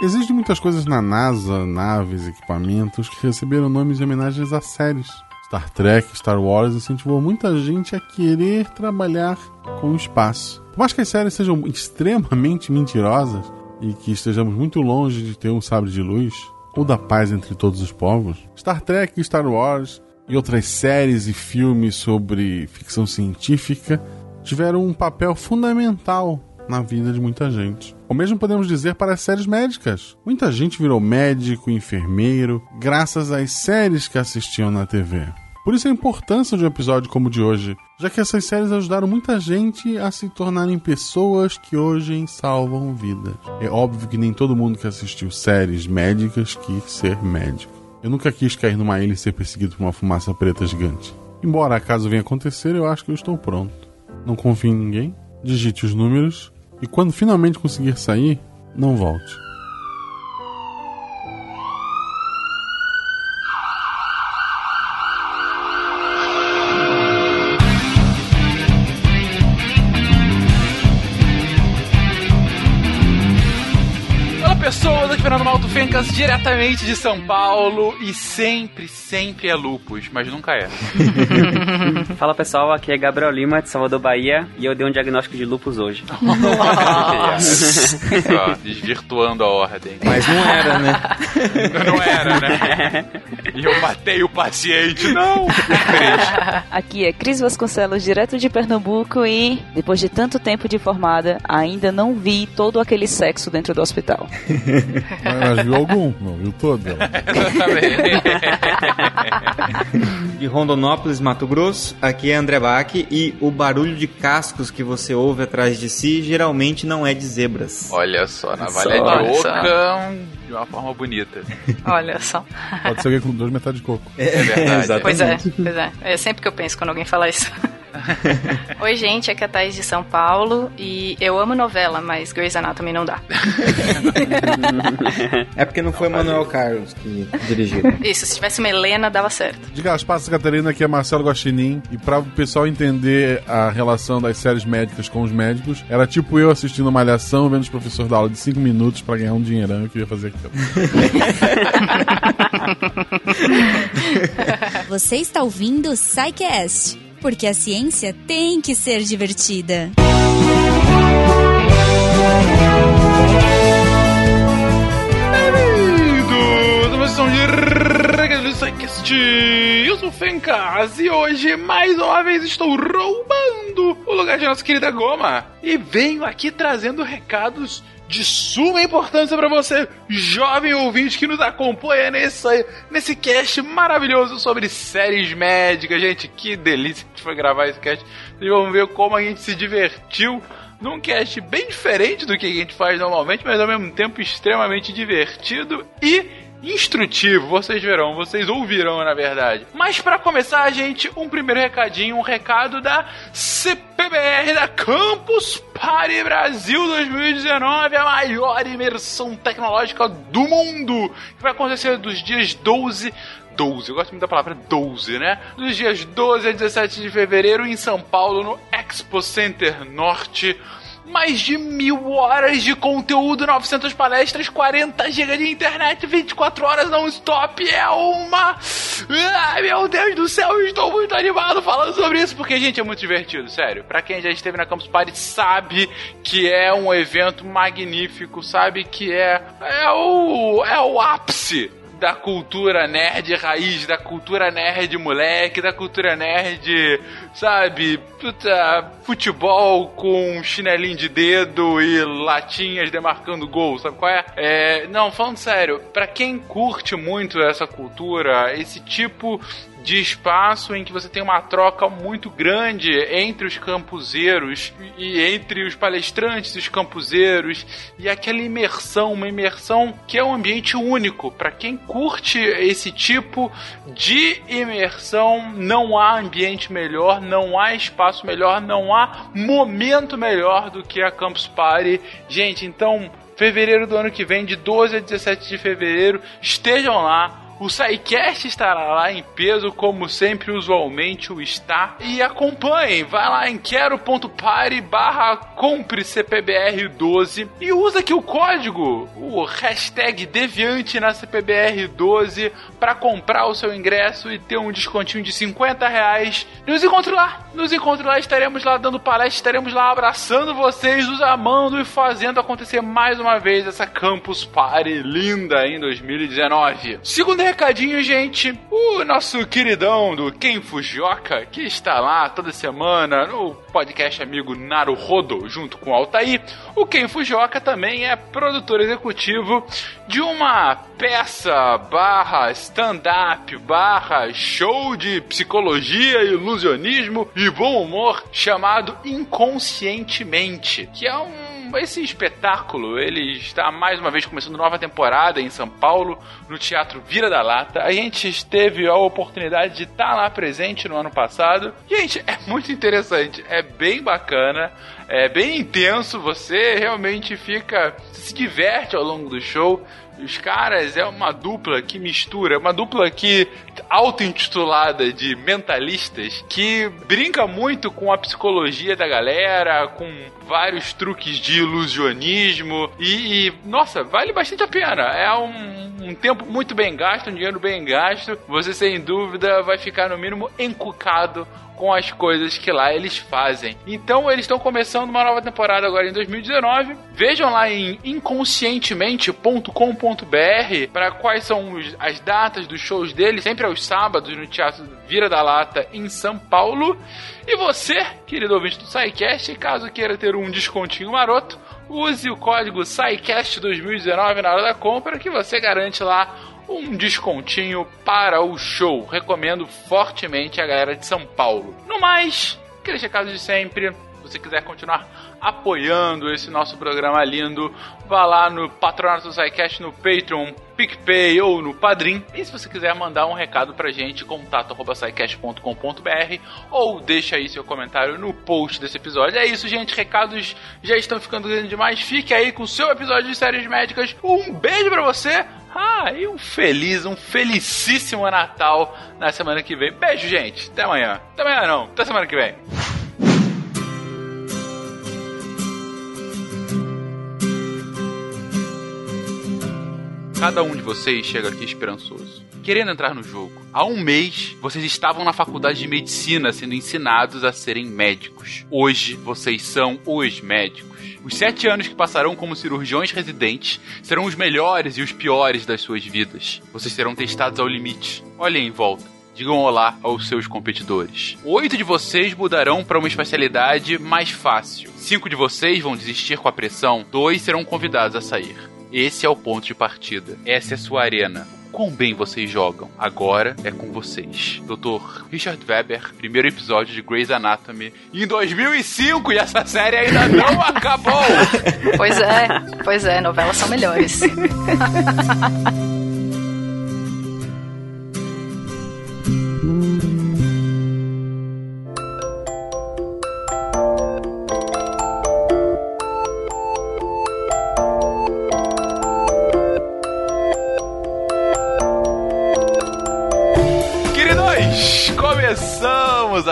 Existem muitas coisas na NASA, naves, equipamentos que receberam nomes em homenagens a séries. Star Trek, Star Wars incentivou muita gente a querer trabalhar com o espaço. Por mais que as séries sejam extremamente mentirosas e que estejamos muito longe de ter um sabre de luz ou da paz entre todos os povos, Star Trek, Star Wars e outras séries e filmes sobre ficção científica tiveram um papel fundamental na vida de muita gente. O mesmo podemos dizer para as séries médicas. Muita gente virou médico, enfermeiro, graças às séries que assistiam na TV. Por isso a importância de um episódio como o de hoje, já que essas séries ajudaram muita gente a se tornarem pessoas que hoje salvam vidas. É óbvio que nem todo mundo que assistiu séries médicas quis ser médico. Eu nunca quis cair numa ilha e ser perseguido por uma fumaça preta gigante. Embora acaso venha acontecer, eu acho que eu estou pronto. Não confie em ninguém, digite os números e quando finalmente conseguir sair, não volte. Malto Fencas, diretamente de São Paulo e sempre, sempre é lupus, mas nunca é. Fala pessoal, aqui é Gabriel Lima de Salvador, Bahia e eu dei um diagnóstico de lupus hoje. Desvirtuando a ordem. Mas não era, né? Não era, né? E eu matei o paciente, não! Aqui é Cris Vasconcelos, direto de Pernambuco e, depois de tanto tempo de formada, ainda não vi todo aquele sexo dentro do hospital. Mas viu algum, não viu todo. De Rondonópolis, Mato Grosso, aqui é André Bach e o barulho de cascos que você ouve atrás de si geralmente não é de zebras. Olha só, na Valha de Oca, de uma forma bonita. Olha só. Pode ser alguém com dois metades de coco. É verdade. Pois é, pois é. É sempre que eu penso quando alguém fala isso. Oi, gente, aqui é a Thaís de São Paulo e eu amo novela, mas Grey's Anatomy não dá. É porque não foi Manuel Carlos que dirigiu. Isso, se tivesse uma Helena, dava certo. Diga as passas, Catarina, aqui é Marcelo Guaxinim. E para o pessoal entender a relação das séries médicas com os médicos, era tipo eu assistindo uma malhação, vendo os professores dar aula de 5 minutos para ganhar um dinheirão. Eu queria fazer aquilo. Você está ouvindo o Psycast, porque a ciência tem que ser divertida. Bem-vindos a Psycast. Eu sou o Fencas e hoje, mais uma vez, estou roubando o lugar de nossa querida Goma. E venho aqui trazendo recados de suma importância para você, jovem ouvinte que nos acompanha nesse, nesse cast maravilhoso sobre séries médicas. Gente, que delícia que foi gravar esse cast. Vocês vão ver como a gente se divertiu num cast bem diferente do que a gente faz normalmente, mas ao mesmo tempo extremamente divertido e instrutivo, vocês verão, vocês ouvirão na verdade. Mas para começar, gente, um primeiro recadinho, um recado da CPBR da Campus Party Brasil 2019, a maior imersão tecnológica do mundo, que vai acontecer dos dias 12 12, eu gosto muito da palavra 12, né? Dos dias 12 a 17 de fevereiro em São Paulo, no Expo Center Norte mais de mil horas de conteúdo, 900 palestras, 40 GB de internet, 24 horas non-stop. É uma. Ai meu Deus do céu, estou muito animado falando sobre isso, porque, gente, é muito divertido, sério. Pra quem já esteve na Campus Party sabe que é um evento magnífico, sabe que é. É o. É o ápice da cultura nerd raiz, da cultura nerd moleque, da cultura nerd, sabe, puta, futebol com chinelinho de dedo e latinhas demarcando gol, sabe qual é? é não, falando sério, para quem curte muito essa cultura, esse tipo de espaço em que você tem uma troca muito grande entre os campuseiros e entre os palestrantes e os campuseiros e aquela imersão, uma imersão que é um ambiente único. Para quem curte esse tipo de imersão, não há ambiente melhor, não há espaço melhor, não há momento melhor do que a Campus Party. Gente, então fevereiro do ano que vem, de 12 a 17 de fevereiro, estejam lá O SciCast estará lá em peso, como sempre, usualmente o está. E acompanhem, vai lá em quero.pare barra compre CPBR12 e usa aqui o código, o hashtag deviante na CPBR12 para comprar o seu ingresso e ter um descontinho de 50 reais. Nos encontre lá, nos encontre lá, estaremos lá dando palestra, estaremos lá abraçando vocês, os amando e fazendo acontecer mais uma vez essa Campus Party linda em 2019. Segundo recadinho, gente, o nosso queridão do Ken Fujioka, que está lá toda semana no podcast amigo Naruhodo, junto com o Altair, o Ken Fujioka também é produtor executivo de uma peça barra stand-up barra show de psicologia, ilusionismo e bom humor chamado Inconscientemente, que é um esse espetáculo, ele está mais uma vez começando nova temporada em São Paulo, no Teatro Vira da Lata. A gente teve a oportunidade de estar lá presente no ano passado. Gente, é muito interessante, é bem bacana, é bem intenso, você realmente fica se diverte ao longo do show. Os caras é uma dupla que mistura, é uma dupla que auto-intitulada de mentalistas, que brinca muito com a psicologia da galera, com vários truques de ilusionismo e, e nossa, vale bastante a pena. É um, um tempo muito bem gasto, um dinheiro bem gasto. Você sem dúvida vai ficar no mínimo encucado com as coisas que lá eles fazem. Então eles estão começando uma nova temporada agora em 2019. Vejam lá em inconscientemente.com.br para quais são as datas dos shows deles, sempre aos sábados no Teatro Vira da Lata em São Paulo. E você, querido ouvinte do SciCast, caso queira ter um descontinho maroto, use o código SciCast2019 na hora da compra que você garante lá um descontinho para o show. Recomendo fortemente a galera de São Paulo. No mais, aqueles recados de sempre. Se você quiser continuar apoiando esse nosso programa lindo, vá lá no Patronato do SciCast, no Patreon, PicPay ou no Padrim. E se você quiser mandar um recado pra gente, contato.sicast.com.br ou deixa aí seu comentário no post desse episódio. É isso, gente. Recados já estão ficando grandes demais. Fique aí com o seu episódio de séries médicas. Um beijo pra você. Ah, e um feliz, um felicíssimo Natal na semana que vem. Beijo, gente. Até amanhã. Até amanhã não. Até semana que vem. Cada um de vocês chega aqui esperançoso, querendo entrar no jogo. Há um mês, vocês estavam na faculdade de medicina sendo ensinados a serem médicos. Hoje, vocês são os médicos. Os sete anos que passarão como cirurgiões residentes serão os melhores e os piores das suas vidas. Vocês serão testados ao limite. Olhem em volta. Digam olá aos seus competidores. Oito de vocês mudarão para uma especialidade mais fácil. Cinco de vocês vão desistir com a pressão. Dois serão convidados a sair. Esse é o ponto de partida. Essa é a sua arena. Quão bem vocês jogam. Agora é com vocês. Dr. Richard Weber, primeiro episódio de Grey's Anatomy em 2005 e essa série ainda não acabou. Pois é, pois é, novelas são melhores.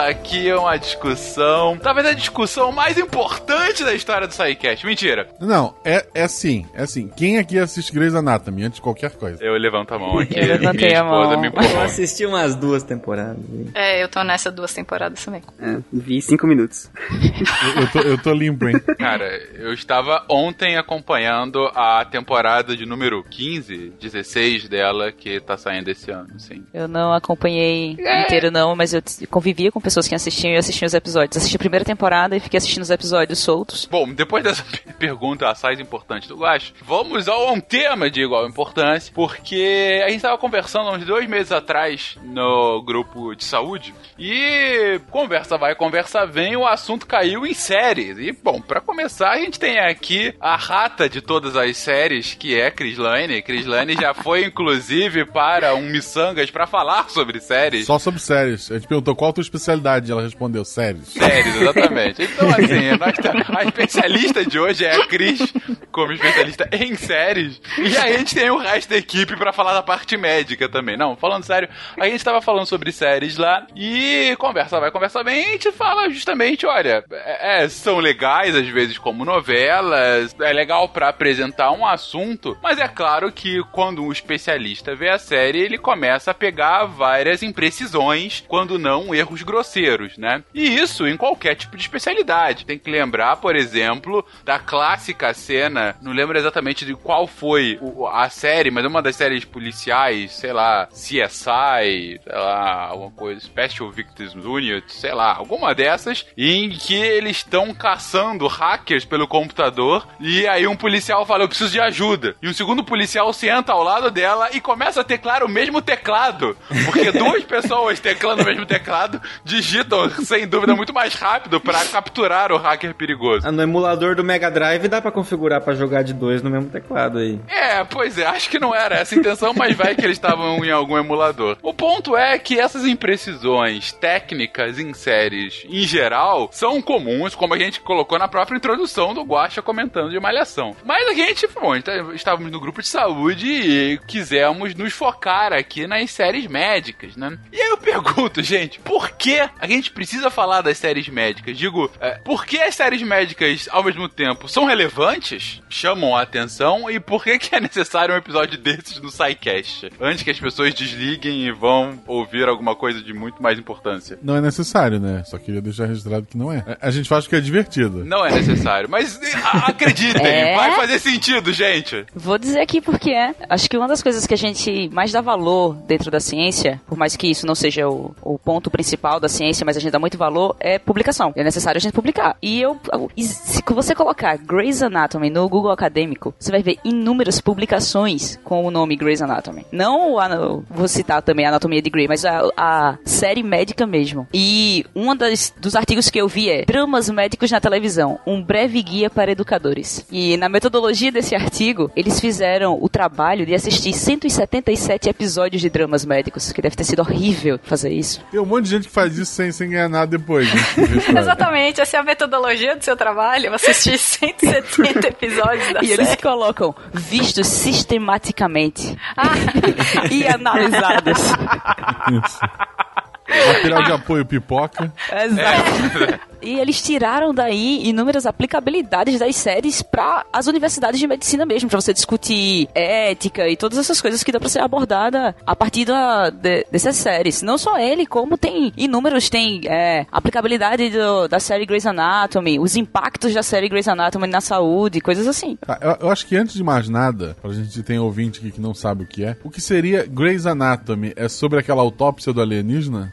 aqui uma discussão, talvez a discussão mais importante da história do SciCast. Mentira. Não, é, é assim, é assim. Quem aqui assiste Grey's Anatomy antes de qualquer coisa? Eu levanto a mão aqui. Eu levantei a mão. me Eu assisti umas duas temporadas. É, eu tô nessa duas temporadas também. É, vi cinco minutos. Eu, eu tô, eu tô limpo, hein? Cara, eu estava ontem acompanhando a temporada de número 15, 16 dela, que tá saindo esse ano, sim. Eu não acompanhei inteiro, não, mas eu convivia com pessoas que assistiam e assistiam os episódios. Assisti a primeira temporada e fiquei assistindo os episódios soltos. Bom, depois dessa per- pergunta assaz importante do Guacho, vamos ao um tema de igual importância, porque a gente estava conversando uns dois meses atrás no grupo de saúde e conversa vai, conversa vem, o assunto caiu em séries. E, bom, pra começar, a gente tem aqui a rata de todas as séries, que é Chris Lane. Chris Lane já foi, inclusive, para um Missangas pra falar sobre séries. Só sobre séries. A gente perguntou qual a tua especialidade. Ela respondeu séries. Séries, exatamente. Então, assim, nós a especialista de hoje é a Cris, como especialista em séries. E a gente tem o resto da equipe pra falar da parte médica também. Não, falando sério, a gente tava falando sobre séries lá e conversa vai, conversa bem, e a gente fala justamente, olha, é, é, são legais às vezes como novelas, é legal pra apresentar um assunto, mas é claro que quando um especialista vê a série, ele começa a pegar várias imprecisões, quando não erros grosseiros, né? E isso em qualquer tipo de especialidade. Tem que lembrar, por exemplo, da clássica cena, não lembro exatamente de qual foi a série, mas é uma das séries policiais, sei lá, CSI, sei lá, alguma coisa, Special Victims Unit, sei lá, alguma dessas, em que eles estão caçando hackers pelo computador e aí um policial fala, eu preciso de ajuda. E um segundo policial senta ao lado dela e começa a teclar o mesmo teclado. Porque duas pessoas teclando o mesmo teclado digitam, sem dúvida, muito mais rápido pra capturar o hacker perigoso. Ah, No emulador do Mega Drive dá pra configurar pra jogar de dois no mesmo teclado aí. É, pois é, acho que não era essa a intenção, mas vai que eles estavam em algum emulador. O ponto é que essas imprecisões técnicas em séries, em geral, são comuns, como a gente colocou na própria introdução do Guacha comentando de Malhação. Mas a gente, bom, tá- estávamos no grupo de saúde e quisemos nos focar aqui nas séries médicas, né? E aí eu pergunto, gente, por que a gente precisa falar das séries médicas? Digo, é, por que as séries médicas, ao mesmo tempo, são relevantes, chamam a atenção, e por que, que é necessário um episódio desses no SciCast? Antes que as pessoas desliguem e vão ouvir alguma coisa de muito mais importância. Não é necessário, né? Só queria deixar registrado que não é. A gente faz porque é divertido. Não é necessário, mas acreditem, É? vai fazer sentido, gente. Vou dizer aqui porque é. Acho que uma das coisas que a gente mais dá valor dentro da ciência, por mais que isso não seja o, o ponto principal da ciência, mas a gente dá muito valor, é publicação. É necessário a gente publicar. E eu, se você colocar Grey's Anatomy no Google Acadêmico, você vai ver inúmeras publicações com o nome Grey's Anatomy. Não a, vou citar também a Anatomia de Grey, mas a, a série médica mesmo. E um dos artigos que eu vi é Dramas médicos na televisão, um breve guia para educadores. E na metodologia desse artigo, eles fizeram o trabalho de assistir 177 episódios de dramas médicos, que deve ter sido horrível fazer isso. Tem um monte de gente que faz isso sem, ganhar nada depois. Né? Exatamente, essa é a metodologia do seu trabalho. Assistir 170 episódios da E série. eles colocam vistos sistematicamente e analisados. Isso. Material de apoio pipoca. Exato. E eles tiraram daí inúmeras aplicabilidades das séries para as universidades de medicina mesmo, para você discutir ética e todas essas coisas que dá para ser abordada a partir da, de- dessas séries. Não só ele, como tem inúmeros, tem é, aplicabilidade do- da série Grey's Anatomy, os impactos da série Grey's Anatomy na saúde, coisas assim. Tá, eu, eu acho que antes de mais nada, pra gente ter ouvinte aqui que não sabe o que é, o que seria Grey's Anatomy é sobre aquela autópsia do alienígena?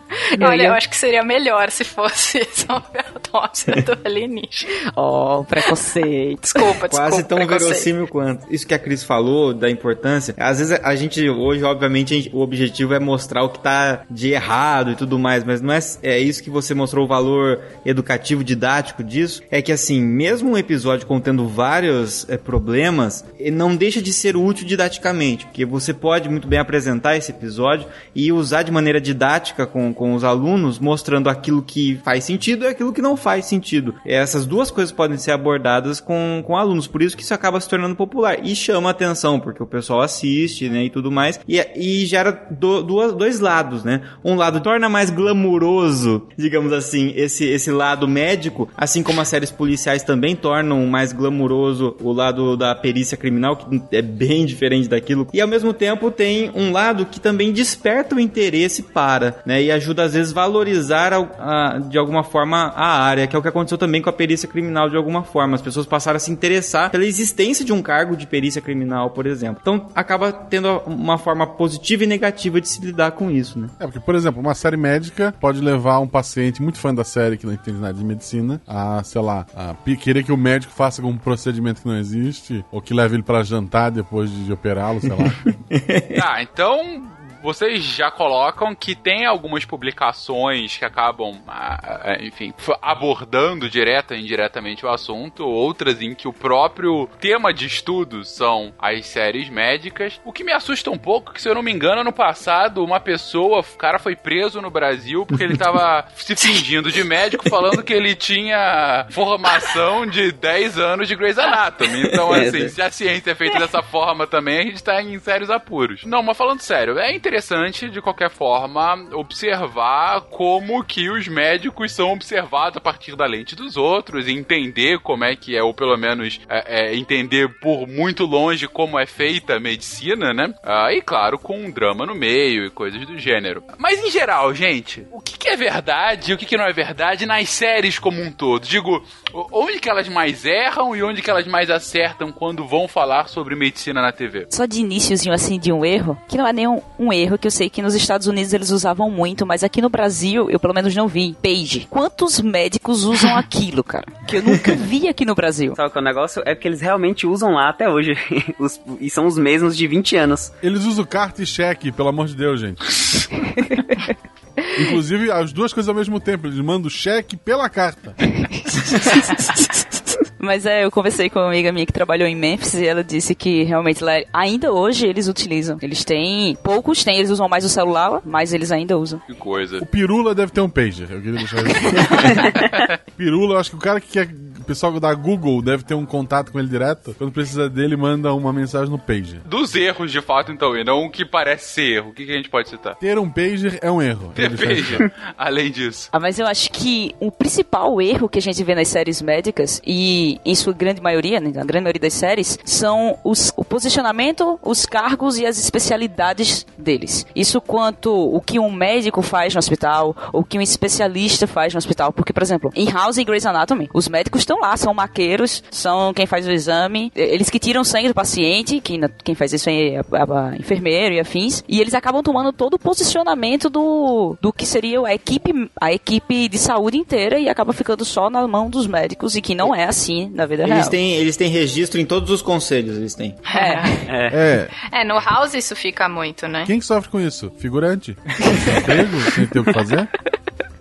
Olha, ia- eu acho que seria melhor se fosse a autópsia do alienígena. Oh, preconceito. Desculpa, desculpa. Quase tão verossímil quanto. Isso que a Cris falou, da importância. Às vezes a gente, hoje, obviamente, gente- o objetivo é mostrar o que tá de errado e tudo mais, mas não é, é isso que você mostrou o valor educativo, didático disso. É que, assim, mesmo um episódio contendo vários é, problemas, ele não deixa de ser útil didaticamente, porque você pode muito bem apresentar esse episódio e usar de maneira didática com, com os alunos, mostrando aquilo que faz sentido e aquilo que não faz sentido. Essas duas coisas podem ser abordadas com, com alunos, por isso que isso acaba se tornando popular. E chama atenção, porque o pessoal assiste, né, e tudo mais, e, e gera do- duas, dois lados, né? Um lado torna mais glamuroso, digamos assim, esse, esse lado médico, assim como as séries policiais também tornam mais glamuroso o lado da perícia criminal, que é bem diferente daquilo, e ao mesmo tempo tem um lado que também desperta o interesse para, né, e ajuda às vezes valorizar al- a- de alguma forma a área, que é o que aconteceu também com a perícia criminal de alguma forma. As pessoas passaram a se interessar pela existência de um cargo de perícia criminal, por exemplo. Então acaba tendo uma forma positiva e negativa de se lidar com isso, né? É, porque, por exemplo, uma série médica pode levar um paciente muito fã da série, que não entende nada de medicina, a, sei lá, a querer que o médico faça um procedimento que não existe, ou que leve ele pra jantar depois de, de operá-lo, sei lá. Ah, então vocês já colocam que tem algumas publicações que acabam, ah, ah, enfim, abordando direta e indiretamente o assunto, outras em que o próprio tema de estudo são as séries médicas. O que me assusta um pouco, que se eu não me engano, no passado, uma pessoa, o cara foi preso no Brasil porque ele tava se fingindo de médico, falando que ele tinha formação de 10 anos de Grey's Anatomy. Então, assim, se a ciência é feita dessa forma também, a gente tá em sérios apuros. Não, mas falando sério, é interessante, de qualquer forma, observar como que os médicos são observados a partir da lente dos outros, e entender como é que é, ou pelo menos é, é, entender por muito longe como é feita a medicina, né? Ah, e claro, com um drama no meio e coisas do gênero. Mas em geral, gente, o que, que é verdade e o que, que não é verdade nas séries como um todo? Digo, onde que elas mais erram e onde que elas mais acertam quando vão falar sobre medicina na TV? Só de iníciozinho assim de um erro, que não é nem um, um erro, que eu sei que nos Estados Unidos eles usavam muito, mas aqui no Brasil eu pelo menos não vi. Page. Quantos médicos usam aquilo, cara? Que eu nunca vi aqui no Brasil. Só que o negócio é que eles realmente usam lá até hoje. Os- e são os mesmos de 20 anos. Eles usam carta e cheque, pelo amor de Deus, gente. Inclusive, as duas coisas ao mesmo tempo. Eles mandam o cheque pela carta. Mas é, eu conversei com uma amiga minha que trabalhou em Memphis e ela disse que realmente lá, ainda hoje eles utilizam. Eles têm, poucos têm, eles usam mais o celular, mas eles ainda usam. Que coisa. O Pirula deve ter um pager. Eu queria deixar isso. Pirula, eu acho que o cara que quer. O pessoal da Google deve ter um contato com ele direto. Quando precisa dele, manda uma mensagem no pager. Dos erros, de fato, então, e não o que parece ser erro. O que, que a gente pode citar? Ter um pager é um erro. Claro. Depende. Além disso. Ah, mas eu acho que o principal erro que a gente vê nas séries médicas, e em sua grande maioria, né, na grande maioria das séries, são os, o posicionamento, os cargos e as especialidades deles. Isso quanto o que um médico faz no hospital, o que um especialista faz no hospital. Porque, por exemplo, em House e Grey's Anatomy, os médicos estão lá, são maqueiros, são quem faz o exame, eles que tiram sangue do paciente, que na- quem faz isso é a, a enfermeiro e afins, e eles acabam tomando todo o posicionamento do, do que seria a equipe, a equipe de saúde inteira e acaba ficando só na mão dos médicos, e que não é assim na vida Eles real. têm, eles têm registro em todos os conselhos, eles têm. É. É. É, no House isso fica muito, né? Quem que sofre com isso? Figurante? Emprego? Sem ter o que fazer?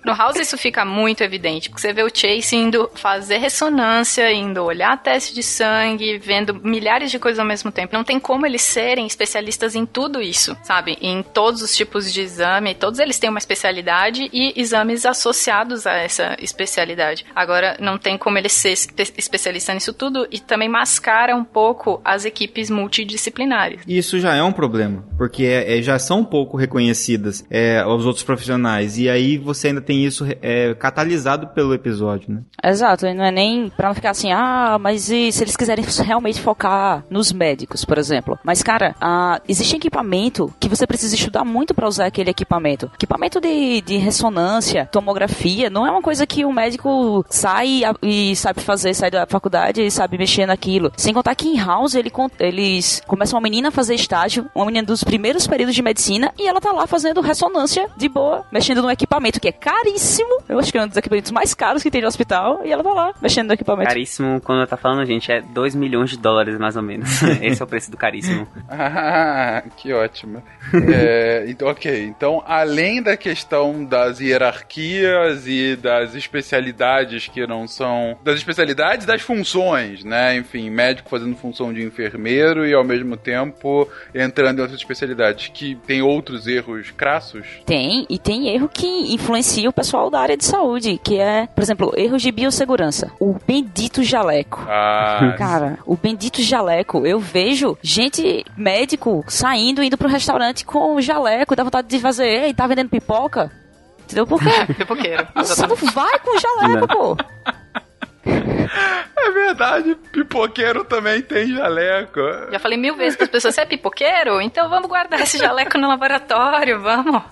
No House isso fica muito evidente, porque você vê o Chase indo fazer ressonância, indo olhar teste de sangue, vendo milhares de coisas ao mesmo tempo. Não tem como eles serem especialistas em tudo isso, sabe? Em todos os tipos de exame, todos eles têm uma especialidade e exames associados a essa especialidade. Agora, não tem como ele ser espe especialista nisso tudo e também mascara um pouco as equipes multidisciplinares. Isso já é um problema, porque é- é- já são pouco reconhecidas é, os outros profissionais. E aí você ainda tem isso é, catalisado pelo episódio, né? Exato, e não é nem pra não ficar assim, ah, mas e se eles quiserem realmente focar nos médicos, por exemplo. Mas, cara, ah, existe equipamento que você precisa estudar muito pra usar aquele equipamento. Equipamento de, de ressonância, tomografia, não é uma coisa que o médico sai a- e sabe fazer, sai da faculdade e sabe mexer naquilo. Sem contar que em House ele, eles começam uma menina a fazer estágio, uma menina dos primeiros períodos de medicina, e ela tá lá fazendo ressonância de boa, mexendo num equipamento que é caríssimo. Eu acho que é um dos equipamentos mais caros que tem no hospital, e ela tá lá mexendo no equipamento. Caríssimo, quando tá falando, gente, é 2 milhões de dólares, mais ou menos. Esse é o preço do caríssimo. Ah, que ótimo. É, então, ok, então além da questão das hierarquias e das especialidades que não são. das especialidades das funções, né? Enfim, médico fazendo função de enfermeiro e ao mesmo tempo entrando em outras especialidades, que tem outros erros crassos. Tem, e tem erro que influencia o pessoal da área de saúde, que é, por exemplo, erros de biossegurança. O bendito jaleco. Ah, Cara, o bendito jaleco, eu vejo gente, médico, saindo, indo pro restaurante com o jaleco, dá vontade de fazer, ei, tá vendendo pipoca? Entendeu por quê? Pipoqueiro. Você não vai com o jaleco, pô. é verdade, pipoqueiro também tem jaleco. Já falei mil vezes para as pessoas, você é pipoqueiro? Então vamos guardar esse jaleco no laboratório, vamos.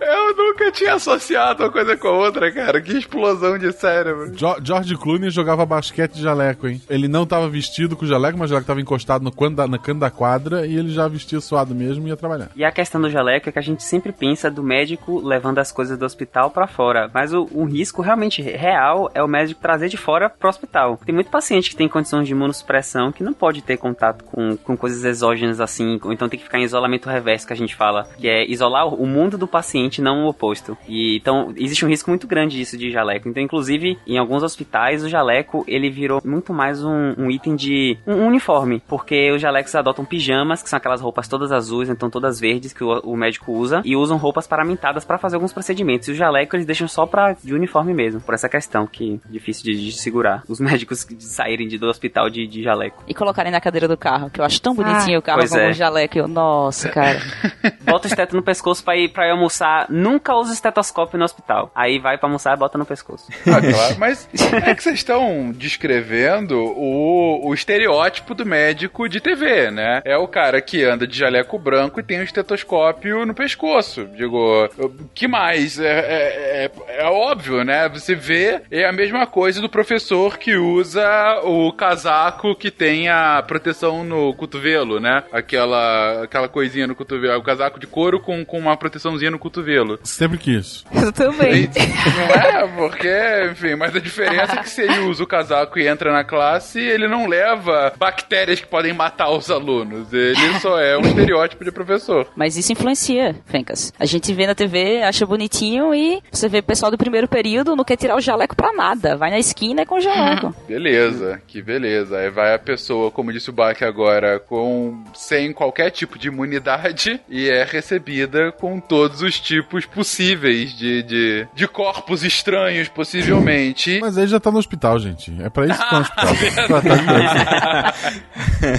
Eu nunca tinha associado uma coisa com a outra, cara. Que explosão de cérebro. Jo- George Clooney jogava basquete de jaleco, hein? Ele não tava vestido com o jaleco, mas o jaleco tava encostado no canto da, da quadra e ele já vestia suado mesmo e ia trabalhar. E a questão do jaleco é que a gente sempre pensa do médico levando as coisas do hospital pra fora. Mas o, um risco realmente real é o médico trazer de fora pro hospital. Tem muito paciente que tem condições de imunossupressão que não pode ter contato com, com coisas exógenas assim, ou então tem que ficar em isolamento reverso, que a gente fala, que é isolar o mundo do paciente, não o oposto. E então existe um risco muito grande disso de jaleco. Então, inclusive, em alguns hospitais, o jaleco ele virou muito mais um, um item de um uniforme, porque os jalecos adotam pijamas, que são aquelas roupas todas azuis, então todas verdes que o, o médico usa, e usam roupas paramentadas para fazer alguns procedimentos. E o jaleco eles deixam só pra de uniforme mesmo, por essa questão que é difícil de, de segurar os médicos saírem de, do hospital de, de jaleco. E colocarem na cadeira do carro, que eu acho tão bonitinho o carro com é. um jaleco. Eu, Nossa, cara. Bota o esteto no pescoço pra ir, pra ir almoçar. Nunca usa estetoscópio no hospital. Aí vai pra almoçar e bota no pescoço. Ah, claro. Mas é que vocês estão descrevendo o, o estereótipo do médico de TV, né? É o cara que anda de jaleco branco e tem um estetoscópio no pescoço. Digo, o que mais? É, é, é- é óbvio, né? Você vê, é a mesma coisa do professor que usa o casaco que tem a proteção no cotovelo, né? Aquela, aquela coisinha no cotovelo. O casaco de couro com, com uma proteçãozinha no cotovelo. Sempre quis. Eu também. Não é, porque, enfim, mas a diferença é que se ele usa o casaco e entra na classe, ele não leva bactérias que podem matar os alunos. Ele só é um estereótipo de professor. Mas isso influencia, Fencas. A gente vê na TV, acha bonitinho e você vê o pessoal do primeiro período não quer tirar o jaleco pra nada. Vai na esquina e com o jaleco. Beleza, que beleza. Aí vai a pessoa, como disse o Bach agora, com sem qualquer tipo de imunidade e é recebida com todos os tipos possíveis de, de, de corpos estranhos, possivelmente. Mas aí já tá no hospital, gente. É pra isso que tá no hospital. Tratar de doença.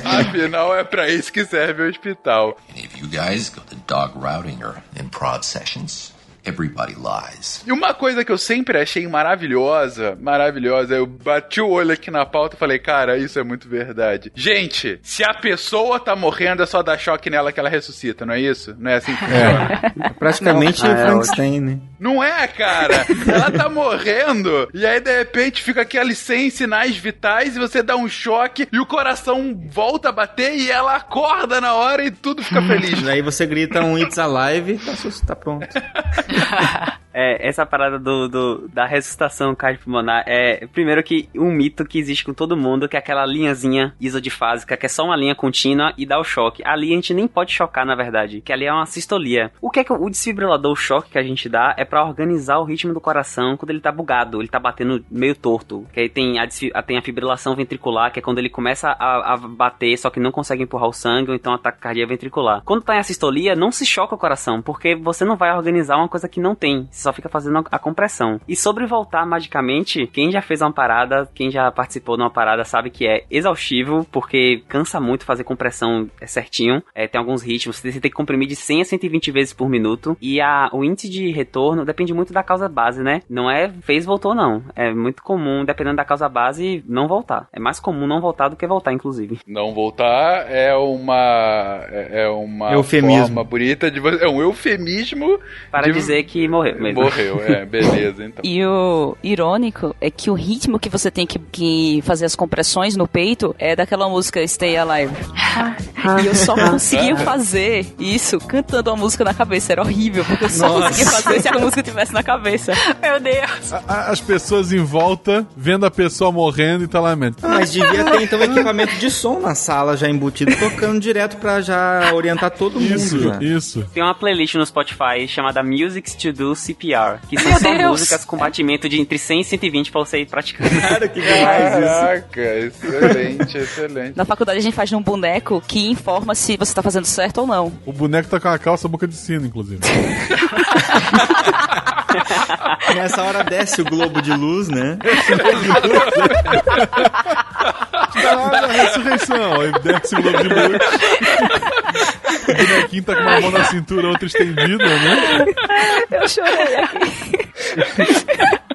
Afinal, é pra isso que serve o hospital. Any of you guys go to dog routing or improv sessions? Everybody lies. E uma coisa que eu sempre achei maravilhosa, maravilhosa, eu bati o olho aqui na pauta e falei, cara, isso é muito verdade. Gente, se a pessoa tá morrendo, é só dar choque nela que ela ressuscita, não é isso? Não é assim que funciona? É praticamente Ah, o é Frankenstein, né? Não é, cara? Ela tá morrendo e aí de repente fica aqueles sem sinais vitais e você dá um choque e o coração volta a bater e ela acorda na hora e tudo fica feliz. Aí você grita um It's Alive, tá, sus- tá pronto. É, essa parada do, do- da ressuscitação cardiopulmonar é, primeiro que um mito que existe com todo mundo, que é aquela linhazinha isodifásica, que é só uma linha contínua e dá o choque. Ali a gente nem pode chocar, na verdade, que ali é uma sistolia. O que é que o desfibrilador, o choque que a gente dá, é pra organizar o ritmo do coração quando ele tá bugado, ele tá batendo meio torto. Que aí tem a, tem a fibrilação ventricular, que é quando ele começa a, a bater, só que não consegue empurrar o sangue, ou então ataque cardíaco ventricular. Quando tá em assistolia, não se choca o coração, porque você não vai organizar uma coisa que não tem, você só fica fazendo a- a compressão. E sobre voltar magicamente, quem já fez uma parada, quem já participou de uma parada sabe que é exaustivo, porque cansa muito fazer compressão é, certinho. É, tem alguns ritmos, você tem que comprimir de 100 a 120 vezes por minuto. E a, o índice de retorno depende muito da causa base, né? Não é fez, voltou, não. É muito comum, dependendo da causa base, não voltar. É mais comum não voltar do que voltar, inclusive. Não voltar é uma é é uma Eufemismo. forma bonita de você, é um eufemismo Para de- dizer que morreu mesmo. morreu, é, beleza, então. E o irônico é que o ritmo que você tem que, que fazer as compressões no peito é daquela música Stay Alive. e eu só conseguia fazer isso cantando a música na cabeça. Era horrível, porque eu só Nossa. conseguia fazer se a música tivesse na cabeça. Meu Deus. A- a- As pessoas em volta vendo a pessoa morrendo e tá lá mesmo. Mas devia ter então equipamento de som na sala já embutido, tocando direto pra já orientar todo mundo. Isso, já. isso. Tem uma playlist no Spotify chamada Musics to Do CPR, que são Meu só Deus. músicas com batimento de entre 100 e 120 pra você ir praticando. Cara, que demais isso. Caraca, excelente, excelente. Na faculdade a gente faz um boneco que informa se você tá fazendo certo ou não. O boneco tá com a calça boca de sino, inclusive. Nessa hora desce o globo de luz, né? Caralho, a ressurreição. Aí desce o globo de luz. O bonequinho tá com uma mão na cintura, outra estendida, né? Eu chorei aqui.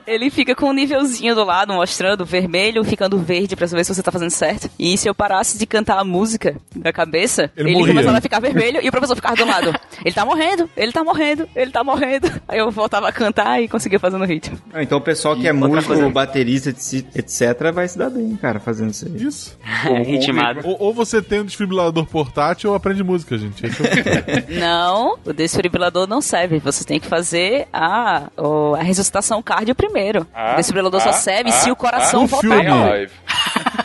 ele fica com um nívelzinho do lado, mostrando vermelho, ficando verde pra saber se você tá fazendo certo. E se eu parasse de cantar a música da cabeça, Ele ele, morria. começava a ficar vermelho e o professor ficava do lado. Ele tá morrendo, ele tá morrendo, ele tá morrendo. Aí eu voltava a cantar e conseguia fazer no ritmo. Ah, Então o pessoal que é músico, coisa- baterista, etc, vai se dar bem, cara, fazendo isso aí. Isso. Ritmado. Ou, ou você tem um desfibrilador portátil ou aprende música, gente. É Não, o desfibrilador não serve. Você tem que fazer a, a ressuscitação cardio primeiro. Ah, o desfibrilador ah, só serve ah, se o coração ah, filme.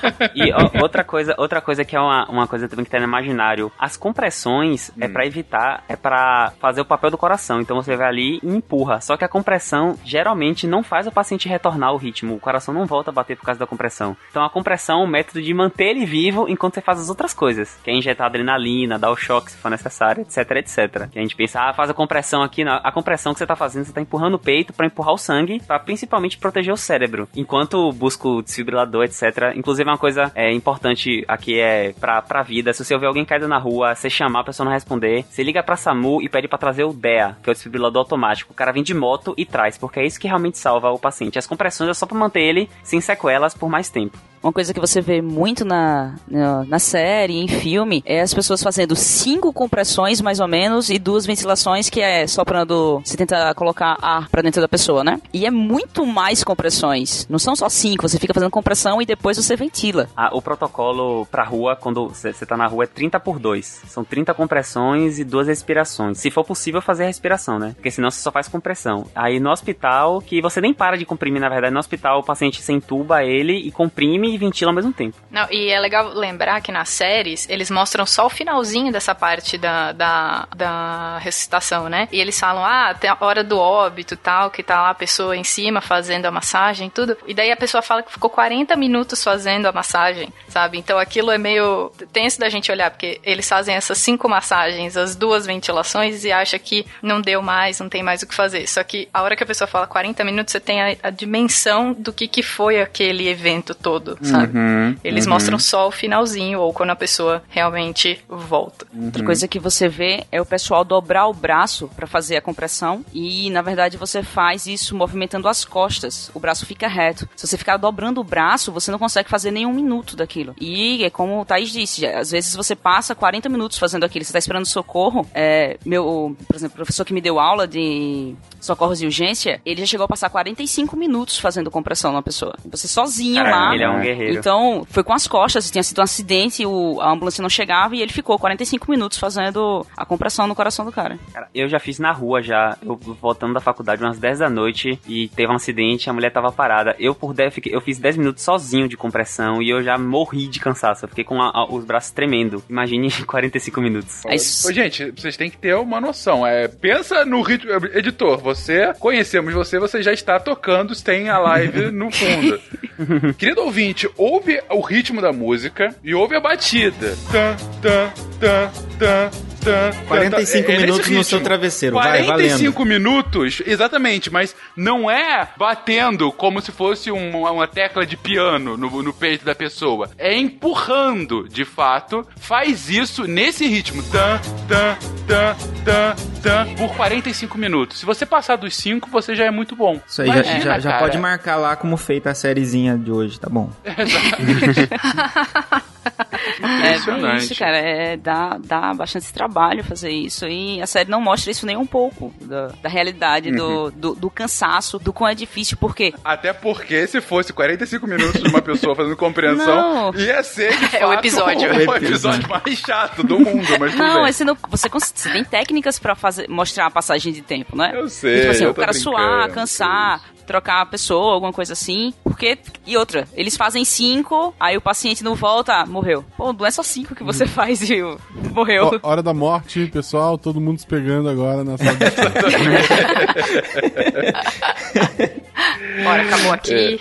E ó, outra coisa, outra coisa que é uma, uma coisa também que tá no imaginário. As compressões é pra evitar, é pra fazer o papel do coração. Então você vai ali e empurra. Só que a compressão geralmente não faz o paciente retornar o ritmo. O coração não volta a bater por causa da compressão. Então a compressão é um método de manter ele vivo enquanto você faz as outras coisas. Que é injetar adrenalina, dar o choque se for necessário, etc, etc. Que a gente pensa, ah, faz a compressão aqui. Não. A compressão que você tá fazendo, você tá empurrando o peito pra empurrar o sangue, pra principalmente proteger o cérebro. Enquanto busca o desfibrilador, etc. Inclusive uma coisa é, importante aqui é pra, pra vida. Se você ouvir alguém caído na rua, você chamar, a pessoa não responder, você liga pra SAMU e pede pra trazer o DEA, que é o desfibrilador automático. O cara vem de moto e traz, porque é isso que realmente salva o paciente. As compressões é só pra manter ele sem sequelas por mais tempo. Uma coisa que você vê muito na, na, na série, em filme, é as pessoas fazendo cinco compressões, mais ou menos, e duas ventilações, que é soprando. Você tenta colocar ar pra dentro da pessoa, né? E é muito mais compressões. Não são só cinco, você fica fazendo compressão e depois você ventila. Ah, o protocolo pra rua, quando você você tá na rua, é 30 por 2. São 30 compressões e duas respirações. Se for possível, fazer a respiração, né? Porque senão você só faz compressão. Aí no hospital, que você nem para de comprimir, na verdade, no hospital o paciente se entuba ele e comprime e ventila ao mesmo tempo. Não, e é legal lembrar que nas séries eles mostram só o finalzinho dessa parte da, da, da ressuscitação, né? E eles falam, ah, tem a hora do óbito tal, que tá lá a pessoa em cima fazendo a massagem tudo. E daí a pessoa fala que ficou 40 minutos fazendo a massagem, sabe? Então aquilo é meio tenso da gente olhar, porque eles fazem essas cinco massagens, as duas ventilações e acha que não deu mais, não tem mais o que fazer. Só que a hora que a pessoa fala 40 minutos, você tem a, a dimensão do que, que foi aquele evento todo, sabe? Eles mostram só o finalzinho ou quando a pessoa realmente volta. Outra coisa que você vê é o pessoal dobrar o braço pra fazer a compressão e, na verdade, você faz isso movimentando as costas. O braço fica reto. Se você ficar dobrando o braço, você não consegue fazer nenhum minuto daquilo. E é como o Thaís disse, às vezes você passa 40 minutos fazendo aquilo. Você tá esperando socorro. É, meu, por exemplo, o professor que me deu aula de socorros e urgência, ele já chegou a passar 45 minutos fazendo compressão na pessoa. Você sozinho Caralho, lá. ele é um guerreiro. Então, foi com as costas, tinha sido um acidente, o, a ambulância não chegava e ele ficou 45 minutos fazendo a compressão no coração do cara. Cara, eu já fiz na rua já, eu voltando da faculdade umas 10 da noite e teve um acidente, a mulher tava parada. Eu por 10, fiquei- eu fiz 10 minutos sozinho de compressão e eu já morri de cansaço. Eu fiquei com a- a- os braços tremendo. Imagine 45 minutos. É isso. Ô, gente, vocês têm que ter uma noção. É, pensa no ritmo. Editor, você, conhecemos você, você já está tocando, tem a live no fundo. Querido ouvinte, ouve o ritmo da música e ouve a batida. Tan, tan, tan, tan, tan, 45 tan. É nesse minutos no seu travesseiro, vai, 45 minutos, exatamente, mas não é batendo como se fosse um- uma tecla de piano no, no peito da pessoa. É empurrando, de fato. Faz isso nesse ritmo. Tan, tan, tan, tan, tan, por 45 minutos. Se você passar dos 5, você já é muito bom. Isso aí já, Imagina, já, já cara. pode marcar lá como feita a sériezinha de hoje, tá bom. É Impressionante. isso, cara. É, dá, dá bastante trabalho fazer isso. E a série não mostra isso nem um pouco da, da realidade, do, do, do cansaço, do quão é difícil, porque Até porque se fosse 45 minutos de uma pessoa fazendo compreensão, Não. ia ser de É o fato, episódio. o episódio mais chato do mundo, mas Não, esse não, você, você tem técnicas pra fazer, mostrar a passagem de tempo, né? Eu sei, tipo assim, o cara brincando, suar, cansar, trocar a pessoa, alguma coisa assim. Porque. E outra, eles fazem cinco, aí o paciente não volta, ah, morreu. Pô, não é só cinco que você faz e o- morreu. Ó, hora da morte, pessoal, todo mundo se pegando agora na sala. Bora, acabou aqui.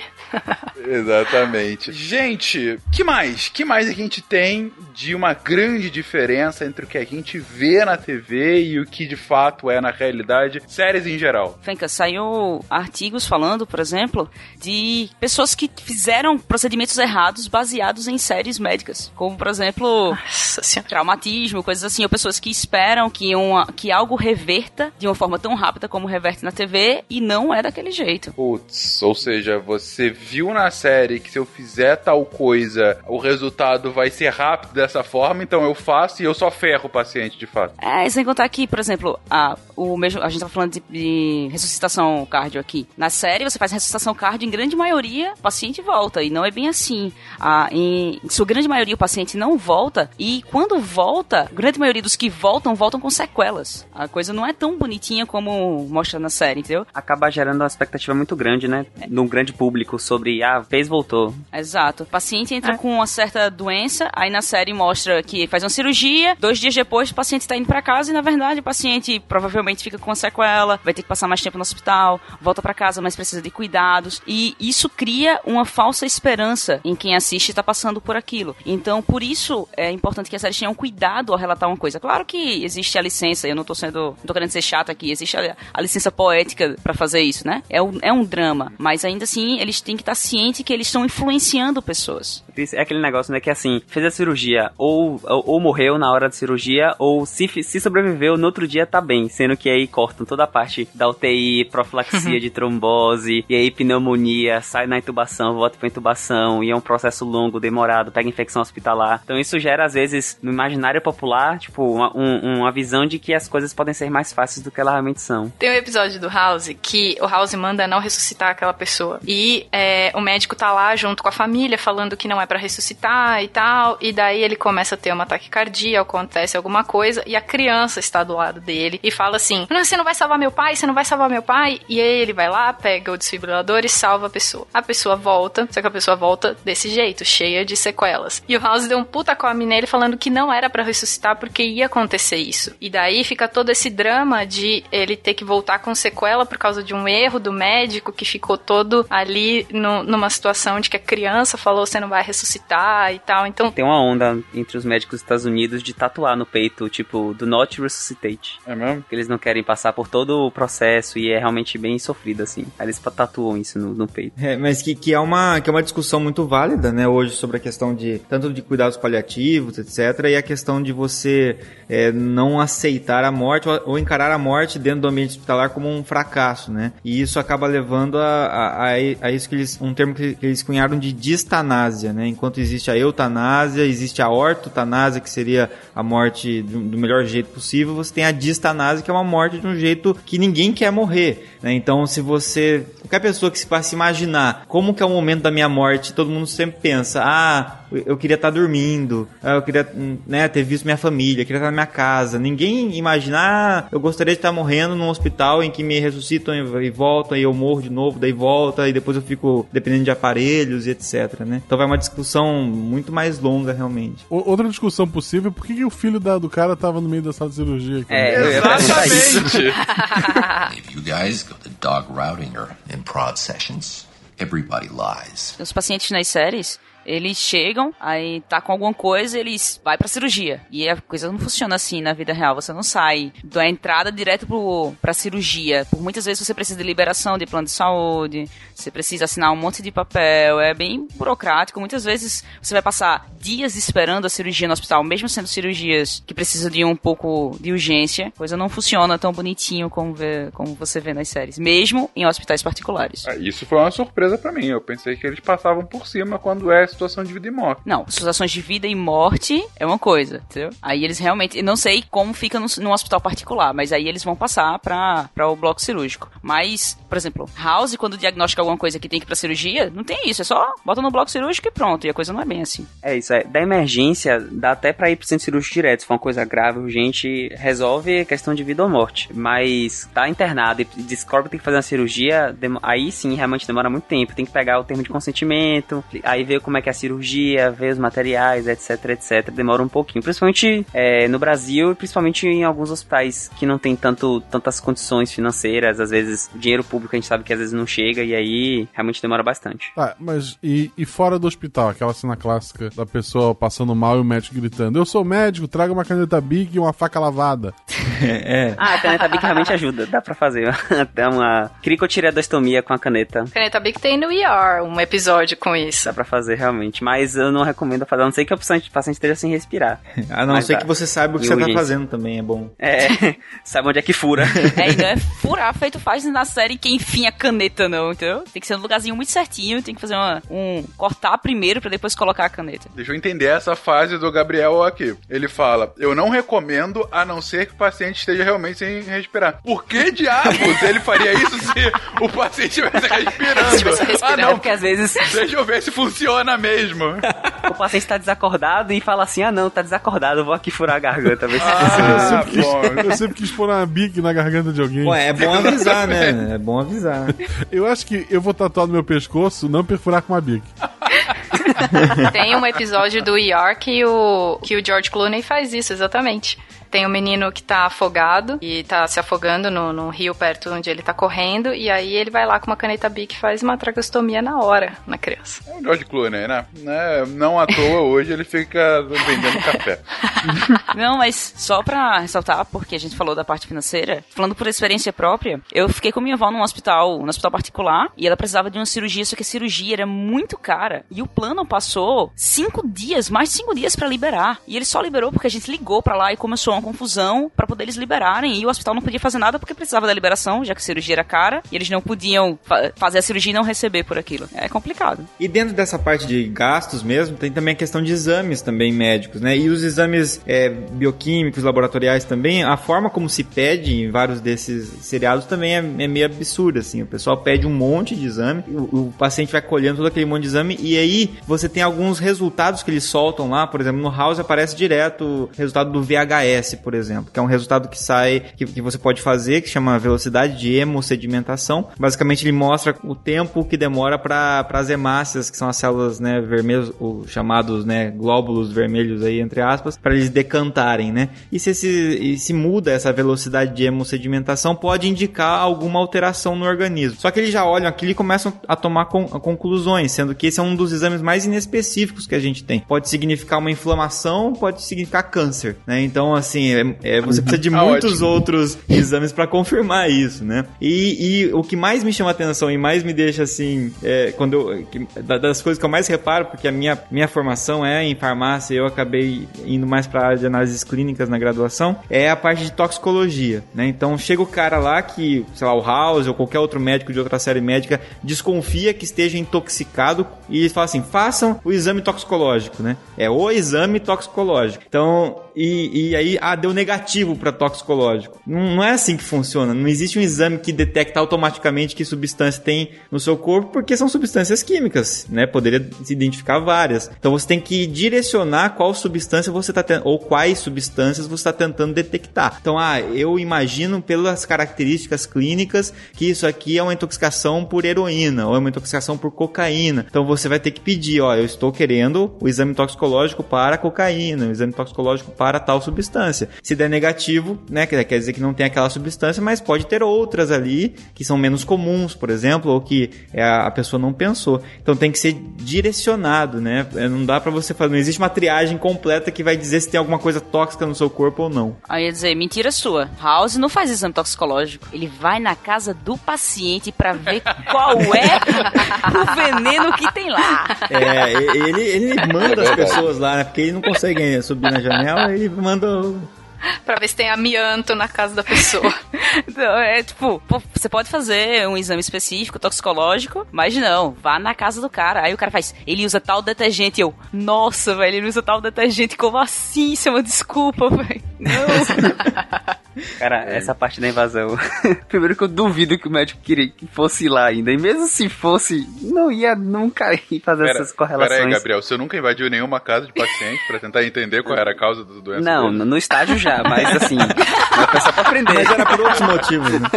Exatamente. Gente, que mais? Que mais a gente tem de uma grande diferença entre o que a gente vê na TV e o que de fato é na realidade, séries em geral? Fenka, saiu artigos falando, por exemplo, de pessoas que fizeram procedimentos errados baseados em séries médicas, como por exemplo, traumatismo, coisas assim, ou pessoas que esperam que, uma, que algo reverta de uma forma tão rápida como reverte na TV e não é daquele jeito. Putz, ou seja, você viu na série que se eu fizer tal coisa, o resultado vai ser rápido dessa forma, então eu faço e eu só ferro o paciente de fato. É, sem contar que, por exemplo, a, o mesmo, a gente tá falando de, de ressuscitação cardio aqui. Na série, você faz ressuscitação cardio, em grande maioria, o paciente volta, e não é bem assim. Ah, em, em sua grande maioria, o paciente não volta, e quando volta, a grande maioria dos que voltam, voltam com sequelas. A coisa não é tão bonitinha como mostra na série, entendeu? Acaba gerando uma expectativa muito grande, né? Num grande público sobre, ah, fez, voltou. Exato. O paciente entra é. com uma certa doença, aí na série mostra que faz uma cirurgia, dois dias depois o paciente está indo para casa e na verdade o paciente provavelmente fica com uma sequela, vai ter que passar mais tempo no hospital, volta para casa, mas precisa de cuidados e isso cria uma falsa esperança em quem assiste está passando por aquilo. Então, por isso é importante que a série tenha um cuidado ao relatar uma coisa. Claro que existe a licença, eu não tô sendo, não tô querendo ser chato aqui, existe a, a licença poética para fazer isso, né? É um, é um drama, mas ainda assim eles têm que estar cientes que eles estão influenciando pessoas. É aquele negócio, né, que assim, fez a cirurgia, ou, ou, ou, morreu na hora da cirurgia, ou se, se sobreviveu, no outro dia tá bem, sendo que aí cortam toda a parte da UTI, profilaxia de trombose, e aí pneumonia, sai na intubação, volta pra intubação, e é um processo longo, demorado, pega infecção hospitalar. Então isso gera, às vezes, no imaginário popular, tipo, uma, um, uma visão de que as coisas podem ser mais fáceis do que elas realmente são. Tem um episódio do House que o House manda não ressuscitar aquela pessoa. E é, o médico tá lá junto com a família, falando que não é para ressuscitar e tal. E daí ele começa a ter um ataque cardíaco, acontece alguma coisa, e a criança está do lado dele e fala assim: Não, você não vai salvar meu pai, você não vai salvar meu pai. E aí ele vai lá, pega o desfibrilador e salva a pessoa. A pessoa volta, só que a pessoa volta desse jeito, cheia de sequelas. E o House deu um puta come nele falando que não era para ressuscitar porque ia acontecer isso. E daí fica todo esse drama de ele ter que voltar com sequela por causa de um erro do médico que ficou todo ali no, numa situação de que a criança falou você não vai ressuscitar e tal. Então tem uma onda entre os médicos dos Estados Unidos de tatuar no peito, tipo, do not resuscitate. É mesmo? Que eles não querem passar por todo o processo e é realmente bem sofrido, assim. Aí eles tatuam isso no, no peito. É, mas que, que, é uma, que é uma discussão muito válida, né, hoje sobre a questão de, tanto de cuidados paliativos, etc., e a questão de você é, não aceitar a morte ou, ou, encarar a morte dentro do ambiente hospitalar como um fracasso, né? E isso acaba levando a, a, a isso que eles, um termo que eles cunharam de distanásia, né? Enquanto existe a eutanásia, existe a ortotanásia, que seria a morte do, do melhor jeito possível, você tem a distanásia, que é uma morte de um jeito que ninguém quer morrer. Né? Então, se você. Qualquer pessoa que se passe imaginar como que é o momento da minha morte, todo mundo sempre pensa: ah, eu queria estar dormindo, ah, eu queria né, ter visto minha família, eu queria estar na minha casa. Ninguém imagina, ah, eu gostaria de estar morrendo num hospital em que me ressuscitam e voltam, e eu morro de novo, daí volta, e depois eu fico dependendo de aparelhos e etc. Né? Então vai uma discussão muito mais longa, realmente. Outra discussão possível, por que, que o filho da, do cara tava no meio da sala de cirurgia? É, exatamente. If you guys go the dog routing or improv sessions, everybody lies. Os pacientes nas séries eles chegam, aí tá com alguma coisa, eles vai pra cirurgia. E a coisa não funciona assim na vida real. Você não sai da entrada direto pro, pra cirurgia. Por muitas vezes você precisa de liberação de plano de saúde, você precisa assinar um monte de papel, é bem burocrático. Muitas vezes você vai passar dias esperando a cirurgia no hospital, mesmo sendo cirurgias que precisam de um pouco de urgência. A coisa não funciona tão bonitinho como, vê, como você vê nas séries, mesmo em hospitais particulares. É, isso foi uma surpresa para mim. Eu pensei que eles passavam por cima quando é situação de vida e morte. Não, situações de vida e morte é uma coisa, entendeu? Aí eles realmente, não sei como fica no, no hospital particular, mas aí eles vão passar para o bloco cirúrgico. Mas, por exemplo, House, quando diagnostica alguma coisa que tem que ir pra cirurgia, não tem isso, é só bota no bloco cirúrgico e pronto, e a coisa não é bem assim. É isso, é. Da emergência, dá até pra ir pro centro cirúrgico direto, se for uma coisa grave, urgente, resolve a questão de vida ou morte. Mas tá internado e descobre que tem que fazer uma cirurgia, aí sim, realmente demora muito tempo. Tem que pegar o termo de consentimento, aí ver como é é que é a cirurgia, ver os materiais, etc, etc. Demora um pouquinho. Principalmente é, no Brasil e principalmente em alguns hospitais que não tem tanto, tantas condições financeiras. Às vezes, o dinheiro público a gente sabe que às vezes não chega e aí realmente demora bastante. Tá, mas e, e fora do hospital? Aquela cena clássica da pessoa passando mal e o médico gritando: Eu sou médico, traga uma caneta Bic e uma faca lavada. É, Ah, a caneta Bic realmente ajuda. Dá pra fazer até uma cricotireoidostomia com a caneta. Caneta Bic tem no ER um episódio com isso. Dá pra fazer realmente. Mas eu não recomendo fazer, a não ser que o paciente, o paciente esteja sem respirar. A não Mas ser dá. que você saiba o que E você tá urgência. fazendo também, é bom. É, sabe onde é que fura. É, não é furar feito faz na série que enfim a caneta, não, entendeu? Tem que ser um lugarzinho muito certinho, tem que fazer uma, um. cortar primeiro pra depois colocar a caneta. Deixa eu entender essa fase do Gabriel aqui. Ele fala: Eu não recomendo a não ser que o paciente esteja realmente sem respirar. Por que diabos ele faria isso se o paciente estivesse respirando? Estivesse respirando. Ah, não, Porque às vezes deixa eu ver se funciona mesmo. o paciente tá desacordado e fala assim: ah não, tá desacordado, eu vou aqui furar a garganta, ver se Ah, eu, sempre quis, eu sempre quis pôr uma Bic na garganta de alguém. Pô, é bom avisar, né? É bom avisar. Eu acho que eu vou tatuar no meu pescoço, não perfurar com uma Bic. Tem um episódio do ER que o, que o George Clooney faz isso, exatamente. Tem um menino que tá afogado e tá se afogando no, no rio perto onde ele tá correndo, e aí ele vai lá com uma caneta Bic e faz uma tracostomia na hora na criança. É o George Clooney, né? né? Não à toa hoje ele fica vendendo café. Não, mas só pra ressaltar, porque a gente falou da parte financeira, falando por experiência própria, eu fiquei com minha avó num hospital, num hospital particular, e ela precisava de uma cirurgia, só que a cirurgia era muito cara. E o plano passou cinco dias, mais de cinco dias pra liberar. E ele só liberou porque a gente ligou pra lá e começou uma confusão pra poder eles liberarem. E o hospital não podia fazer nada porque precisava da liberação, já que a cirurgia era cara, e eles não podiam fa- fazer a cirurgia e não receber por aquilo. É complicado. E dentro dessa parte de gastos mesmo, tem também a questão de exames também médicos, né? E os exames é, bioquímicos, laboratoriais também, a forma como se pede em vários desses seriados também é, é meio absurda, assim. O pessoal pede um monte de exame, o, o paciente vai colhendo todo aquele monte de exame, e aí você tem alguns resultados que eles soltam lá, por exemplo, no House aparece direto o resultado do VHS, por exemplo, que é um resultado que sai, que, que você pode fazer, que chama velocidade de hemossedimentação. Basicamente ele mostra o tempo que demora para as hemácias, que são as células, né, vermelhas, os chamados, né, glóbulos vermelhos aí, entre aspas, para eles decantarem, né? E se, esse, e se muda essa velocidade de hemossedimentação, pode indicar alguma alteração no organismo. Só que eles já olham aquilo e começam a tomar con- conclusões, sendo que esse é um dos exames mais inespecíficos que a gente tem. Pode significar uma inflamação, pode significar câncer, né? Então, assim, é, é, você precisa de Ah, muitos ótimo. outros exames para confirmar isso, né? E, e o que mais me chama atenção e mais me deixa assim, é, quando eu, que- da- das coisas que eu mais reparo, porque a minha, minha formação é em farmácia, eu acabei indo mais para área de análises clínicas na graduação, é a parte de toxicologia, né? Então chega o cara lá que, sei lá, o House ou qualquer outro médico de outra série médica desconfia que esteja intoxicado e fala assim: façam o exame toxicológico, né? É o exame toxicológico. Então, e, e aí, ah, deu negativo para toxicológico. Não, não é assim que funciona. Não existe um exame que detecta automaticamente que substância tem no seu corpo, porque são substâncias químicas, né? Poderia se identificar várias. Então você tem que direcionar qual substância você está ou quais substâncias você está tentando detectar. Então, ah, eu imagino pelas características clínicas que isso aqui é uma intoxicação por heroína ou é uma intoxicação por cocaína. Então você vai ter que pedir, ó, eu estou querendo o exame toxicológico para cocaína, o exame toxicológico para tal substância. Se der negativo, né, quer dizer que não tem aquela substância, mas pode ter outras ali que são menos comuns, por exemplo, ou que é, a pessoa não pensou. Então tem que ser direcionado, né? É, Não dá pra você fazer, não existe uma triagem completa que vai dizer se tem alguma coisa tóxica no seu corpo ou não. Aí ia dizer, mentira sua. House não faz exame toxicológico. Ele vai na casa do paciente pra ver qual é o veneno que tem lá. É, ele, ele manda as pessoas lá, né? Porque ele não consegue subir na janela, ele manda. o- Pra ver se tem amianto na casa da pessoa. Então, é tipo, pô, você pode fazer um exame específico, toxicológico, mas não, vá na casa do cara. Aí o cara faz, ele usa tal detergente. Eu, nossa, velho, ele usa tal detergente. Como assim? Isso é uma desculpa, velho. Não. Cara, essa parte da invasão. Primeiro que eu duvido que o médico queria que fosse lá ainda. E mesmo se fosse, não ia nunca ir fazer Pera, essas correlações. pera aí, Gabriel, você nunca invadiu nenhuma casa de paciente pra tentar entender qual era a causa da doença Não, dele? no estágio já, mas assim, vai só pra aprender. Mas era por outros motivos, né?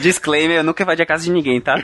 Disclaimer, eu nunca invadi a casa de ninguém, tá?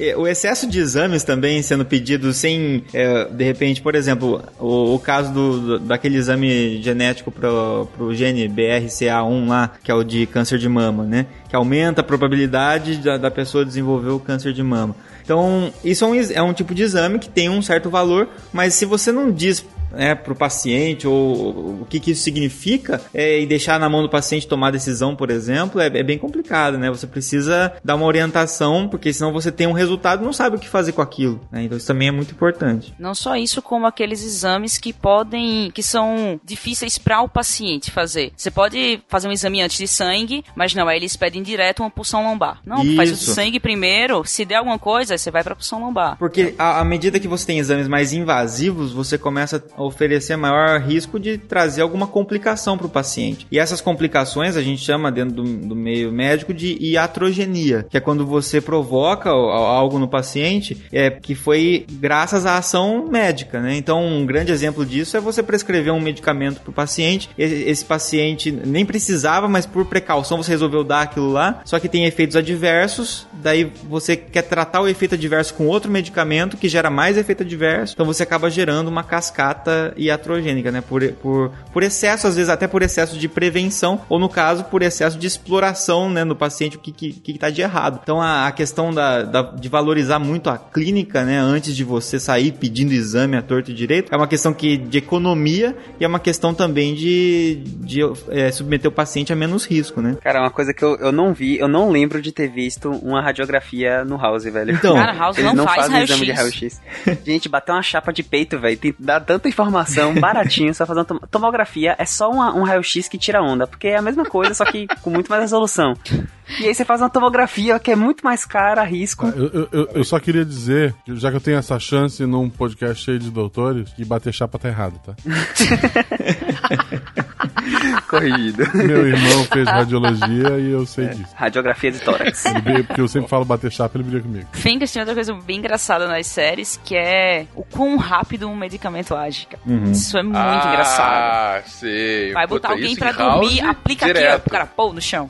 É, O excesso de exames também sendo pedidos sem, é, de repente, por exemplo, o, o caso do, daquele exame genético pro, pro gene BRCA1 lá, que é o de câncer de mama, né? Que aumenta a probabilidade da, da pessoa desenvolver o câncer de mama. Então, isso é um, é um tipo de exame que tem um certo valor, mas se você não diz né, para o paciente ou o que, que isso significa é, e deixar na mão do paciente tomar decisão, por exemplo, é, é bem complicado, né? Você precisa dar uma orientação, porque senão você tem um resultado e não sabe o que fazer com aquilo. né? Então isso também é muito importante. Não só isso, como aqueles exames que podem, que são difíceis para o paciente fazer. Você pode fazer um exame antes de sangue, mas não, aí eles pedem direto uma pulsão lombar. Não, faz o de Isso. sangue primeiro, se der alguma coisa, você vai pra pulsão lombar. Porque à à medida que você tem exames mais invasivos, você começa a oferecer maior risco de trazer alguma complicação para o paciente. E essas complicações a gente chama dentro do, do meio médico de iatrogenia, que é quando você provoca algo no paciente é, que foi graças à ação médica, né? Então um grande exemplo disso é você prescrever um medicamento para o paciente. Esse paciente nem precisava, mas por precaução você resolveu dar aquilo lá, só que tem efeitos adversos, daí você quer tratar o efeito adverso com outro medicamento que gera mais efeito adverso, então você acaba gerando uma cascata iatrogênica, né? Por, por, por excesso, às vezes até por excesso de prevenção, ou no caso, por excesso de exploração, né, no paciente, o que, que, que tá de errado. Então a, a questão da, da- de valorizar muito a clínica, né, antes de você sair pedindo exame à torto e direito, é uma questão que, de economia e é uma questão também de, de é, submeter o paciente a menos risco, né? Cara, uma coisa que eu, eu não vi, eu não lembro de ter visto uma radiografia no House, velho. Então, Cara, House não, não faz exame de raio-x. Gente, bater uma chapa de peito, velho, tem dá tanta informação, baratinho, só fazer uma tom- tomografia, é só uma- um raio-x que tira onda, porque é a mesma coisa, só que com muito mais resolução. E aí você faz uma tomografia que é muito mais cara, risco. Eu, eu- eu- eu só queria dizer, já que eu tenho essa chance num podcast cheio de doutores, que bater chapa tá errado, tá? Corrigido. Meu irmão fez radiologia e eu sei disso. Radiografia de tórax. Ele porque eu sempre falo bater chapa, ele briga comigo. Fingers tem outra coisa bem engraçada nas séries, que é o quão rápido um medicamento age. cara. Isso é muito ah, engraçado. sei. Vai Puta, botar alguém isso pra dormir, aplica aqui, ó, direto. pro cara pô no chão.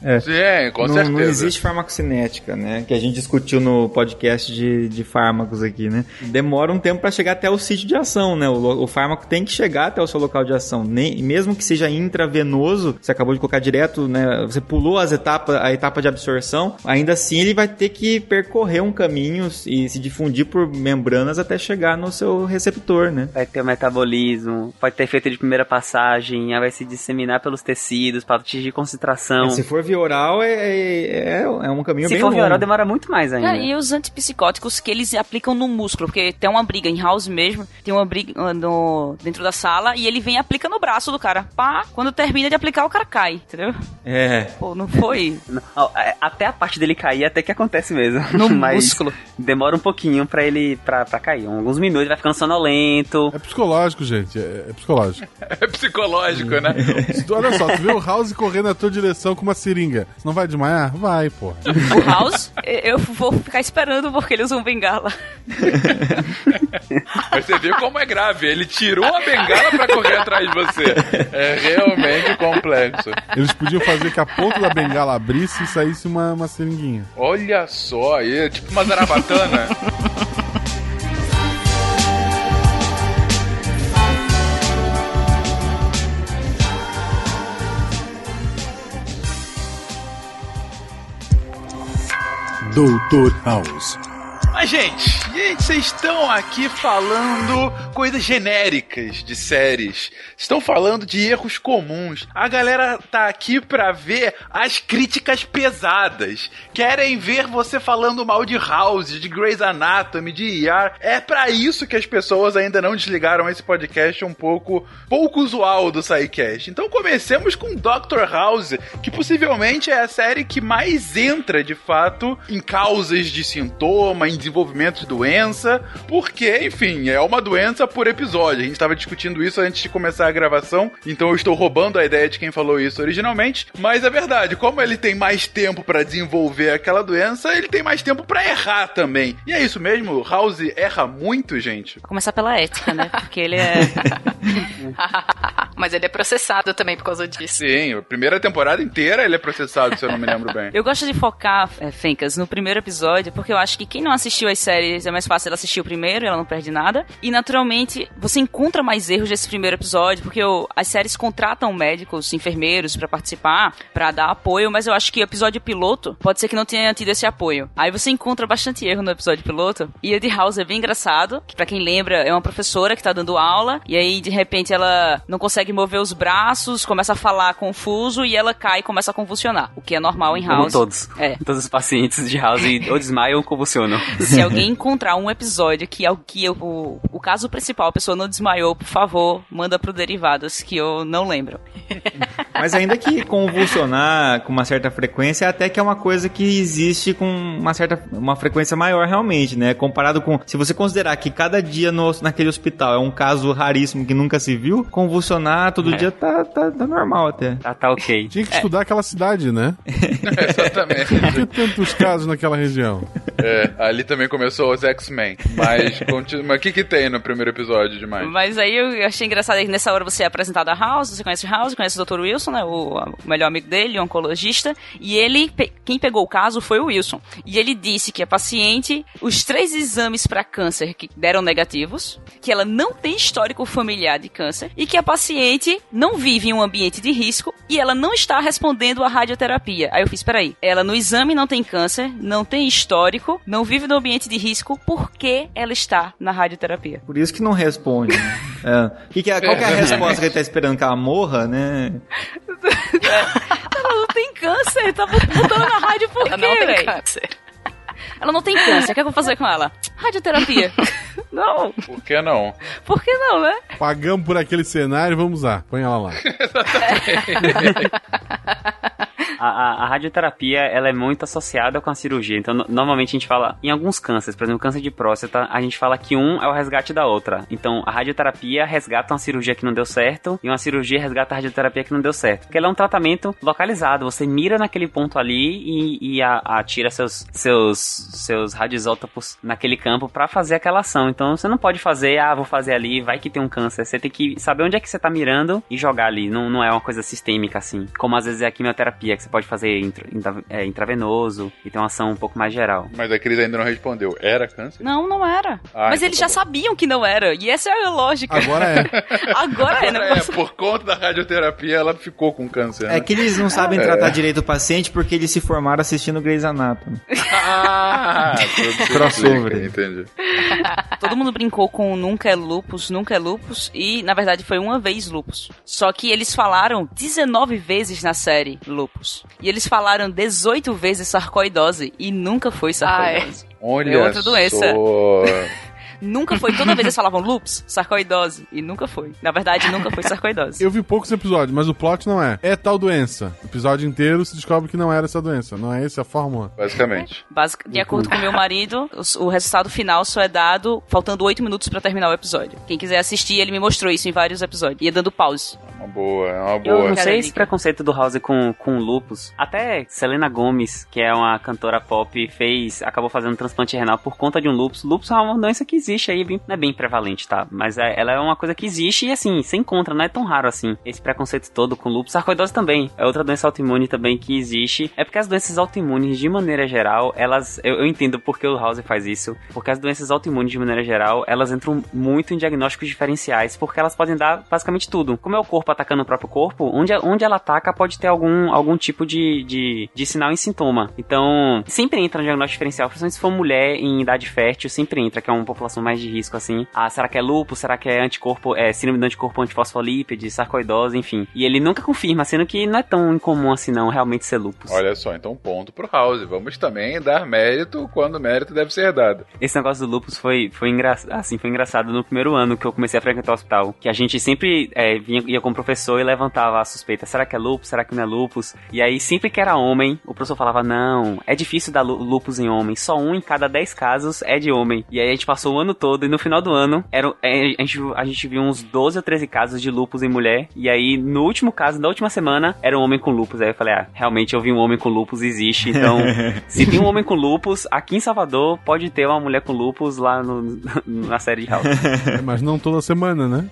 Sim, com não, certeza. não existe farmacocinética, né? Que a gente discutiu no podcast de, de fármacos aqui, né? Demora um tempo para chegar até o sítio de ação, né? O, o fármaco tem que chegar até o seu local de ação. Nem, mesmo que seja intravenoso, você acabou de colocar direto, né? Você pulou as etapas, a etapa de absorção, ainda assim ele vai ter que percorrer um caminho e se difundir por membranas até chegar no seu receptor, né? Vai ter o metabolismo, pode ter efeito de primeira passagem, aí vai se disseminar pelos tecidos para atingir concentração. Se for via oral, é, é, é um caminho Se bem for via longo. oral, demora muito mais ainda. Cara, e os antipsicóticos que eles aplicam no músculo, porque tem uma briga em House mesmo, tem uma briga ah, no, dentro da sala e ele vem e aplica no braço do cara. Pá, quando termina de aplicar, o cara cai, entendeu? É. Pô, não foi. É, Até a parte dele cair, até que acontece mesmo. No Mas músculo. demora um pouquinho pra ele pra, pra cair. Alguns minutos, ele vai ficando sonolento. É psicológico, gente. É, é psicológico. É psicológico, né? Se Olha só, tu vê o House correndo na tua direção com uma seringa. Você não vai desmaiar? Vai, pô. O House, eu vou ficar esperando porque ele usa um bengala. Mas você vê como é grave. Ele tirou a bengala pra correr atrás de você. É realmente complexo. Eles podiam fazer que a ponta da bengala abrisse e saísse uma, uma seringuinha. Olha só, aí é tipo uma zarabatana. Doutor House. Mas, gente, vocês estão aqui falando coisas genéricas de séries. Estão falando de erros comuns. A galera tá aqui pra ver as críticas pesadas. Querem ver você falando mal de House, de Grey's Anatomy, de ER. É pra isso que as pessoas ainda não desligaram esse podcast um pouco pouco usual do SciCast. Então comecemos com Doctor House, que possivelmente é a série que mais entra, de fato, em causas de sintoma, em desenvolvimento de doença, porque, enfim, é uma doença por episódio. A gente estava discutindo isso antes de começar a gravação, então eu estou roubando a ideia de quem falou isso originalmente, mas é verdade, como ele tem mais tempo para desenvolver aquela doença, ele tem mais tempo para errar também. E é isso mesmo, House erra muito, gente. Vou começar pela ética, né? Porque ele é. Mas ele é processado também por causa disso. Sim, a primeira temporada inteira ele é processado, se eu não me lembro bem. Eu gosto de focar, é, Fencas, no primeiro episódio, porque eu acho que quem não assistiu as séries é mais fácil ela assistir o primeiro, ela não perde nada. E naturalmente você encontra mais erros desse primeiro episódio, porque as séries contratam médicos, enfermeiros pra participar, pra dar apoio, mas eu acho que o episódio piloto pode ser que não tenha tido esse apoio. Aí você encontra bastante erro no episódio piloto. E o de House é bem engraçado, que pra quem lembra, é uma professora que tá dando aula, e aí de repente ela não consegue mover os braços, começa a falar confuso e ela cai e começa a convulsionar, o que é normal em Como House. todos. É. Todos os pacientes de House ou desmaiam ou convulsionam. Se alguém encontrar um episódio que, é o, que o, o caso principal, a pessoa não desmaiou, por favor, manda pro Derivados, que eu não lembro. Mas ainda que convulsionar com uma certa frequência, até que é uma coisa que existe com uma certa uma frequência maior realmente, né? Comparado com se você considerar que cada dia no, naquele hospital é um caso raríssimo que nunca se viu, convulsionar todo É. dia tá, tá, tá normal até. Tá, tá ok. Tinha que estudar aquela cidade, né? Exatamente. Por que tantos casos naquela região? É, ali também começou os X-Men. Mas, o que que tem no primeiro episódio demais? Mas aí eu achei engraçado que nessa hora você é apresentado a House, você conhece House, conhece o Dr. Wilson, né, o, o melhor amigo dele, o oncologista, e ele, pe- quem pegou o caso foi o Wilson. E ele disse que a paciente, os três exames para câncer que deram negativos, que ela não tem histórico familiar de câncer e que a paciente não vive em um ambiente de risco e ela não está respondendo à radioterapia. Aí eu fiz, peraí, ela no exame não tem câncer, não tem histórico, não vive no ambiente de risco, por que ela está na radioterapia? Por isso que não responde. né? É. Que que é- qual que é a resposta que ele tá esperando? Que ela morra, né? Ela não tem câncer, tá botando na rádio por Ela quê, não tem véi? câncer. Ela não tem câncer, o que é que eu vou fazer com ela? Radioterapia. não, Por que não? por que não, né? Pagamos por aquele cenário, vamos lá. Põe ela lá. A, a- a radioterapia, ela é muito associada com a cirurgia. Então, no- normalmente a gente fala, em alguns cânceres, por exemplo, câncer de próstata, a gente fala que um é o resgate da outra. Então, a radioterapia resgata uma cirurgia que não deu certo e uma cirurgia resgata a radioterapia que não deu certo. Porque ela é um tratamento localizado. Você mira naquele ponto ali e, e atira seus, seus, seus radioisótopos naquele campo pra fazer aquela ação. Então, você não pode fazer, ah, vou fazer ali, vai que tem um câncer. Você tem que saber onde é que você tá mirando e jogar ali. Não, não é uma coisa sistêmica assim. Como às vezes é a quimioterapia, que você pode fazer intra- intra- é, intravenoso e tem uma ação um pouco mais geral. Mas a Cris ainda não respondeu. Era câncer? Não, não era. Ah, Mas então eles tá já bom. sabiam que não era. E essa é a lógica. Agora é. Agora é, Agora né? é, por conta da radioterapia, ela ficou com câncer. É né? que eles não sabem É. tratar direito o paciente porque eles se formaram assistindo Grey's Anatomy. Ah, Crossover. Entendi. Todo mundo brincou com nunca é lupus, nunca é lupus, e na verdade foi uma vez lupus. Só que eles falaram 19 vezes na série lupus. E eles falaram 18 vezes sarcoidose, e nunca foi sarcoidose. Olha É outra doença. só. Nunca foi, toda vez eles falavam lupus, sarcoidose, e nunca foi. Na verdade, nunca foi sarcoidose. Eu vi poucos episódios, mas o plot não é. É tal doença. O episódio inteiro se descobre que não era essa doença. Não é essa a fórmula? Basicamente. Basic- de acordo com meu marido, o, resultado final só é dado faltando 8 minutos pra terminar o episódio. Quem quiser assistir, ele me mostrou isso em vários episódios. Ia dando pause. Uma boa, é uma Eu boa. não Cara, sei esse preconceito do House com, com lupus. Até Selena Gomes, que é uma cantora pop, fez, acabou fazendo transplante renal por conta de um lupus. Lupus é uma doença que existe aí, bem- não é bem prevalente, tá? Mas é- ela é uma coisa que existe e assim, você encontra, não é tão raro assim. Esse preconceito todo com lupus. Sarcoidose também é outra doença autoimune também que existe. É porque as doenças autoimunes, de maneira geral, elas. Eu, eu entendo porque o House faz isso. Porque as doenças autoimunes, de maneira geral, elas entram muito em diagnósticos diferenciais, porque elas podem dar basicamente tudo. Como é o corpo atacando o próprio corpo, onde, onde ela ataca pode ter algum, algum tipo de, de, de sinal e sintoma. Então, sempre entra no diagnóstico diferencial, principalmente se for mulher em idade fértil, sempre entra, que é uma população mais de risco, assim. Ah, será que é lúpus? Será que é anticorpo, é síndrome do anticorpo antifosfolípide, sarcoidose, enfim. E ele nunca confirma, sendo que não é tão incomum assim não, realmente ser lúpus. Olha só, então ponto pro House. Vamos também dar mérito quando mérito deve ser dado. Esse negócio do lupus foi, foi, engra... assim, foi engraçado no primeiro ano que eu comecei a frequentar o hospital. Que a gente sempre é, vinha, ia com o professor e levantava a suspeita. Será que é lupus? Será que não é lupus? E aí, sempre que era homem, o professor falava, não, é difícil dar lupus em homem. Só um em cada dez casos é de homem. E aí a gente passou o ano ano todo e no final do ano era, é, a, gente, a gente viu uns 12 ou 13 casos de lupus em mulher. E aí, no último caso, na última semana, era um homem com lupus. Aí eu falei, ah, realmente eu vi um homem com lupus, existe. Então, se tem um homem com lupus, aqui em Salvador, pode ter uma mulher com lupus lá no, na série de House. É, Mas não toda semana, né?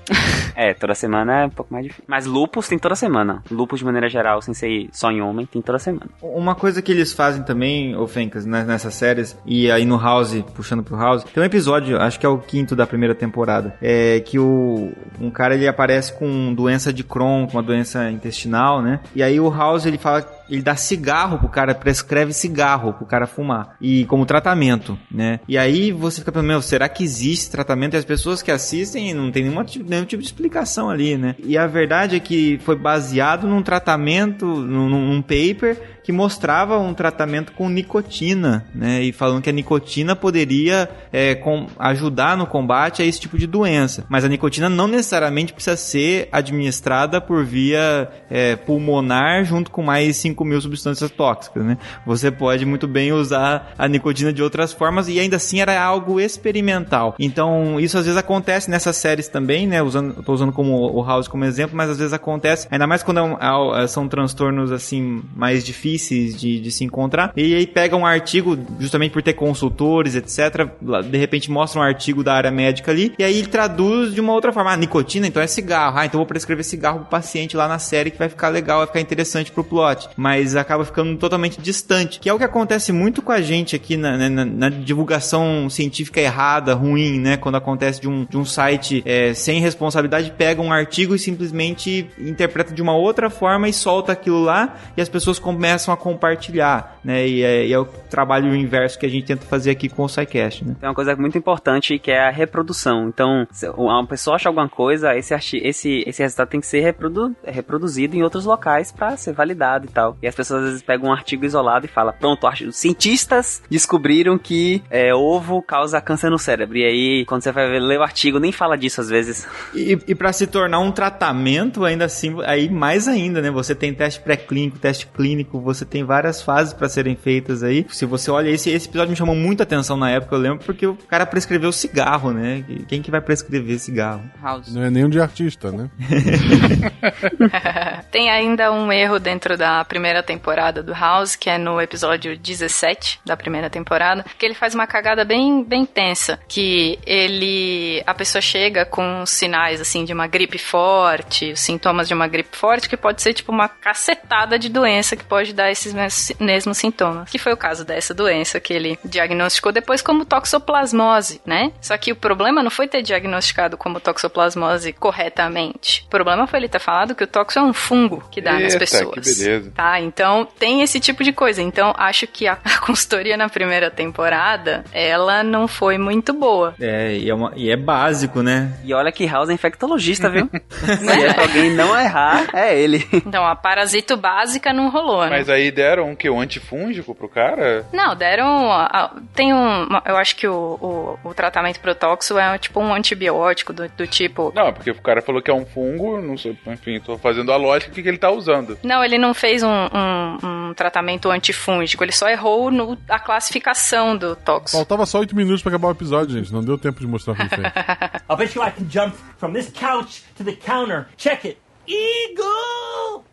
É, toda semana é um pouco mais difícil. Mas lupus tem toda semana. Lupus de maneira geral, sem ser só em homem, tem toda semana. Uma coisa que eles fazem também, ô Fencas, né, nessas séries, e aí no House, puxando pro House, tem um episódio, acho que é o quinto da primeira temporada, é que o um cara ele aparece com doença de Crohn, com uma doença intestinal, né? E aí o House ele fala ele dá cigarro pro cara, prescreve cigarro pro cara fumar. E como tratamento, né? E aí você fica pensando, meu, será que existe tratamento? E as pessoas que assistem não tem nenhuma, nenhum tipo de explicação ali, né? E a verdade é que foi baseado num tratamento, num, num paper que mostrava um tratamento com nicotina, né? E falando que a nicotina poderia é, com, ajudar no combate a esse tipo de doença. Mas a nicotina não necessariamente precisa ser administrada por via é, pulmonar junto com mais 5 mil substâncias tóxicas, né? Você pode muito bem usar a nicotina de outras formas e ainda assim era algo experimental. Então, isso às vezes acontece nessas séries também, né? Usando, tô usando como o House como exemplo, mas às vezes acontece, ainda mais quando é um, é, são transtornos assim mais difíceis de, de se encontrar. E aí pega um artigo, justamente por ter consultores, etc. De repente mostra um artigo da área médica ali, e aí ele traduz de uma outra forma. Ah, nicotina, então é cigarro. Ah, então vou prescrever cigarro pro paciente lá na série que vai ficar legal, vai ficar interessante pro plot. Mas acaba ficando totalmente distante, que é o que acontece muito com a gente aqui na, na, na divulgação científica errada, ruim, né? Quando acontece de um, de um site é, sem responsabilidade, pega um artigo e simplesmente interpreta de uma outra forma e solta aquilo lá, e as pessoas começam a compartilhar, né? E é, e é o trabalho inverso que a gente tenta fazer aqui com o SciCast, né? Tem uma coisa muito importante que é a reprodução. Então, se uma pessoa acha alguma coisa, esse, esse, esse resultado tem que ser reprodu reproduzido em outros locais para ser validado e tal. E as pessoas às vezes pegam um artigo isolado e falam: pronto, os cientistas descobriram que é, ovo causa câncer no cérebro. E aí, quando você vai ler o artigo, nem fala disso às vezes. E, e para se tornar um tratamento, ainda assim, aí mais ainda, né? Você tem teste pré-clínico, teste clínico, você tem várias fases para serem feitas aí. Se você olha esse, esse episódio me chamou muita atenção na época, eu lembro, porque o cara prescreveu cigarro, né? Quem que vai prescrever cigarro? House. Não é nenhum de artista, né? Tem ainda um erro dentro da primeira temporada do House, que é no episódio 17 da primeira temporada, que ele faz uma cagada bem, bem tensa, que ele a pessoa chega com sinais assim de uma gripe forte, os sintomas de uma gripe forte, que pode ser tipo uma cacetada de doença que pode dar esses mesmos sintomas. Que foi o caso dessa doença que ele diagnosticou depois como toxoplasmose, né? Só que o problema não foi ter diagnosticado como toxoplasmose corretamente. O problema foi ele ter falado que o toxo é um fungo que dá Eita, nas pessoas. que beleza. Tá, então tem esse tipo de coisa. Então acho que a, a consultoria na primeira temporada, ela não foi muito boa. É, e é, uma- e é básico, né? E olha que House é infectologista, viu? Se é pra alguém não errar, é ele. Então a parasito básica não rolou, né? Mas aí deram um que? Um antifúngico pro cara? Não, deram. a- a- Tem um. Eu acho que o, o, o tratamento pro toxo é tipo um antibiótico do, do tipo. Não, porque o cara falou que é um fungo, não sei, enfim, tô fazendo a lógica, o que, que ele tá usando. Não, ele não fez um, um- um tratamento antifúngico, ele só errou no, a classificação do toxo. Faltava só 8 minutos pra acabar o episódio, gente. Não deu tempo de mostrar pra vocês. I'll bet you I can jump from this couch to the counter. Check it. Eagle!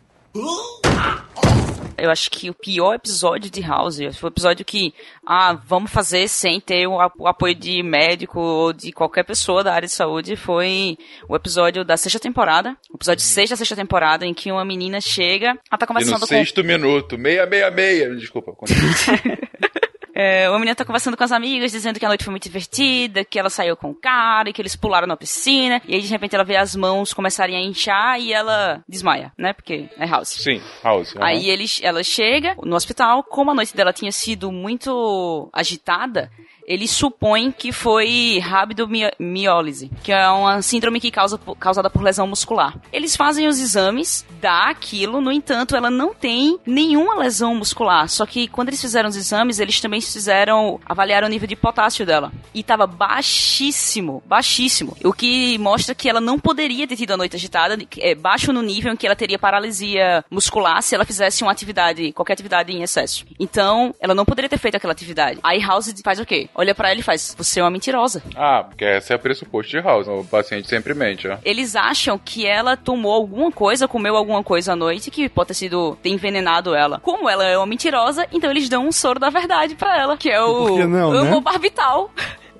Eu acho que o pior episódio de House foi o episódio que, ah, vamos fazer sem ter o, ap- o apoio de médico ou de qualquer pessoa da área de saúde. Foi o episódio da sexta temporada. O episódio 6 da sexta temporada, em que uma menina chega, ela tá E no conversando com. sexto minuto, meia, meia, meia. Desculpa. É, uma menina tá conversando com as amigas, dizendo que a noite foi muito divertida, que ela saiu com o cara e que eles pularam na piscina. E aí, de repente, ela vê as mãos começarem a inchar e ela desmaia, né? Porque é House. Sim, House. aham. Aí ele, ela chega no hospital, como a noite dela tinha sido muito agitada, ele supõe que foi rabdomiólise, que é uma síndrome que causa, causada por lesão muscular. Eles fazem os exames, dá aquilo, no entanto, ela não tem nenhuma lesão muscular. Só que quando eles fizeram os exames, eles também fizeram avaliar o nível de potássio dela. E tava baixíssimo, baixíssimo. O que mostra que ela não poderia ter tido a noite agitada, é baixo no nível em que ela teria paralisia muscular se ela fizesse uma atividade, qualquer atividade em excesso. Então, ela não poderia ter feito aquela atividade. Aí House faz o quê? Olha pra ela e faz: Você é uma mentirosa. Ah, porque essa é a pressuposto de House. O paciente sempre mente, ó. Eles acham que ela tomou alguma coisa, comeu alguma coisa à noite, que pode ter sido ter envenenado ela. Como ela é uma mentirosa, então eles dão um soro da verdade pra ela, que é o Por que não, né? amobarbital.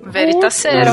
Veritaseiro.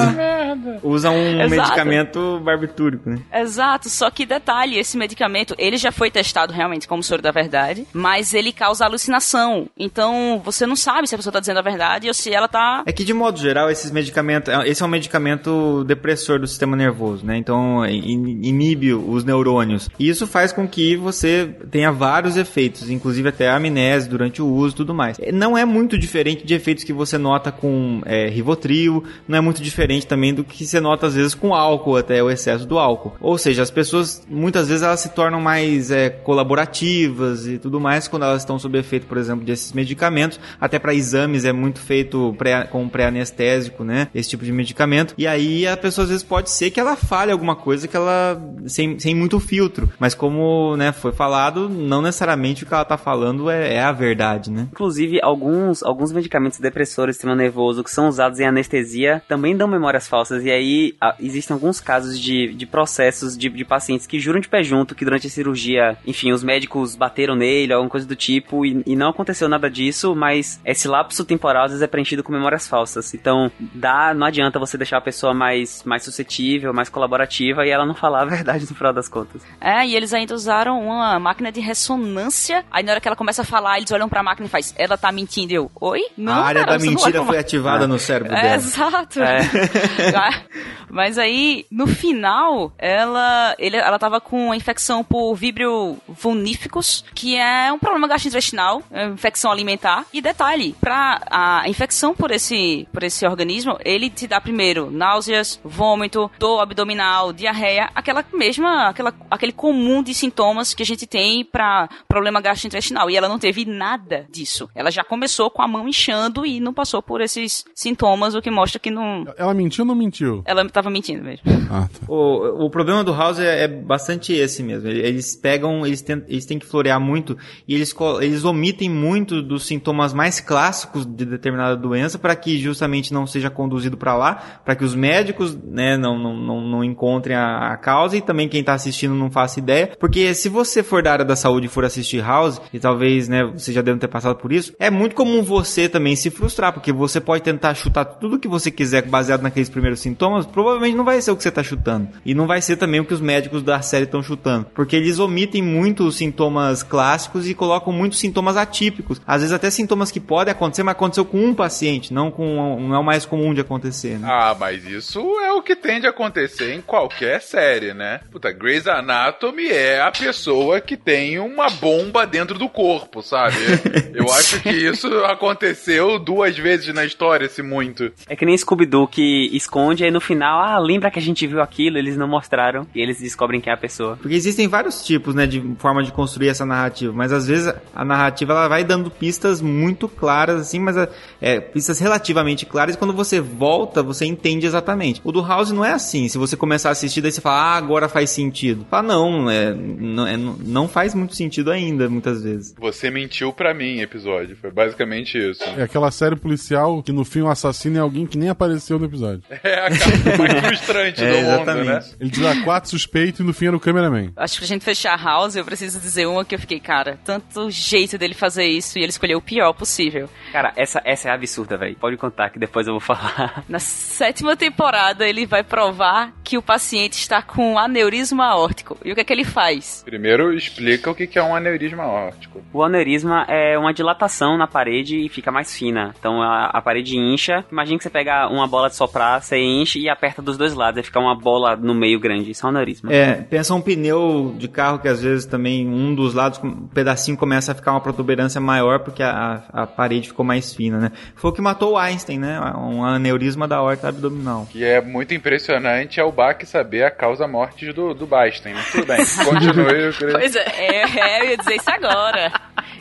Usa um Exato. medicamento barbitúrico, né? Exato, só que detalhe, esse medicamento, ele já foi testado realmente como soro da verdade, mas ele causa alucinação. Então, você não sabe se a pessoa tá dizendo a verdade ou se ela tá... É que, de modo geral, esses medicamentos. Esse é um medicamento depressor do sistema nervoso, né? Então, in- inibe os neurônios. E isso faz com que você tenha vários efeitos, inclusive até amnésia durante o uso e tudo mais. Não é muito diferente de efeitos que você nota com é, Rivotril, não é muito diferente também do que você nota às vezes com álcool, até o excesso do álcool. Ou seja, as pessoas, muitas vezes, elas se tornam mais é, colaborativas e tudo mais quando elas estão sob efeito, por exemplo, desses medicamentos. Até para exames é muito feito pré, com pré-anestésico, né? Esse tipo de medicamento. E aí a pessoa às vezes pode ser que ela fale alguma coisa que ela. sem, sem muito filtro. Mas como né, foi falado, não necessariamente o que ela tá falando é, é a verdade, né? Inclusive, alguns, alguns medicamentos depressores sistema nervoso que são usados em anestesia também dão memórias falsas. E aí, a- existem alguns casos de, de processos de, de pacientes que juram de pé junto que durante a cirurgia, enfim, os médicos bateram nele, alguma coisa do tipo, e, e não aconteceu nada disso, mas esse lapso temporal às vezes é preenchido com memórias falsas. Então, dá, não adianta você deixar a pessoa mais, mais suscetível, mais colaborativa e ela não falar a verdade no final das contas. É, e eles ainda usaram uma máquina de ressonância. Aí na hora que ela começa a falar, eles olham pra máquina e faz, ela tá mentindo. Eu, oi? Não, a área cara, da mentira foi ativada no cérebro É, dela. Exato. É. Mas aí, no final, ela, ele, ela tava com uma infecção por vibrio vulníficos, que é um problema gastrointestinal, é infecção alimentar. E detalhe, pra a infecção por esse, por esse organismo, ele te dá primeiro náuseas, vômito, dor abdominal, diarreia, aquela mesma, aquela, aquele comum de sintomas que a gente tem pra problema gastrointestinal. E ela não teve nada disso. Ela já começou com a mão inchando e não passou por esses sintomas, o que mostra que não, Ela mentiu ou não mentiu? ela tava mentindo mesmo. Ah, tá. O, o problema do House é, é bastante esse mesmo. Ele- Eles pegam, eles, ten- eles têm que florear muito e eles, eles omitem muito dos sintomas mais clássicos de determinada doença para que justamente não seja conduzido para lá, para que os médicos né, não, não, não, não encontrem a, a causa e também quem tá assistindo não faça ideia. Porque se você for da área da saúde e for assistir House, e talvez né, você já deve ter passado por isso, é muito comum você também se frustrar, porque você pode tentar chutar tudo que você quiser baseado naqueles primeiros sintomas, provavelmente não vai ser o que você tá chutando. E não vai ser também o que os médicos da série estão chutando. Porque eles omitem muito os sintomas clássicos e colocam muitos sintomas atípicos. Às vezes até sintomas que podem acontecer, mas aconteceu com um paciente, não com não é o mais comum de acontecer, né? Ah, mas isso é o que tende a acontecer em qualquer série, né? Puta, Grey's Anatomy é a pessoa que tem uma bomba dentro do corpo, sabe? Eu acho que isso aconteceu duas vezes na história, se muito. É que nem Scooby-Doo que esconde, aí no final, ah, lembra que a gente viu aquilo, eles não mostraram, e eles descobrem quem é a pessoa. Porque existem vários tipos, né, de forma de construir essa narrativa, mas às vezes a narrativa ela vai dando pistas muito claras, assim, mas é, pistas relativamente claras, e quando você volta, você entende exatamente. O do House não é assim, se você começar a assistir, daí você fala, ah, agora faz sentido. Fala, não, é, não, é, não faz muito sentido ainda, muitas vezes. Você mentiu pra mim, episódio. Foi basicamente isso. É aquela série policial que no fim o assassino é alguém que nem apareceu no episódio. É a carta mais frustrante É, do mundo, né? Ele dá quatro suspeitos e no fim era o cameraman. Acho que pra gente fechar House, eu preciso dizer uma que eu fiquei, cara, tanto jeito dele fazer isso e ele escolheu o pior possível. Cara, essa, essa é absurda, velho. Pode contar que depois eu vou falar. Na sétima temporada, ele vai provar que o paciente está com aneurisma aórtico. E o que é que ele faz? Primeiro, explica o que que é um aneurisma aórtico. O aneurisma é uma dilatação na parede e fica mais fina. Então a, a parede incha. Imagina que você pega uma bola de soprar, você enche e aperta dos dois lados. Aí fica uma bola no meio grande. Isso é um aneurisma. É, pensa um pneu de carro que às vezes também um dos lados, um pedacinho começa a ficar uma protuberância maior porque a, a, parede ficou mais fina, né? Foi o que matou o Einstein, né? Um aneurisma da horta abdominal. Que é muito impressionante é o Bach saber a causa morte do, do Bastem. Mas tudo bem, continue. eu queria- Pois é. É, é, eu ia dizer isso agora.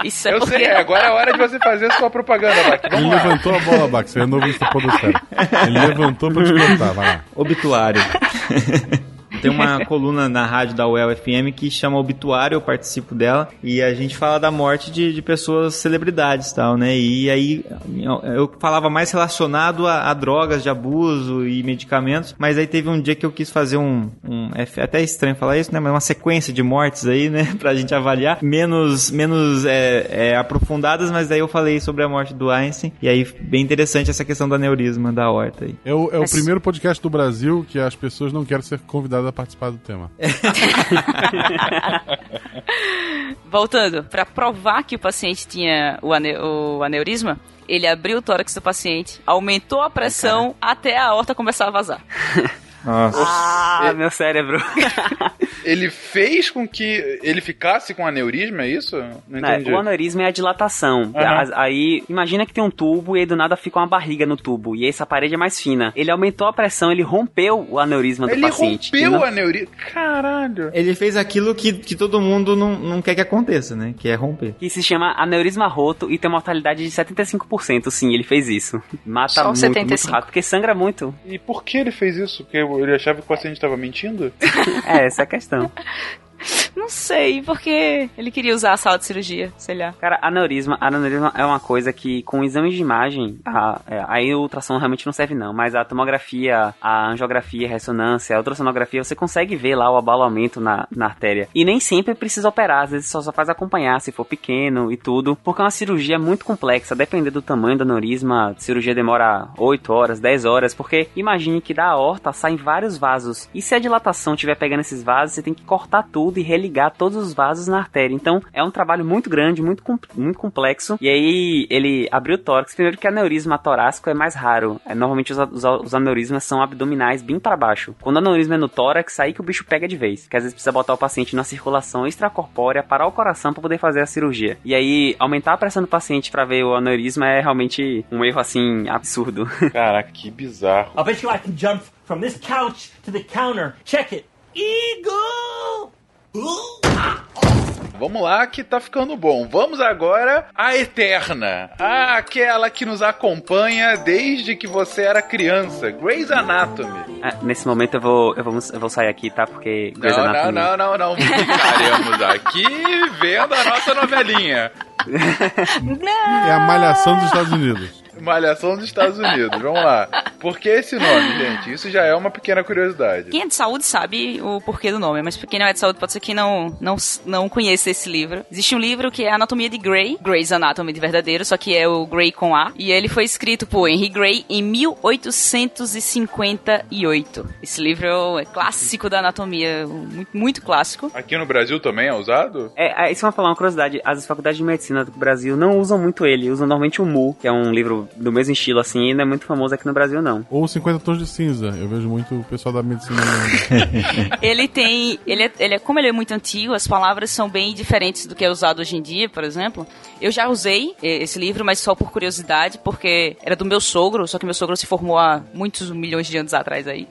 Isso é Eu porque... sei, agora é a hora de você fazer a sua propaganda, Bach. Ele Vamos lá. levantou a bola, Bax. Você é novo Podosfera. Ele levantou pra te contar, vai lá. Obituário. Tem uma coluna na rádio da UEL FM que chama Obituário, eu participo dela, e a gente fala da morte de, de pessoas celebridades e tal, né? E aí eu falava mais relacionado a, a, drogas de abuso e medicamentos, mas aí teve um dia que eu quis fazer um, um é até estranho falar isso, né? Mas uma sequência de mortes aí, né? Pra gente avaliar, menos, menos é, é, aprofundadas, mas daí eu falei sobre a morte do Einstein, e aí bem interessante essa questão do aneurisma da horta aí. É o, é o primeiro podcast do Brasil que as pessoas não querem ser convidadas a participar do tema. Voltando, para provar que o paciente tinha o, ane o aneurisma, ele abriu o tórax do paciente, aumentou a pressão até a horta começar a vazar. Nossa. Ah, meu cérebro. ele fez com que ele ficasse com aneurisma, é isso? Não entendi. É, o aneurisma é a dilatação. Uhum. Aí, imagina que tem um tubo e aí do nada fica uma barriga no tubo. E essa parede é mais fina. Ele aumentou a pressão, ele rompeu o aneurisma do ele paciente. Ele rompeu o aneurisma? Caralho. Ele fez aquilo que, que todo mundo não, não quer que aconteça, né? Que é romper. Que se chama aneurisma roto e tem mortalidade de 75%. Sim, ele fez isso. Mata Só muito, 75. muito rápido, porque sangra muito. E por que ele fez isso? Porque ele achava que o paciente estava mentindo? é, essa é a questão. Não sei, porque ele queria usar a sala de cirurgia, sei lá. Cara, aneurisma, aneurisma é uma coisa que com exames de imagem, a, é, aí o ultrassom realmente não serve não, mas a tomografia, a angiografia, a ressonância, a ultrassonografia, você consegue ver lá o abalamento na, na artéria. E nem sempre precisa operar, às vezes só, só faz acompanhar se for pequeno e tudo, porque é uma cirurgia muito complexa, dependendo do tamanho do aneurisma, a cirurgia demora 8 horas, 10 horas, porque imagine que da aorta saem vários vasos, e se a dilatação estiver pegando esses vasos, você tem que cortar tudo tudo e religar todos os vasos na artéria. Então é um trabalho muito grande, muito, muito complexo. E aí ele abriu o tórax. Primeiro que aneurisma torácico é mais raro. É, normalmente os, os, os, aneurismas são abdominais bem para baixo. Quando o aneurisma é no tórax, aí que o bicho pega de vez. Que às vezes precisa botar o paciente na circulação extracorpórea, parar o coração para poder fazer a cirurgia. E aí aumentar a pressão do paciente para ver o aneurisma é realmente um erro assim absurdo. Caraca, que bizarro. I bet you I can jump from this couch to the counter. Check it. Eagle! Vamos lá que tá ficando bom. Vamos agora à Eterna. Aquela que nos acompanha desde que você era criança. Grey's Anatomy. Ah, nesse momento eu vou, eu, vou, eu vou sair aqui, tá? Porque Grey's não, Anatomy... Não, não, não, não. Ficaremos aqui vendo a nossa novelinha. É a malhação dos Estados Unidos. Malhação dos Estados Unidos. Vamos lá. Por que esse nome, gente? Isso já é uma pequena curiosidade. Quem é de saúde sabe o porquê do nome, mas quem não é de saúde, pode ser que não, não, não conheça esse livro. Existe um livro que é Anatomia de Grey, Grey's Anatomy de verdadeiro, só que é o Grey com A, e ele foi escrito por Henry Grey em 1858. Esse livro é clássico da anatomia, muito, muito clássico. Aqui no Brasil também é usado? É, é isso é uma falar uma curiosidade. As faculdades de medicina do Brasil não usam muito ele, usam normalmente o Mu, que é um livro do mesmo estilo assim, e não é muito famoso aqui no Brasil, não. Ou 50 tons de cinza. Eu vejo muito o pessoal da medicina. ele tem. Ele é, ele é, como ele é muito antigo, as palavras são bem diferentes do que é usado hoje em dia, por exemplo. Eu já usei esse livro, mas só por curiosidade, porque era do meu sogro, só que meu sogro se formou há muitos milhões de anos atrás aí.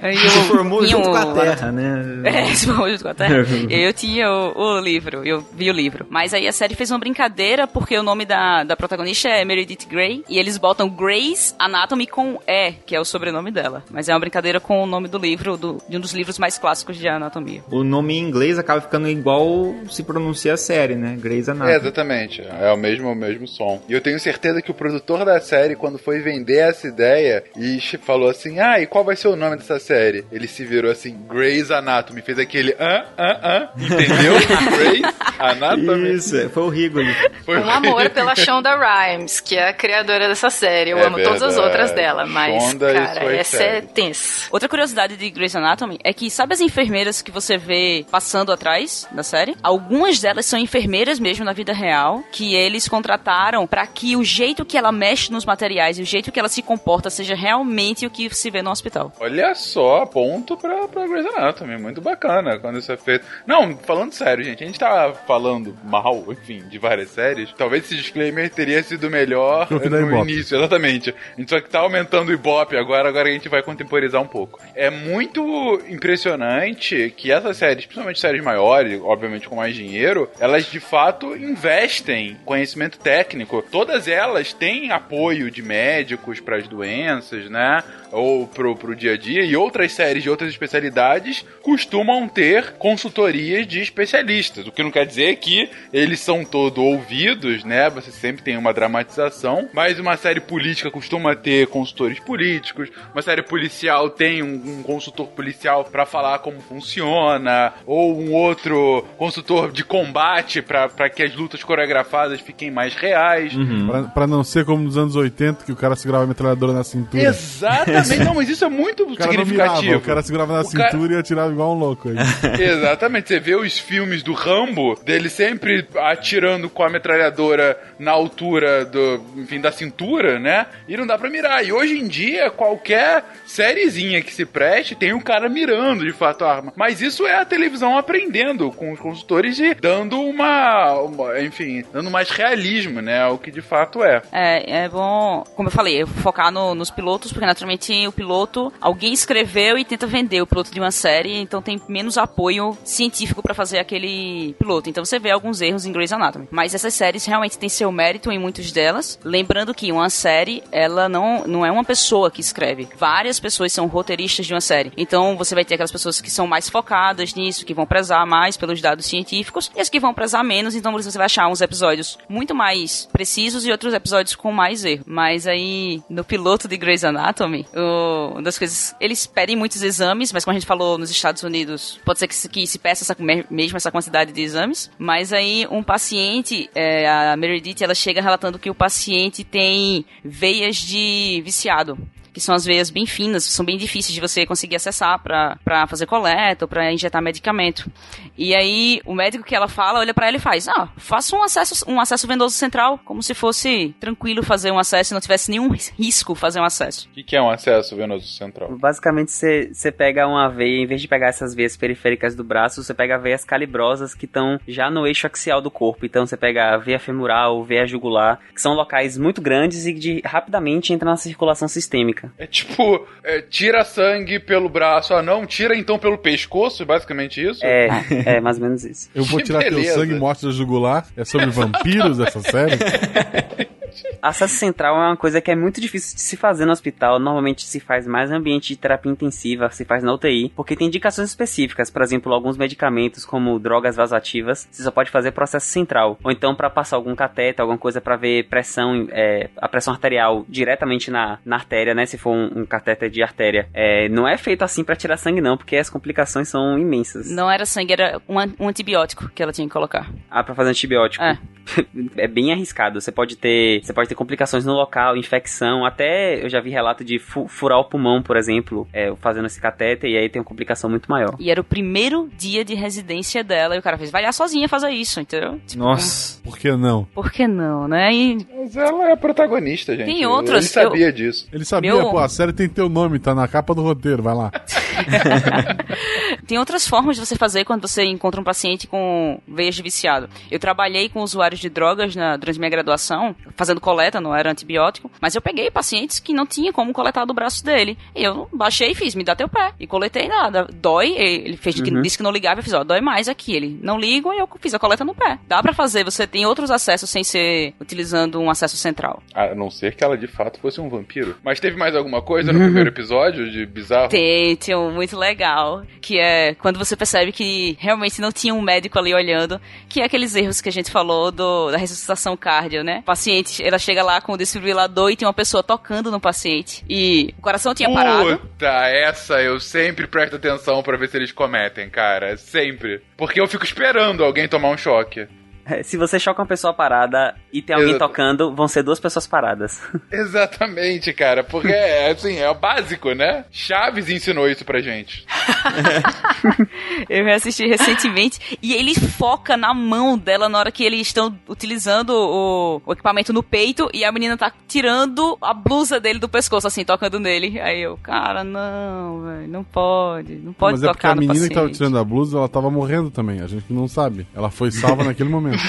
aí eu, se formou junto com a Terra, né? É, se formou junto com a Terra. eu tinha o, o livro, eu vi o livro. Mas aí a série fez uma brincadeira, porque o nome da, da protagonista é Meredith Grey, e eles botam Grey's Anatomy com E, que é o sobrenome dela. Mas é uma brincadeira com o nome do livro, do, de um dos livros mais clássicos de anatomia. O nome em inglês acaba ficando igual se pronuncia a série, né? Grey's Anatomy. É, exatamente. É o mesmo, o mesmo som. E eu tenho certeza que o produtor da série, quando foi vender essa ideia e falou assim: Ah, e qual vai ser o nome dessa série? Ele se virou assim: Grey's Anatomy. Fez aquele ah, ah, ah. Entendeu? Grey's Anatomy. Isso, foi o Rigoli. Foi um amor pela Shonda Rhimes, que é a criadora dessa série. Eu é amo verdade. todas as outras dela, mas, Shonda cara, essa série. é tensa. Outra curiosidade de Grey's Anatomy é que, sabe as enfermeiras que você vê passando atrás da série? Algumas delas são enfermeiras mesmo na vida real, que eles contrataram para que o jeito que ela mexe nos materiais e o jeito que ela se comporta seja realmente o que se vê no hospital. Olha só, ponto pra, pra Grey's Anatomy. Muito bacana quando isso é feito. Não, falando sério, gente, a gente tá falando mal, enfim, de várias séries. Talvez esse disclaimer teria sido melhor no, no início, exatamente. A gente só que tá aumentando o Ibope agora, agora a gente vai contemporizar um pouco. É muito impressionante que essas séries, principalmente séries maiores, obviamente com mais dinheiro, elas de fato investem conhecimento técnico. Todas elas têm apoio de médicos para as doenças, né? Ou pro, pro dia a dia. E outras séries de outras especialidades costumam ter consultorias de especialistas. O que não quer dizer que eles são todo ouvidos, né? Você sempre tem uma dramatização. Mas uma série política costuma ter consultores políticos. Uma série policial tem um, um consultor policial para falar como funciona. Ou um outro consultor de combate para que as lutas coreografadas fiquem mais reais. Pra, pra não ser como nos anos 80, que o cara segurava a metralhadora na cintura. Exatamente. Não, mas isso é muito O cara não mirava, significativo. o cara segurava na O cara- cintura e atirava igual um louco. aí. Exatamente, você vê os filmes do Rambo, dele sempre atirando com a metralhadora na altura do, enfim, da cintura, né? E não dá pra mirar. E hoje em dia, qualquer sériezinha que se preste tem um cara mirando de fato a arma. Mas isso é a televisão aprendendo com os consultores e dando uma, uma- enfim, dando mais realismo, né? O que de fato é. É, é bom, como eu falei, eu focar no- nos pilotos, porque naturalmente o piloto, alguém escreveu e tenta vender o piloto de uma série, então tem menos apoio científico pra fazer aquele piloto. Então você vê alguns erros em Grey's Anatomy. Mas essas séries realmente têm seu mérito em muitas delas. Lembrando que uma série, ela não, não é uma pessoa que escreve. Várias pessoas são roteiristas de uma série. Então você vai ter aquelas pessoas que são mais focadas nisso, que vão prezar mais pelos dados científicos, e as que vão prezar menos, então você vai achar uns episódios muito mais precisos e outros episódios com mais erro. Mas aí, no piloto de Grey's Anatomy, o- uma das coisas. Eles pedem muitos exames, mas como a gente falou nos Estados Unidos, pode ser que se, que se peça essa, me- mesmo essa quantidade de exames. Mas aí, um paciente, é, a Meredith, ela chega relatando que o paciente tem veias de viciado que são as veias bem finas, são bem difíceis de você conseguir acessar pra pra fazer coleta ou pra injetar medicamento. E aí o médico que ela fala olha pra ela e faz: "Ah, faça um acesso um acesso venoso central, como se fosse tranquilo fazer um acesso e não tivesse nenhum risco fazer um acesso". O que, que é um acesso venoso central? Basicamente, você você pega uma veia, em vez de pegar essas veias periféricas do braço, você pega veias calibrosas que estão já no eixo axial do corpo. Então, você pega a veia femoral, veia jugular, que são locais muito grandes e de rapidamente entra na circulação sistêmica. É tipo, é, tira sangue pelo braço. Ah, não, tira então pelo pescoço, basicamente isso? É, é mais ou menos isso. Eu vou Que tirar teu beleza. sangue e mostro a jugular. É sobre vampiros essa série? Acesso central é uma coisa que é muito difícil de se fazer no hospital. Normalmente se faz mais em ambiente de terapia intensiva, se faz na UTI, porque tem indicações específicas. Por exemplo, alguns medicamentos, como drogas vasoativas, você só pode fazer processo central. Ou então para passar algum cateter, alguma coisa para ver pressão, é, a pressão arterial diretamente na, na artéria, né? Se for um, um catéter de artéria. É, não é feito assim para tirar sangue, não, porque as complicações são imensas. Não era sangue, era um, um antibiótico que ela tinha que colocar. Ah, pra fazer antibiótico. É. é bem arriscado. Você pode ter, você pode ter complicações no local, infecção, até eu já vi relato de fu- furar o pulmão, por exemplo, é, fazendo esse catéter e aí tem uma complicação muito maior. E era o primeiro dia de residência dela e o cara fez: "Vai lá sozinha fazer isso", entendeu? Tipo, Nossa. Por que não? Por que não, né? E Mas ela é a protagonista, gente. Tem outras Ele que eu- sabia disso. Ele sabia, Meu- pô, a série tem teu nome, tá na capa do roteiro, vai lá. Tem outras formas de você fazer quando você encontra um paciente com veias de viciado. Eu trabalhei com usuários de drogas na- durante minha graduação, fazendo coleta, não era antibiótico, mas eu peguei pacientes que não tinha como coletar do braço dele. E eu baixei e fiz, me dá teu pé. E coletei nada. Dói, ele fez que Uhum. disse que não ligava, eu fiz, ó, dói mais aqui. Ele não liga e eu fiz a coleta no pé. Dá pra fazer, você tem outros acessos sem ser utilizando um acesso central. A não ser que ela de fato fosse um vampiro. Mas teve mais alguma coisa no primeiro episódio de bizarro? Tem, tem um muito legal, que é quando você percebe que realmente não tinha um médico ali olhando, que é aqueles erros que a gente falou do, da ressuscitação cardio, né? O paciente, ela chega lá com o desfibrilador e tem uma pessoa tocando no paciente e o coração tinha parado. Puta, essa eu sempre presto atenção pra ver se eles cometem, cara. Sempre. Porque eu fico esperando alguém tomar um choque. É, Se você choca uma pessoa parada e tem alguém Exato. tocando, vão ser duas pessoas paradas. Exatamente, cara. Porque é assim, é o básico, né? Chaves ensinou isso pra gente. Eu reassisti recentemente e ele foca na mão dela na hora que eles estão utilizando o, o equipamento no peito e a menina tá tirando a blusa dele do pescoço, assim, tocando nele. Aí eu, cara, não, velho, não pode, não pode Mas é porque tocar a menina paciente. que tava tirando a blusa, ela tava morrendo também. A gente não sabe. Ela foi salva naquele momento.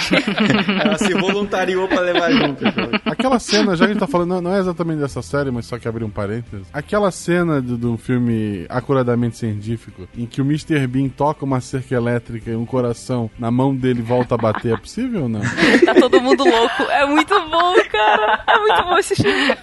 Ela se voluntariou pra levar junto. Aquela cena, já que a gente tá falando, não, é exatamente dessa série, mas só que abrir um parênteses. Aquela cena do, do filme acuradamente científico, em que o Mr. Bean toca uma cerca elétrica e um coração na mão dele volta a bater, é possível ou não? Tá todo mundo louco. É muito bom, cara. É muito bom esse filme.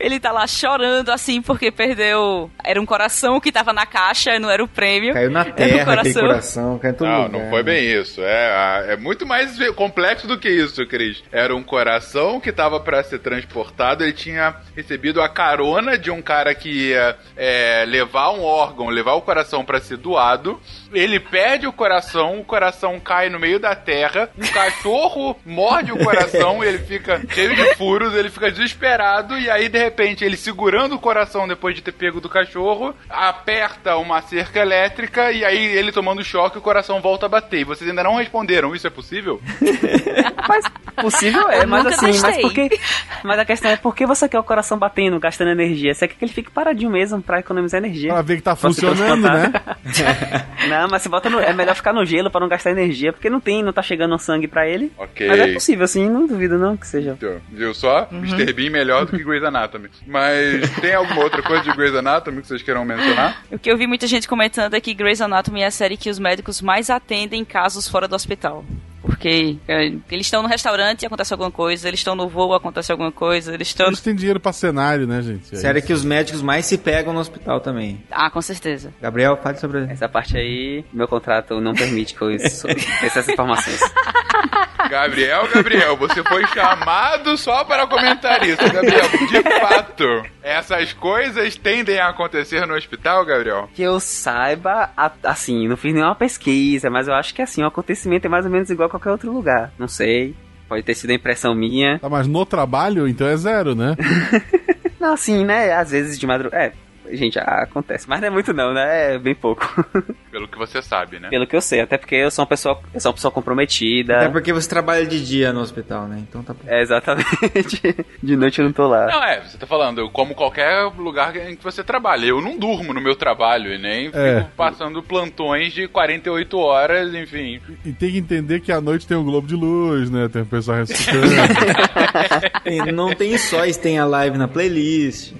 Ele tá lá chorando, assim, porque perdeu. Era um coração que tava na caixa, não era o prêmio. Caiu na Era um terra aquele coração, caiu em todo Não, lugar. não foi bem isso. É, é muito mais complexo do que isso, Cris. Era um coração que tava pra ser transportado. Ele tinha recebido a carona de um cara que ia é, levar um órgão, levar o coração pra ser doado. Ele perde o coração, o coração cai no meio da terra. Um cachorro morde o coração, ele fica cheio de furos, ele fica desesperado. E aí, de repente, ele segurando o coração depois de ter pego do cachorro, aperta uma cerca elétrica. E aí, ele tomando choque, o coração volta a bater. E vocês ainda não responderam: Isso é possível? Possível é, Eu mas assim, mas testei. por que. Mas a questão é por que você quer o coração batendo, gastando energia? Você quer que ele fique paradinho mesmo pra economizar energia. Pra ver que tá funcionando, né? não, mas se bota no, é melhor ficar no gelo pra não gastar energia, porque não tem, não tá chegando sangue pra ele. Ok. Mas é possível, sim, não duvido não que seja. Então, Viu só? Mr. Bean melhor do que Grey's Anatomy. Mas tem alguma outra coisa de Grey's Anatomy que vocês queiram mencionar? O que eu vi muita gente comentando é que Grey's Anatomy é a série que os médicos mais atendem casos fora do hospital. Porque é, eles estão no restaurante e acontece alguma coisa, eles estão no voo acontece alguma coisa, eles estão. Eles têm dinheiro pra cenário, né, gente? É Sério que os médicos mais se pegam no hospital também. Ah, com certeza. Gabriel, fale sobre Essa parte aí, meu contrato não permite que eu isso- essas informações. Gabriel, Gabriel, você foi chamado só para comentar isso, Gabriel. De fato, essas coisas tendem a acontecer no hospital, Gabriel? Que eu saiba, assim, não fiz nenhuma pesquisa, mas eu acho que assim, o acontecimento é mais ou menos igual a qualquer outro lugar. Não sei. Pode ter sido a impressão minha. Tá, mas no trabalho, então é zero, né? Não, assim, né? Às vezes de madrugada. É, gente, ah, acontece. Mas não é muito não, né? É bem pouco. Pelo que você sabe, né? Pelo que eu sei. Até porque eu sou uma pessoa, eu sou uma pessoa comprometida. Até porque você trabalha de dia no hospital, né? Então tá bom. É, exatamente. De noite eu não tô lá. Não, é, você tá falando, eu como qualquer lugar em que você trabalha. Eu não durmo no meu trabalho e nem É. fico passando plantões de 48 horas, enfim. E tem que entender que à noite tem um globo de luz, né? Tem o pessoal ressuscitando. Não tem só isso, tem a live na playlist.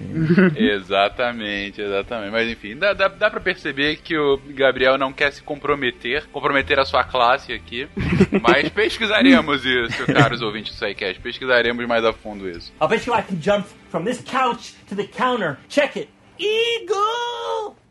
exatamente, exatamente. Mas enfim, dá, dá, dá pra perceber que o Gabriel não quer se comprometer, comprometer a sua classe aqui. Mas pesquisaremos isso, caros ouvintes do SciCast. Pesquisaremos mais a fundo isso. I'll bet you I can jump from this couch to the counter. Check it. Eagle!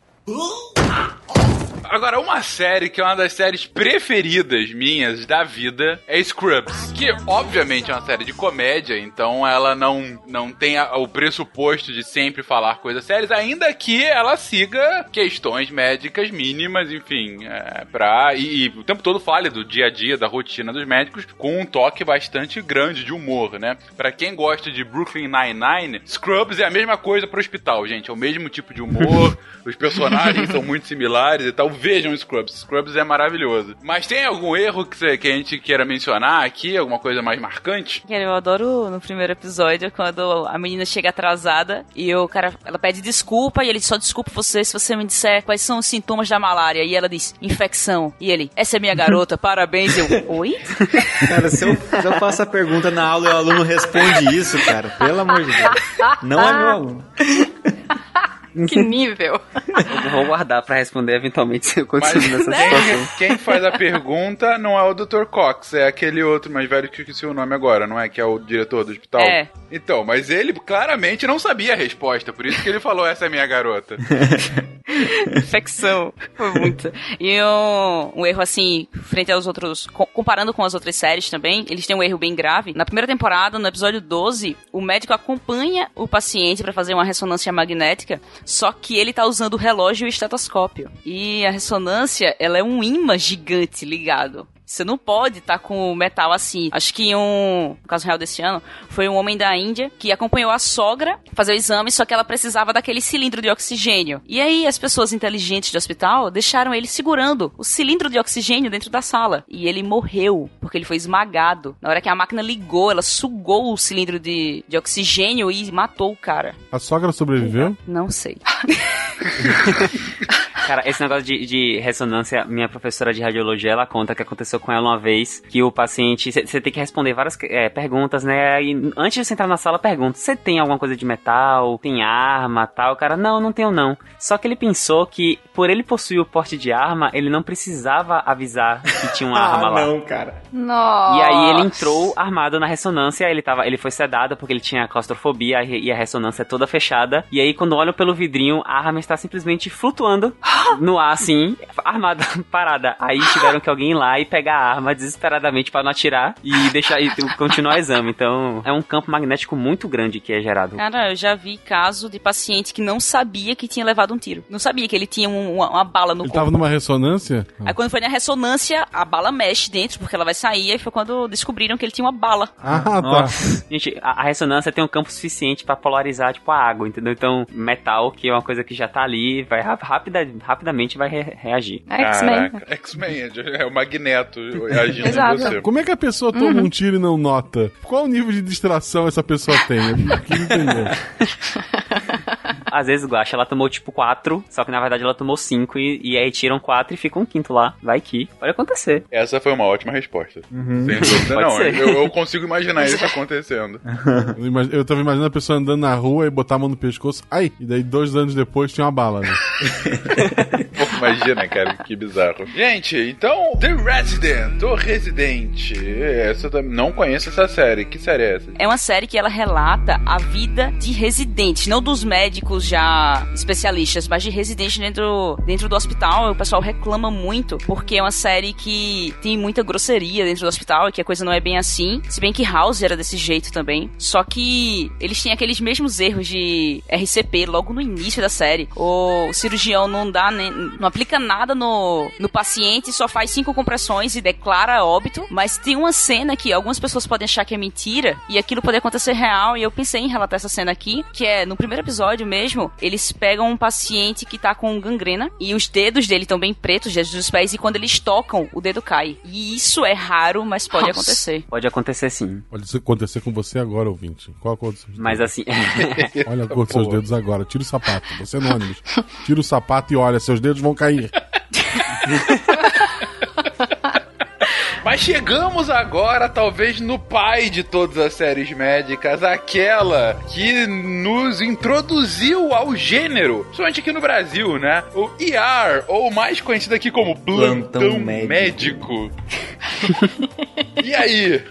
Agora, uma série que é uma das séries preferidas minhas da vida é Scrubs, que obviamente é uma série de comédia, então ela não, não tem a- o pressuposto de sempre falar coisas sérias, ainda que ela siga questões médicas mínimas, enfim, é, pra, e, e o tempo todo fale do dia a dia, da rotina dos médicos, com um toque bastante grande de humor, né? Pra quem gosta de Brooklyn Nine-Nine, Scrubs é a mesma coisa pro hospital, gente, é o mesmo tipo de humor, os personagens são muito similares e tal. Vejam Scrubs. Scrubs é maravilhoso. Mas tem algum erro que, você- que a gente queira mencionar aqui? Alguma coisa mais marcante? Cara, Eu adoro no primeiro episódio quando a menina chega atrasada e o cara, ela pede desculpa e ele só desculpa você se você me disser quais são os sintomas da malária. E ela diz, infecção. E ele, essa é minha garota, parabéns. Eu, oi? Cara, se eu, se eu faço a pergunta na aula e o aluno responde isso, cara, pelo amor de Deus. Não é meu aluno. Que nível. Eu vou guardar pra responder eventualmente se eu continuo nessa quem, situação. quem faz a pergunta não é o Dr. Cox, é aquele outro mais velho que eu esqueci o nome agora, não é? Que é o diretor do hospital. É. Então, mas ele claramente não sabia a resposta, por isso que ele falou: essa é minha garota. infecção. Foi muito. E um, um erro assim, frente aos outros, co- comparando com as outras séries também, eles têm um erro bem grave. Na primeira temporada, no episódio 12, o médico acompanha o paciente pra fazer uma ressonância magnética, só que ele tá usando o relógio e o estetoscópio. E a ressonância, ela é um imã gigante ligado. Você não pode estar com o metal assim. Acho que um, no caso real desse ano, foi um homem da Índia que acompanhou a sogra fazer o exame, só que ela precisava daquele cilindro de oxigênio. E aí as pessoas inteligentes do hospital deixaram ele segurando o cilindro de oxigênio dentro da sala. E ele morreu, porque ele foi esmagado. Na hora que a máquina ligou, ela sugou o cilindro de, de oxigênio e matou o cara. A sogra sobreviveu? Não sei. Cara, esse negócio de, de, ressonância, minha professora de radiologia, ela conta que aconteceu com ela uma vez, que o paciente, você tem que responder várias é, perguntas, né? E antes de você entrar na sala, pergunta, você tem alguma coisa de metal? Tem arma, tal? O cara, não, não tenho não. Só que ele pensou que, por ele possuir o porte de arma, ele não precisava avisar que tinha uma arma ah, lá. não, cara. Nossa. E aí ele entrou armado na ressonância, ele tava, ele foi sedado porque ele tinha claustrofobia e a ressonância é toda fechada. E aí quando olham pelo vidrinho, a arma está simplesmente flutuando no ar, assim, armada, parada. Aí tiveram que alguém ir lá e pegar a arma desesperadamente para não atirar e deixar e continuar o exame. Então, é um campo magnético muito grande que é gerado. Cara, eu já vi caso de paciente que não sabia que tinha levado um tiro. Não sabia que ele tinha um, uma, uma, bala no ele corpo. Ele tava numa ressonância? Aí quando foi na ressonância, a bala mexe dentro, porque ela vai sair. Aí foi quando descobriram que ele tinha uma bala. Ah, tá. Nossa. Gente, a, a, ressonância tem um campo suficiente para polarizar, tipo, a água, entendeu? Então, metal, que é uma coisa que já tá ali, vai rápida, rapidamente vai re reagir. X-Men. X-Men, é o Magneto agindo em você. Como é que a pessoa toma uhum. um tiro e não nota? Qual o nível de distração essa pessoa tem? Eu não entender. Às vezes, Guacha, ela tomou tipo 4, só que na verdade ela tomou 5 e, e aí tiram 4 e fica um quinto lá. Vai que. Pode acontecer. Essa foi uma ótima resposta. Uhum. Sem dúvida, não. Eu, eu, consigo imaginar isso acontecendo. eu tava imaginando a pessoa andando na rua e botar a mão no pescoço. Ai! E daí, dois anos depois, tinha uma bala, né? Imagina, cara, que bizarro. Gente, então, The Resident, o Residente. Essa eu não conheço essa série. Que série é essa? É uma série que ela relata a vida de residentes, não dos médicos já especialistas, mas de residentes dentro, dentro do hospital. O pessoal reclama muito, porque é uma série que tem muita grosseria dentro do hospital e que a coisa não é bem assim. Se bem que House era desse jeito também. Só que eles têm aqueles mesmos erros de RCP logo no início da série. O cirurgião não dá nem, não aplica nada no, no paciente, só faz cinco compressões e declara óbito. Mas tem uma cena que algumas pessoas podem achar que é mentira e aquilo pode acontecer real. E eu pensei em relatar essa cena aqui, que é no primeiro episódio mesmo, eles pegam um paciente que tá com gangrena e os dedos dele estão bem pretos, os dedos dos pés, e quando eles tocam, o dedo cai. E isso é raro, mas pode Nossa. acontecer. Pode acontecer sim. Pode acontecer com você agora, ouvinte. Qual a cor dos seus Mas assim. olha a cor dos seus dedos agora. Tira o sapato. Você é anônimo. Tira o sapato e olha, seus dedos vão cair. Mas chegamos agora, talvez, no pai de todas as séries médicas, aquela que nos introduziu ao gênero, principalmente aqui no Brasil, né? O ER, ou mais conhecido aqui como Plantão, Plantão Médico. médico. e aí?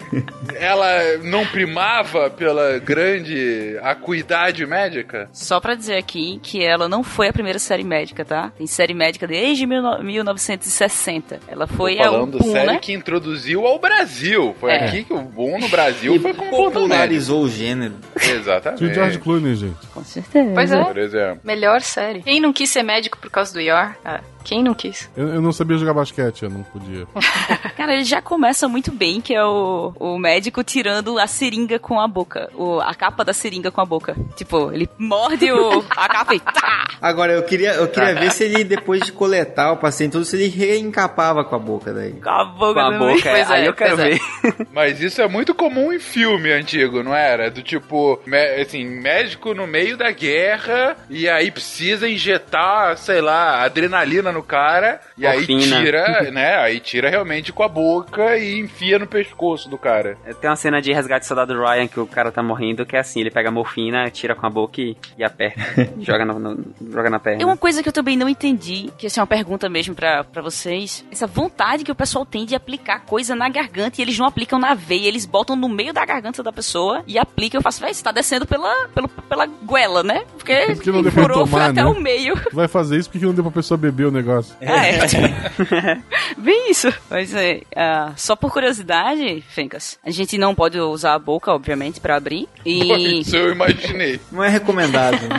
Ela não primava pela grande acuidade médica? Só pra dizer aqui que ela não foi a primeira série médica, tá? Tem série médica desde 1960. Ela foi Tô falando a boom, série né? que introduziu ao Brasil. Foi É. aqui que o boom no Brasil E foi com o popularizou o gênero. Exatamente. Tio George Clooney, gente. Com certeza. Pois é. Por exemplo. Melhor série. Quem não quis ser médico por causa do IOR? Ah, quem não quis? Eu, eu não sabia jogar basquete, eu não podia. Cara, ele já começa muito bem, que é o, o médico tirando a seringa com a boca. O, a capa da seringa com a boca. Tipo, ele morde o, a capa e tá! Agora, eu queria, eu queria ver se ele, depois de coletar o paciente todo, se ele reencapava com a boca daí. Com a boca Com a boca, Pois aí é, eu quero é. ver. Mas isso é muito comum em filme antigo, não era? Do tipo, assim, médico no meio da guerra e aí precisa injetar, sei lá, adrenalina no cara e aí tira, né? Aí tira realmente com a boca e enfia no pescoço do cara. Tem uma cena de resgate do soldado Ryan que o cara tá morrendo, que é assim, ele pega a morfina, tira com a boca e, e aperta. joga, no, no- joga na perna. É uma coisa que eu também não entendi, que essa é uma pergunta mesmo pra, pra vocês. Essa vontade que o pessoal tem de aplicar coisa na garganta e eles não aplicam na veia, eles botam no meio da garganta da pessoa e aplicam. Eu faço, véi, você tá descendo pela, pela, pela goela, né? porque, Porque não deu pra furou foi tomar, até né? o meio. Tu vai fazer isso porque não deu pra pessoa beber o negócio. É, bem isso. Mas é, ah, só por curiosidade, Fencas, a gente não pode usar a boca, obviamente, pra abrir. E Isso eu imaginei. Não é recomendado.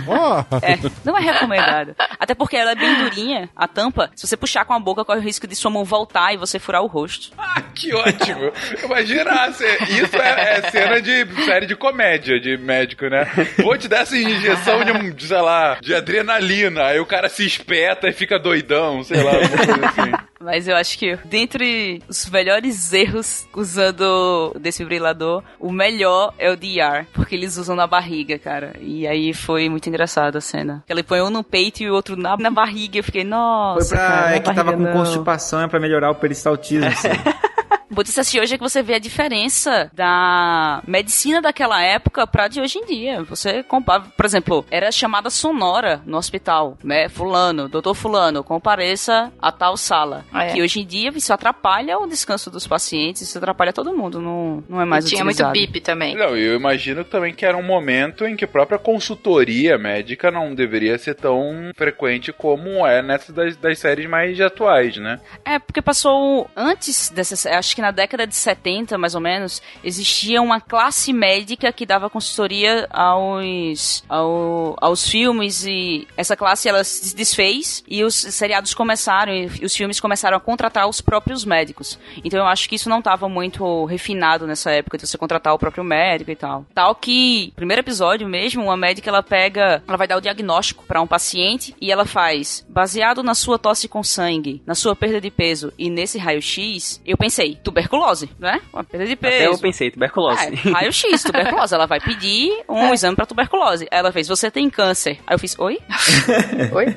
É, não é recomendado. Até porque ela é bem durinha, a tampa. Se você puxar com a boca, corre o risco de sua mão voltar e você furar o rosto. Ah, que ótimo. Imagina, isso é, é cena de série de comédia, de médico, né? Vou te dar essa injeção de, um, de, sei lá, de adrenalina. Aí o cara se espeta e fica doidão, sei lá, alguma coisa assim. Mas eu acho que, dentre os melhores erros usando o desfibrilador, o melhor é o DR, porque eles usam na barriga, cara. E aí foi muito engraçado a cena. Ele põe um no peito e o outro na, na barriga. Eu fiquei, nossa. Foi pra. cara, na é que tava barriga com não. constipação, é pra melhorar o peristaltismo. assim. O Botice assistir hoje é que você vê a diferença da medicina daquela época pra de hoje em dia. Você compara, por exemplo, era chamada sonora no hospital, né? Fulano, doutor Fulano, compareça a tal sala. É. Que hoje em dia isso atrapalha o descanso dos pacientes, isso atrapalha todo mundo, não, não é mais E tinha muito bip também. Não, e eu imagino também que era um momento em que a própria consultoria médica não deveria ser tão frequente como é nessas das, das séries mais atuais, né? É, porque passou antes dessa, acho que na década de 70, mais ou menos, existia uma classe médica que dava consultoria aos ao- aos filmes e essa classe ela se desfez e os seriados começaram e os filmes começaram a contratar os próprios médicos. Então eu acho que isso não estava muito refinado nessa época de você contratar o próprio médico e tal. Tal que, primeiro episódio mesmo, uma médica ela pega, ela vai dar o diagnóstico para um paciente e ela faz, baseado na sua tosse com sangue, na sua perda de peso e nesse raio-x, eu pensei, tuberculose, né? Uma perda de peso. Até eu pensei, tuberculose. É, raio-x, tuberculose. Ela vai pedir um exame pra tuberculose. Ela fez, você tem câncer. Aí eu fiz, oi? Oi?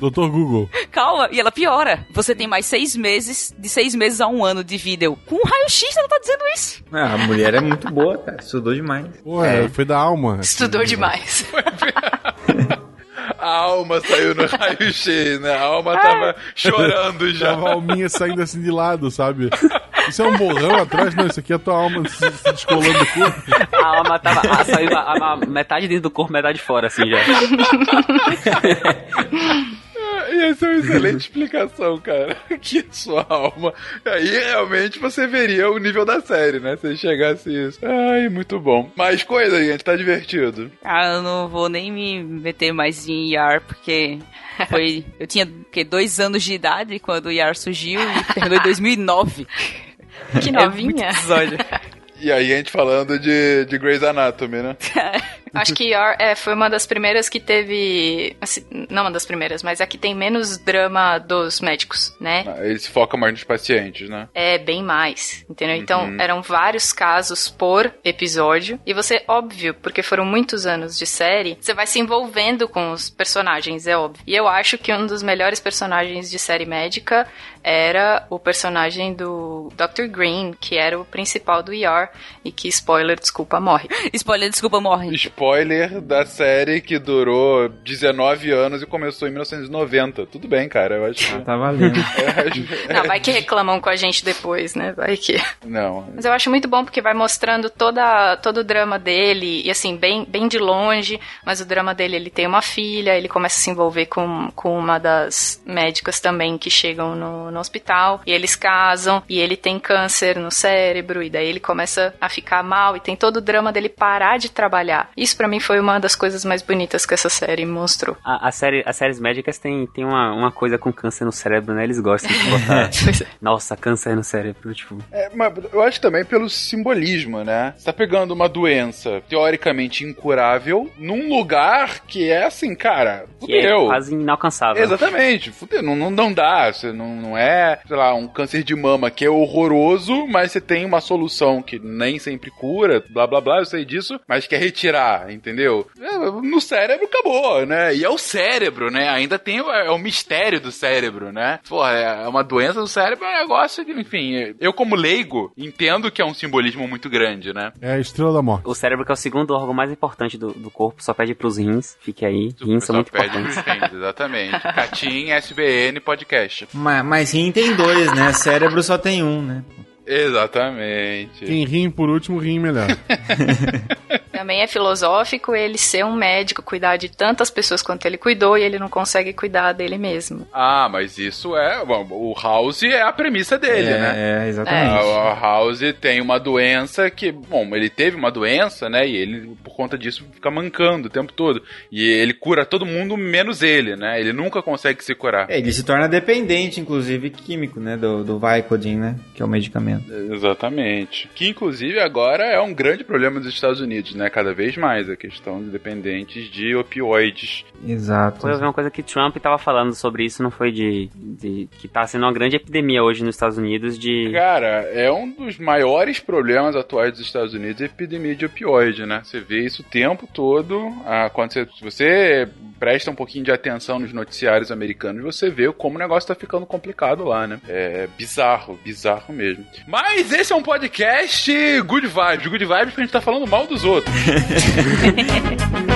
doutor Google. Calma. E ela piora. Você tem mais seis meses, de seis meses a um ano de vida. Eu, com um raio-x ela tá dizendo isso. Ah, a mulher é muito boa, cara. Estudou demais. Pô, é, foi da alma. Estudou demais. A alma saiu no raio-x, né? A alma tava chorando já. Tava a alminha saindo assim de lado, sabe? Isso é um borrão atrás? Não, isso aqui é a tua alma se, se descolando do corpo. A alma tava. Ah, saiu a, a- metade dentro do corpo, metade fora, assim já. E essa é uma excelente explicação, cara. Que a sua alma. Aí realmente você veria o nível da série, né? Se chegasse isso. Ai, muito bom. Mais coisa, gente, tá divertido. Ah, eu não vou nem me meter mais em IAR, porque foi... Eu tinha, que, dois anos de idade quando o IAR surgiu e terminou em 2009. Que É muito novinha. episódio. E aí a gente falando de, de Grey's Anatomy, né? Acho que ER é, foi uma das primeiras que teve. assim, não uma das primeiras, mas a que tem menos drama dos médicos, né? Ele se foca mais nos pacientes, né? É bem mais, entendeu? Então, Uhum. eram vários casos por episódio. E você, óbvio, porque foram muitos anos de série, você vai se envolvendo com os personagens, é óbvio. E eu acho que um dos melhores personagens de série médica era o personagem do Dr. Green, que era o principal do ER e que, spoiler, desculpa, morre. Spoiler, desculpa, morre. Spoiler da série que durou 19 anos e começou em 1990. Tudo bem, cara, eu acho que... Tá valendo. É, Não, vai que reclamam com a gente depois, né? Vai que. não, Mas eu acho muito bom porque vai mostrando toda, todo o drama dele, e assim, bem, bem de longe, mas o drama dele, ele tem uma filha, ele começa a se envolver com, com uma das médicas também que chegam no, no hospital, e eles casam, e ele tem câncer no cérebro, e daí ele começa a ficar mal, e tem todo o drama dele parar de trabalhar. Isso pra mim foi uma das coisas mais bonitas que essa série mostrou. A, a série, as séries médicas tem, tem uma, uma coisa com câncer no cérebro, né? Eles gostam de botar. Pois é. Nossa, câncer no cérebro, tipo. É, mas eu acho também pelo simbolismo, né? Você tá pegando uma doença teoricamente incurável num lugar que é assim, cara, Que é fudeu. quase inalcançável. Exatamente, fudeu, não, não, não dá, você não, não é, sei lá, um câncer de mama que é horroroso, mas você tem uma solução que nem sempre cura, blá blá blá, eu sei disso, mas quer retirar, entendeu? É, No cérebro acabou, né? E é o cérebro, né? Ainda tem o, é o mistério do cérebro, né? Porra, é uma doença do cérebro, é um negócio que, enfim, eu como leigo entendo que é um simbolismo muito grande, né? É a estrela da morte. O cérebro, que é o segundo órgão mais importante do, do corpo, só pede pros rins. Fique aí. Rins Só são muito pede importantes. pros rins, exatamente. Catim, SBN, podcast. mas, mas rim tem dois, né? Cérebro só tem um, né? Exatamente. Quem rim por último, rim melhor. Também é filosófico ele ser um médico, cuidar de tantas pessoas quanto ele cuidou e ele não consegue cuidar dele mesmo. Ah, mas isso é. bom, o House é a premissa dele, é, né? É, exatamente. A a House tem uma doença que, bom, ele teve uma doença, né? E ele, por conta disso, fica mancando o tempo todo. E ele cura todo mundo menos ele, né? Ele nunca consegue se curar. É, ele se torna dependente, inclusive, químico, né? Do, do Vicodin, né? Que é o medicamento. Exatamente. Que inclusive agora é um grande problema dos Estados Unidos, né? Cada vez mais a questão de dependentes de opioides. Exato. Foi uma coisa que Trump tava falando sobre isso, não foi de, de que tá sendo uma grande epidemia hoje nos Estados Unidos de Cara, é um dos maiores problemas atuais dos Estados Unidos a epidemia de opioide, né? Você vê isso o tempo todo. Ah, quando você, se você presta um pouquinho de atenção nos noticiários americanos, você vê como o negócio tá ficando complicado lá, né? É bizarro, bizarro mesmo. Mas esse é um podcast good vibes, good vibes porque a gente tá falando mal dos outros.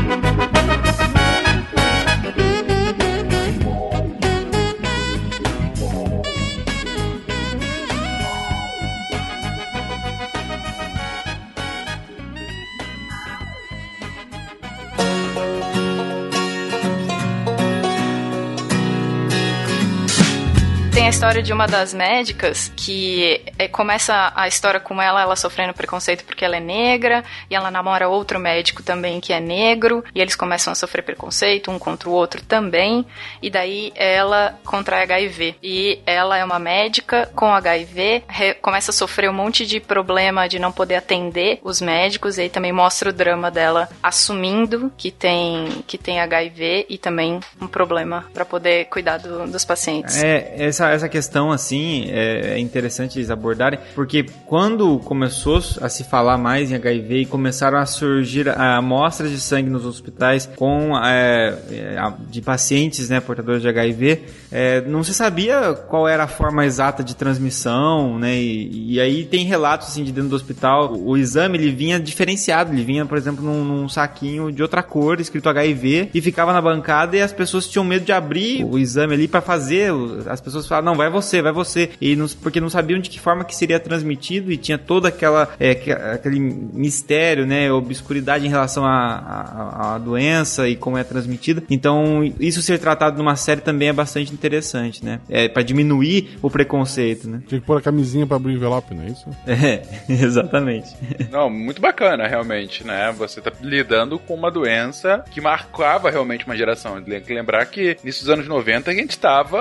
história de uma das médicas que é, começa a história com ela, ela sofrendo preconceito porque ela é negra, e ela namora outro médico também que é negro, e eles começam a sofrer preconceito um contra o outro também, e daí ela contrai HIV. E ela é uma médica com HIV, começa a sofrer um monte de problema de não poder atender os médicos, e aí também mostra o drama dela assumindo que tem, que tem HIV e também um problema para poder cuidar do- dos pacientes. É, essa, essa questão, assim, é, é interessante eles abordarem, porque quando começou a se falar mais em HIV e começaram a surgir amostras de sangue nos hospitais com é, é, de pacientes, né, portadores de HIV, é, não se sabia qual era a forma exata de transmissão, né, e, e aí tem relatos, assim, de dentro do hospital, o, o exame, ele vinha diferenciado, ele vinha, por exemplo, num, num saquinho de outra cor, escrito HIV, e ficava na bancada e as pessoas tinham medo de abrir o exame ali para fazer, as pessoas falavam, não, vai você, vai você, e não- porque não sabiam de que forma que seria transmitido e tinha toda aquela, é, que- aquele mistério, né, obscuridade em relação à, doença e como é transmitida. Então, isso ser tratado numa série também é bastante interessante, né, é para diminuir o preconceito, né. Tinha que pôr a camisinha pra abrir o envelope, não é isso? É, exatamente. Não, muito bacana, realmente, né? Você tá lidando com uma doença que marcava realmente uma geração. Tem que lembrar que, nesses anos 90, a gente tava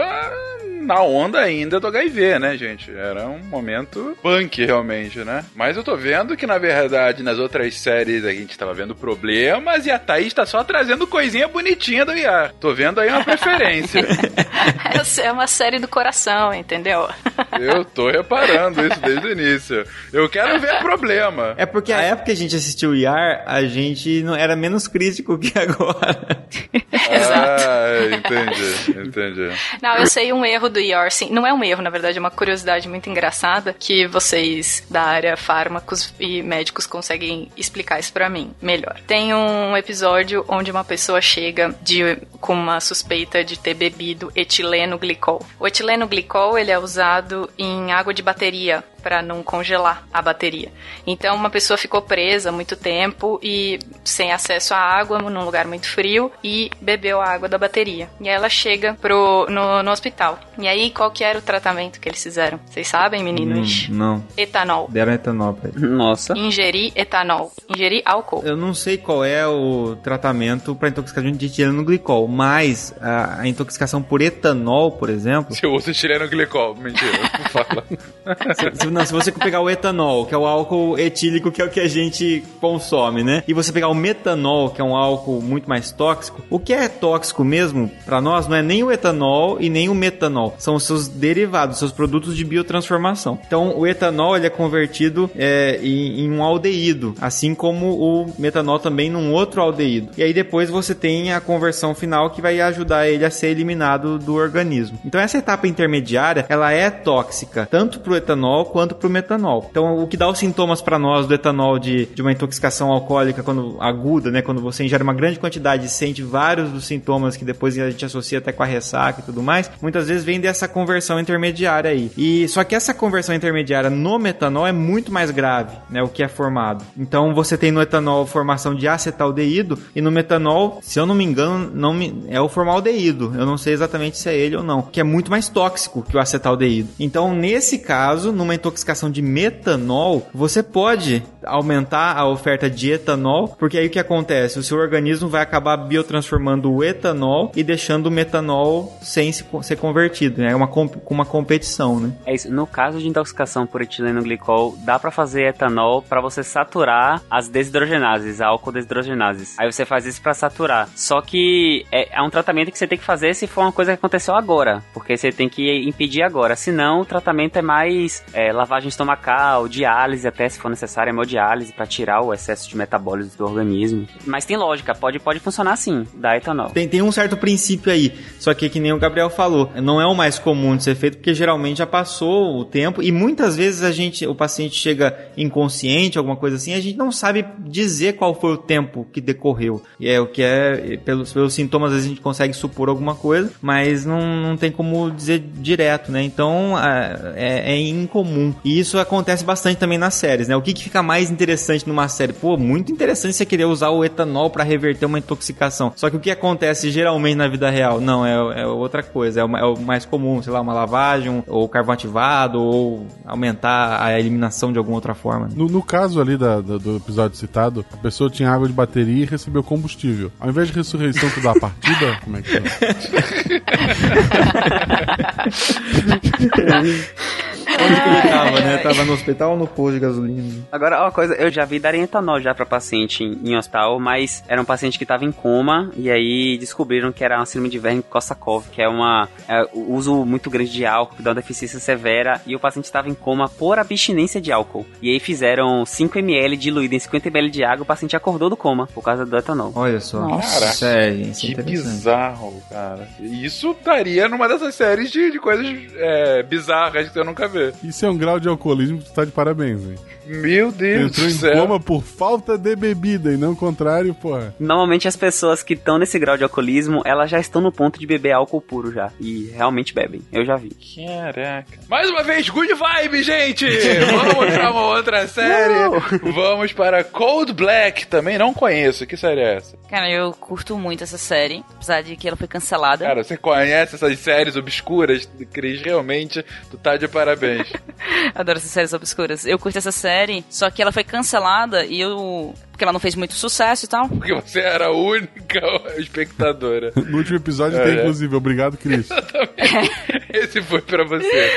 na onda ainda do HIV, né, gente? Era um momento punk, realmente, né? Mas eu tô vendo que, na verdade, nas outras séries a gente tava vendo problemas e a Thaís tá só trazendo coisinha bonitinha do IAR. Tô vendo aí uma preferência. É uma série do coração, entendeu? Eu tô reparando isso desde o início. Eu quero ver problema. É porque a época que a gente assistiu o IAR, a gente não era menos crítico que agora. Ah, entendi, entendi. Não, eu sei um erro do IOR, sim. Não é um erro, na verdade, é uma curiosidade muito engraçada que vocês da área fármacos e médicos conseguem explicar isso pra mim melhor. Tem um episódio onde uma pessoa chega de, com uma suspeita de ter bebido etileno glicol. O etileno glicol, ele é usado em água de bateria para não congelar a bateria. Então uma pessoa ficou presa muito tempo e sem acesso à água num lugar muito frio e bebeu a água da bateria. E aí ela chega pro, no, no hospital. E aí qual que era o tratamento que eles fizeram? Vocês sabem, meninos? Hum, não. Etanol. Deram etanol pra ele. Nossa. Ingerir etanol. Ingerir álcool. Eu não sei qual é o tratamento para intoxicação de etileno glicol, mas a, a intoxicação por etanol, por exemplo. Se eu uso etileno glicol, mentira, fala. se, se- não, se você pegar o etanol, que é o álcool etílico, que é o que a gente consome, né? E você pegar o metanol, que é um álcool muito mais tóxico, o que é tóxico mesmo para nós não é nem o etanol e nem o metanol, são os seus derivados, seus produtos de biotransformação. Então, o etanol ele é convertido é, em, em um aldeído, assim como o metanol também num outro aldeído. E aí depois você tem a conversão final que vai ajudar ele a ser eliminado do organismo. Então, essa etapa intermediária, ela é tóxica tanto para o etanol quanto quanto para o metanol. Então, o que dá os sintomas para nós do etanol de, de uma intoxicação alcoólica quando aguda, né, quando você ingere uma grande quantidade e sente vários dos sintomas que depois a gente associa até com a ressaca e tudo mais, muitas vezes vem dessa conversão intermediária aí. E só que essa conversão intermediária no metanol é muito mais grave, né, o que é formado. Então, você tem no etanol formação de acetaldeído e no metanol, se eu não me engano, não me, é o formaldeído. Eu não sei exatamente se é ele ou não, que é muito mais tóxico que o acetaldeído. Então, nesse caso, numa intoxicação de metanol, você pode aumentar a oferta de etanol, porque aí o que acontece? O seu organismo vai acabar biotransformando o etanol e deixando o metanol sem se, ser convertido, né? É uma, uma competição, né? É isso. No caso de intoxicação por etileno glicol, dá para fazer etanol para você saturar as desidrogenases, a álcool desidrogenases. Aí você faz isso para saturar. Só que é, é um tratamento que você tem que fazer se for uma coisa que aconteceu agora, porque você tem que impedir agora. Senão, o tratamento é mais é, lavagem estomacal, diálise até se for necessário, hemodiálise para tirar o excesso de metabólitos do organismo. Mas tem lógica, pode, pode funcionar sim, da etanol. Tem, tem um certo princípio aí, só que que nem o Gabriel falou, não é o mais comum de ser feito porque geralmente já passou o tempo e muitas vezes a gente, o paciente chega inconsciente, alguma coisa assim, a gente não sabe dizer qual foi o tempo que decorreu. E é o que é, pelos, pelos sintomas, às vezes a gente consegue supor alguma coisa, mas não, não tem como dizer direto, né? Então é, é incomum. E isso acontece bastante também nas séries, né? O que, que fica mais interessante numa série? Pô, muito interessante você querer usar o etanol para reverter uma intoxicação. Só que o que acontece geralmente na vida real? Não, é, é outra coisa. É o, é o, mais comum, sei lá, uma lavagem, ou carvão ativado, ou aumentar a eliminação de alguma outra forma. No, no caso ali da, da, do episódio citado, a pessoa tinha água de bateria e recebeu combustível. Ao invés de ressurreição tu dá a partida, como é que é? ハハハ。Onde que ele tava, né? Tava no hospital ou no posto de gasolina? Agora, uma coisa, eu já vi dar etanol já pra paciente em, em hospital, mas era um paciente que tava em coma e aí descobriram que era uma síndrome de verme Kossakov, que é uma é, uso muito grande de álcool, que dá uma deficiência severa e o paciente estava em coma por abstinência de álcool. E aí fizeram 5 ml diluído em 50 ml de água, o paciente acordou do coma por causa do etanol. Olha só. Caraca, Sério, isso é que interessante. bizarro, cara. Isso estaria numa dessas séries de, de coisas é, bizarras que você nunca Isso é um grau de alcoolismo que tu tá de parabéns, hein? Meu Deus Entrou do em céu. coma por falta de bebida e não o contrário, porra. Normalmente as pessoas que estão nesse grau de alcoolismo, elas já estão no ponto de beber álcool puro já. E realmente bebem. Eu já vi. Caraca. Mais uma vez, good vibe, gente! Vamos pra uma outra série. Vamos para Cold Black. Também não conheço. Que série é essa? Cara, eu curto muito essa série, apesar de que ela foi cancelada. Cara, você conhece essas séries obscuras, Cris? Realmente, tu tá de parabéns. Adoro essas séries obscuras. Eu curto essa série, só que ela foi cancelada e eu. Porque ela não fez muito sucesso e tal. Porque você era a única espectadora. No último episódio É, tem, é. inclusive. Obrigado, Cris. Esse foi pra você.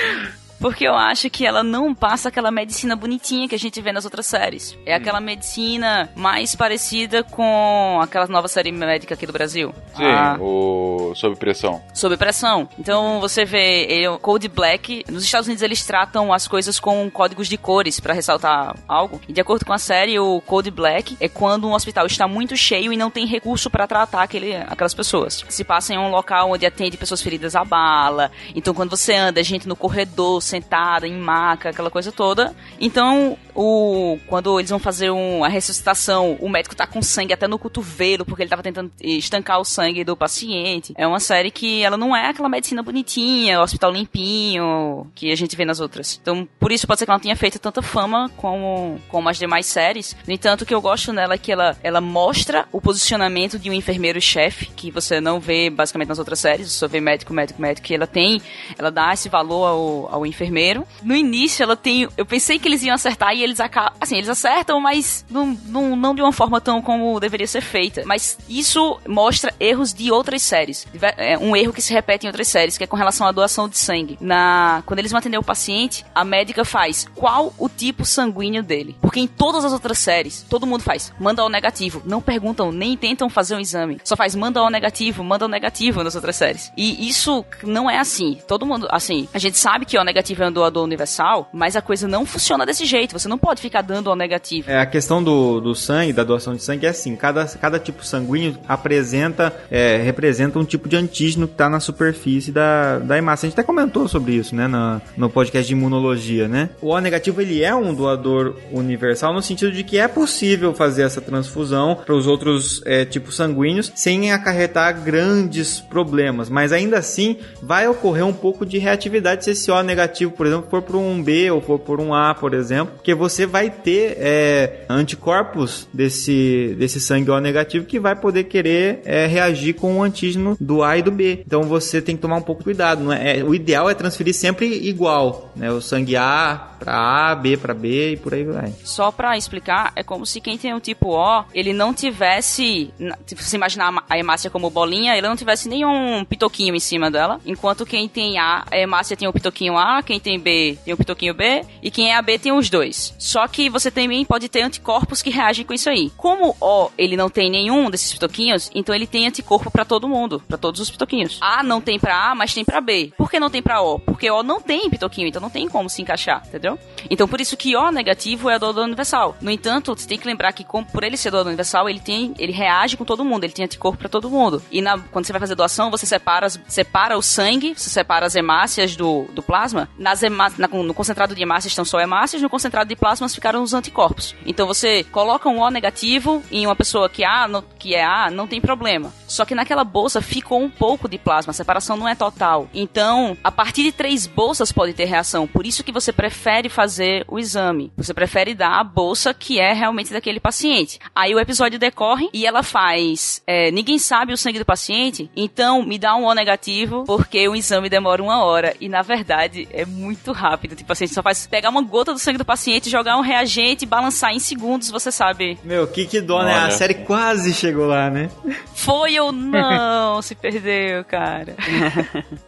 Porque eu acho que ela não passa aquela medicina bonitinha que a gente vê nas outras séries. É aquela medicina mais parecida com aquela nova série médica aqui do Brasil. Sim, Ah, o Sob Pressão. sob pressão. Então você vê ele, o Code Black. Nos Estados Unidos eles tratam as coisas com códigos de cores pra ressaltar algo. E de acordo com a série, o Code Black é quando um hospital está muito cheio e não tem recurso pra tratar aquele, aquelas pessoas. Se passa em um local onde atende pessoas feridas à bala. Então quando você anda, gente no corredor, sentada, em maca, aquela coisa toda. Então, o quando eles vão fazer um, a ressuscitação, o médico tá com sangue até no cotovelo, porque ele tava tentando estancar o sangue do paciente. É uma série que ela não é aquela medicina bonitinha, hospital limpinho, que a gente vê nas outras. Então, por isso pode ser que ela não tenha feito tanta fama como, como as demais séries. No entanto, o que eu gosto nela é que ela, ela mostra o posicionamento de um enfermeiro-chefe, que você não vê basicamente nas outras séries, você só vê médico, médico, médico, que ela tem, ela dá esse valor ao, ao enfermeiro. No início, ela tem. Eu pensei que eles iam acertar e eles acabam. Assim, eles acertam, mas não, não, não de uma forma tão como deveria ser feita. Mas isso mostra erros de outras séries. É um erro que se repete em outras séries, que é com relação à doação de sangue. Na, quando eles vão atender o paciente, a médica faz qual o tipo sanguíneo dele. Porque em todas as outras séries, todo mundo faz manda o negativo. Não perguntam, nem tentam fazer um exame. Só faz manda o negativo, manda o negativo nas outras séries. E isso não é assim. Todo mundo, assim, a gente sabe que o negativo é um doador universal, mas a coisa não funciona desse jeito. Você não pode ficar dando O negativo. É, a questão do, do sangue, da doação de sangue é assim, cada, cada tipo sanguíneo apresenta, é, representa um tipo de antígeno que está na superfície da, da hemácia. A gente até comentou sobre isso, né, na, no podcast de imunologia, né? O O negativo, ele é um doador universal no sentido de que é possível fazer essa transfusão para os outros é, tipos sanguíneos sem acarretar grandes problemas, mas ainda assim vai ocorrer um pouco de reatividade se esse O negativo, por exemplo, for por um B ou for por um A, por exemplo, porque você vai ter é, anticorpos desse, desse sangue O negativo que vai poder querer é, reagir com o antígeno do A e do B. Então você tem que tomar um pouco de cuidado. Não é? é o ideal é transferir sempre igual, né? O sangue A para A, B para B e por aí vai. Só pra explicar, é como se quem tem o tipo O, ele não tivesse, se imaginar a hemácia como bolinha, ele não tivesse nenhum pitoquinho em cima dela, enquanto quem tem A, a hemácia tem o pitoquinho A, quem tem B tem o pitoquinho B, e quem é AB tem os dois. Só que você também pode ter anticorpos que reagem com isso aí. Como O, ele não tem nenhum desses pitoquinhos, então ele tem anticorpo para todo mundo, para todos os pitoquinhos. A não tem para A, mas tem para B. Por que não tem para O? Porque O não tem pitoquinho, então não tem como se encaixar, entendeu? Então por isso que O negativo é doador universal. No entanto, você tem que lembrar que por ele ser doador universal, ele tem, ele reage com todo mundo, ele tem anticorpo para todo mundo. E na, quando você vai fazer doação, você separa, separa o sangue, você separa as hemácias do, do plasma. Nas hemá, na, no concentrado de hemácias estão só hemácias, no concentrado de plasmas ficaram os anticorpos. Então você coloca um O negativo em uma pessoa que, A, no, que é A, não tem problema. Só que naquela bolsa ficou um pouco de plasma, a separação não é total. Então, a partir de três bolsas pode ter reação. Por isso que você prefere fazer o exame. Você prefere dar a bolsa que é realmente daquele paciente. Aí o episódio decorre e ela faz. É, ninguém sabe o sangue do paciente, então me dá um O negativo, porque o exame demora uma hora. E na verdade é muito rápido. Tipo assim, só faz pegar uma gota do sangue do paciente, jogar um reagente, balançar em segundos, você sabe. Meu, que que dó, né? A série quase chegou lá, né? Foi ou não? se perdeu, cara.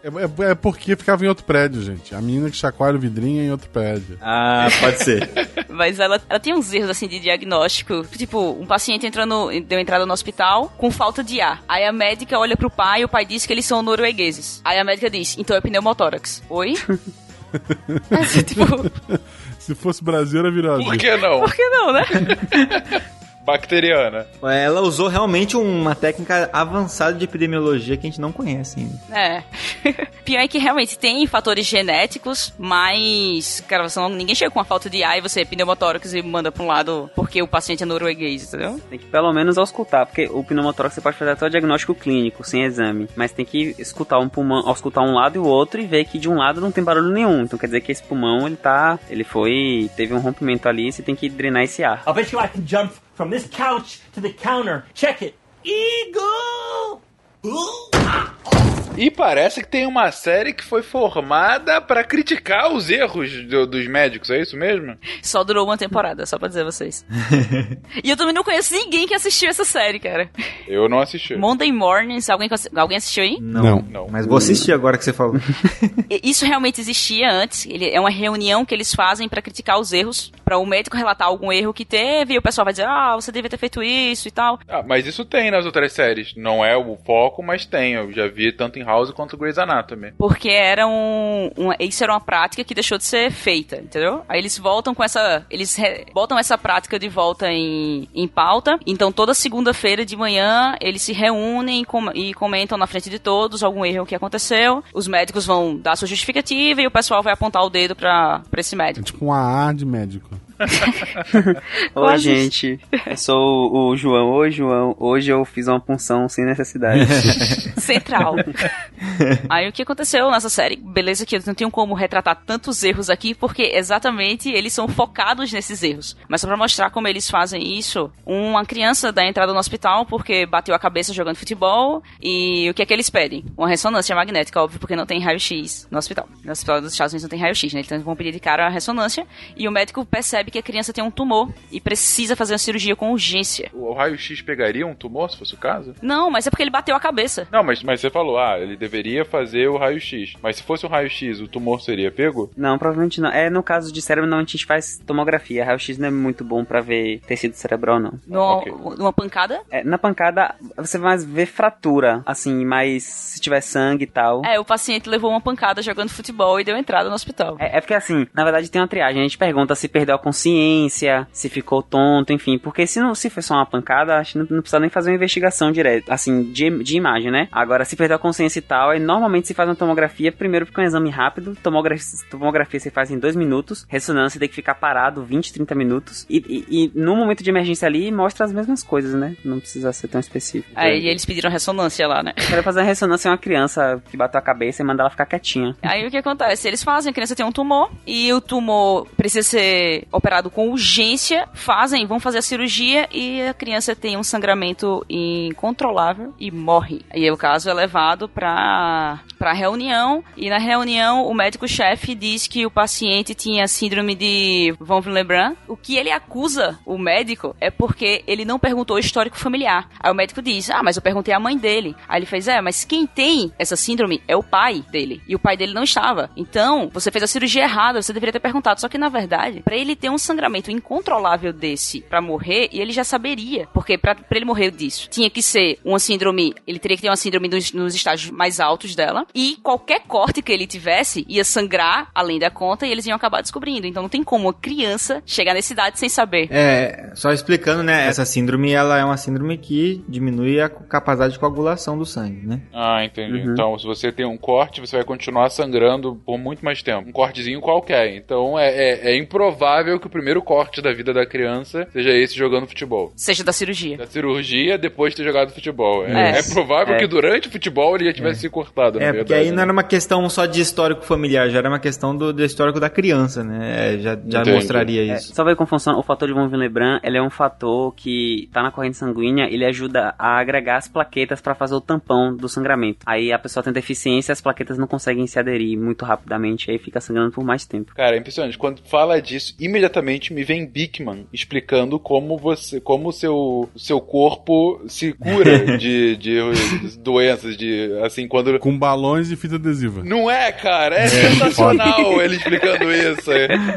É, é- é porque ficava em outro prédio, gente. A menina que chacoalha o vidrinho é em outro prédio. Ah, pode ser. Mas ela, ela tem uns erros assim de diagnóstico. Tipo, um paciente entrando, deu entrada no hospital com falta de ar. Aí a médica olha pro pai e o pai diz que eles são noruegueses. Aí a médica diz, então é pneumotórax. Oi? Assim, tipo, Se fosse Brasil, era virado. Por que não? por que não, né? Bacteriana. Ela usou realmente uma técnica avançada de epidemiologia que a gente não conhece ainda. É. Pior é que realmente tem fatores genéticos, mas, cara, você não, ninguém chega com uma falta de ar e você é pneumotórax e manda pra um lado porque o paciente é norueguês, entendeu? Tem que pelo menos auscultar, porque o pneumotórax você pode fazer até o diagnóstico clínico, sem exame. Mas tem que escutar um pulmão, auscultar um lado e o outro e ver que de um lado não tem barulho nenhum. Então quer dizer que esse pulmão, ele tá. Ele foi. teve um rompimento ali e você tem que drenar esse ar. I'll bet you I can jump from this couch to the counter. Check it. Eagle! E parece que tem uma série que foi formada pra criticar os erros do- dos médicos, é isso mesmo? Só durou uma temporada, só pra dizer a vocês. e eu também não conheço ninguém que assistiu essa série, cara. Eu não assisti. Monday Mornings, alguém, alguém assistiu aí? Não. Não. Mas vou assistir agora que você falou. Isso realmente existia antes. Ele é uma reunião que eles fazem pra criticar os erros, Pra o médico relatar algum erro que teve, e o pessoal vai dizer: "Ah, você devia ter feito isso" e tal. Ah, mas isso tem nas outras séries. Não é o foco, mas tem. Eu já vi tanto em House quanto Grey's Anatomy. Porque era um, uma- isso era uma prática que deixou de ser feita, entendeu? Aí eles voltam com essa. Eles re- botam essa prática de volta em, em pauta. Então toda segunda-feira de manhã eles se reúnem e, com- e comentam na frente de todos algum erro que aconteceu. Os médicos vão dar sua justificativa e o pessoal vai apontar o dedo pra, pra esse É médico. tipo um AA de médico. Oi, Quase gente. Eu sou o o João. Oi, João. Hoje eu fiz uma punção sem necessidade. Central. Aí o que aconteceu nessa série? Beleza que eu não tenho como retratar tantos erros aqui, porque exatamente eles são focados nesses erros. Mas só pra mostrar como eles fazem isso, uma criança dá entrada no hospital porque bateu a cabeça jogando futebol, e o que é que eles pedem? Uma ressonância magnética, óbvio, porque não tem raio-x no hospital. No hospital dos Estados Unidos não tem raio-x, né? Então eles vão pedir de cara a ressonância, e o médico percebe que a criança tem um tumor e precisa fazer uma cirurgia com urgência. O raio-x pegaria um tumor, se fosse o caso? Não, mas é porque ele bateu a cabeça. Não, mas, mas você falou, ah, ele deveria fazer o raio-x. Mas se fosse um raio-x, o tumor seria pego? Não, provavelmente não. É, no caso de cérebro, não, a gente faz tomografia. Raio-X não é muito bom pra ver tecido cerebral, não. No- Numa pancada? É, na pancada, você vai mais ver fratura, assim, mas se tiver sangue e tal. É, o paciente levou uma pancada jogando futebol e deu entrada no hospital. É, é porque assim, na verdade tem uma triagem. A gente pergunta se perdeu a consciência, se ficou tonto, enfim. Porque se não se foi só uma pancada, acho que não, não precisa nem fazer uma investigação direta, assim, de, de imagem, né? Agora, se perdeu a consciência e tal, aí normalmente se faz uma tomografia, primeiro porque é um exame rápido, tomografia, tomografia você faz em dois minutos, ressonância tem que ficar parado 20, 30 minutos, e, e, e no momento de emergência ali, mostra as mesmas coisas, né? Não precisa ser tão específico. Aí eles pediram ressonância lá, né? Quero fazer uma ressonância em uma criança que bateu a cabeça e mandar ela ficar quietinha. Aí o que acontece? Eles fazem, a criança tem um tumor e o tumor precisa ser operado com urgência, fazem, vão fazer a cirurgia e a criança tem um sangramento incontrolável e morre. E aí o caso é levado pra, pra reunião e na reunião o médico-chefe diz que o paciente tinha síndrome de von Willebrand. O que ele acusa o médico é porque ele não perguntou o histórico familiar. Aí o médico diz, ah, mas eu perguntei à mãe dele. Aí ele fez, é, mas quem tem essa síndrome é o pai dele. E o pai dele não estava. Então, você fez a cirurgia errada, você deveria ter perguntado. Só que, na verdade, pra ele ter um sangramento incontrolável desse pra morrer, e ele já saberia. Porque pra, pra ele morrer disso, tinha que ser uma síndrome, ele teria que ter uma síndrome nos, nos estágios mais altos dela. E qualquer corte que ele tivesse ia sangrar além da conta e eles iam acabar descobrindo. Então não tem como uma criança chegar nessa idade sem saber. É, só explicando, né? Essa síndrome, ela é uma síndrome que diminui a capacidade de coagulação do sangue, né? Ah, entendi. Uhum. Então, se você tem um corte, você vai continuar sangrando por muito mais tempo. Um cortezinho qualquer. Então, é, é, é improvável que o primeiro corte da vida da criança seja esse jogando futebol. Seja da cirurgia. Da cirurgia depois de ter jogado futebol. É, É. é provável É. que durante o futebol ele já tivesse se cortado. na É, porque verdade, aí não era uma questão só de histórico familiar, já era uma questão do, do histórico da criança, né? É, já já Entendi. mostraria É, isso. só ver como funciona. O fator de von Willebrand, ele é um fator que tá na corrente sanguínea, ele ajuda a agregar as plaquetas para fazer o tampão do sangramento. Aí a pessoa tem deficiência, as plaquetas não conseguem se aderir muito rapidamente, aí fica sangrando por mais tempo. Cara, é impressionante. Quando fala disso, imediatamente me vem Bickman explicando como você, como o seu, seu corpo se cura de, de doenças, de assim, quando. Com balões e fita adesiva. Não é, cara? É, sensacional ele explicando isso.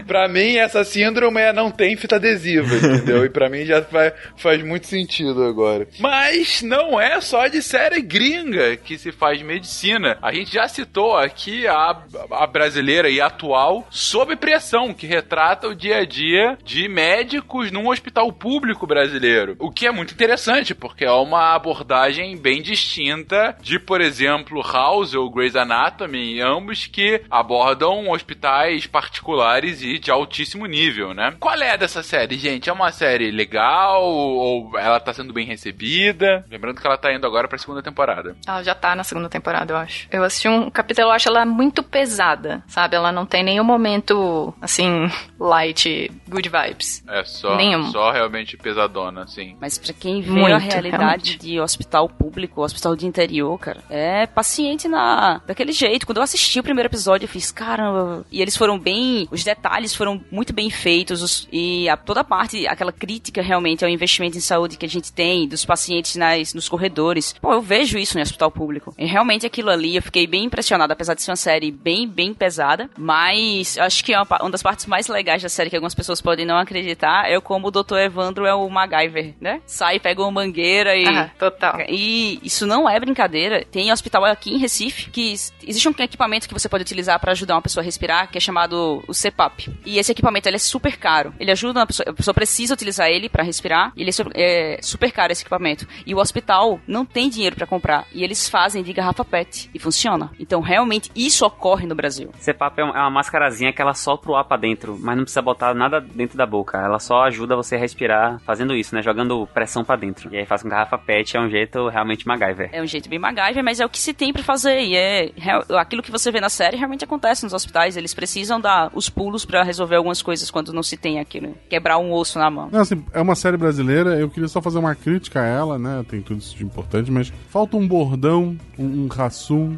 Pra mim, essa síndrome é não tem fita adesiva, entendeu? E pra mim já faz, faz muito sentido agora. Mas não é só de série gringa que se faz medicina. A gente já citou aqui a, a brasileira e atual Sob Pressão, que retrata o dia a dia de médicos num hospital público brasileiro. O que é muito interessante, porque é uma abordagem bem distinta de, por exemplo, House ou Grey's Anatomy, ambos que abordam hospitais particulares e de altíssimo nível, né? Qual é dessa série, gente? É uma série legal ou ela tá sendo bem recebida? Lembrando que ela tá indo agora pra segunda temporada. Ela já tá na segunda temporada, eu acho. Eu assisti um capítulo, eu acho ela muito pesada, sabe? Ela não tem nenhum momento, assim, light, good vibes. É só, Nenhum. só realmente pesadona, assim. Mas pra quem vê Muito, a realidade realmente. de hospital público, hospital de interior, cara, é paciente na daquele jeito. Quando eu assisti o primeiro episódio, eu fiz, caramba. E eles foram bem. Os detalhes foram muito bem feitos. os- e a, toda a parte, aquela crítica realmente ao investimento em saúde que a gente tem, dos pacientes nas, nos corredores. Pô, eu vejo isso no hospital público. E realmente aquilo ali, eu fiquei bem impressionada, apesar de ser uma série bem, bem pesada. Mas eu acho que é uma, uma das partes mais legais da série que algumas pessoas podem não acreditar é como o Dr. Evandro é o MacGyver, né? Sai, pega uma mangueira e. Ah, total. E isso não é brincadeira. Tem hospital aqui em Recife que existe um equipamento que você pode utilizar para ajudar uma pessoa a respirar, que é chamado o CPAP. E esse equipamento ele é super caro. Ele ajuda uma pessoa, a pessoa precisa utilizar ele para respirar. E ele é su- é super caro esse equipamento. E o hospital não tem dinheiro para comprar. E eles fazem de garrafa PET e funciona. Então realmente isso ocorre no Brasil. CPAP é é uma mascarazinha que ela sopra o ar pra dentro, mas não precisa botar nada dentro da boca. Ela só ajuda você a respirar fazendo isso, né? Jogando pressão pra dentro. E aí faz com garrafa PET, é um jeito realmente MacGyver. É um jeito bem MacGyver, mas é o que se tem pra fazer. E é aquilo que você vê na série realmente acontece nos hospitais. Eles precisam dar os pulos pra resolver algumas coisas quando não se tem aquilo. Quebrar um osso na mão. Não, assim, é uma série brasileira, eu queria só fazer uma crítica a ela, né? Tem tudo isso de importante, mas falta um bordão, um, um rassum,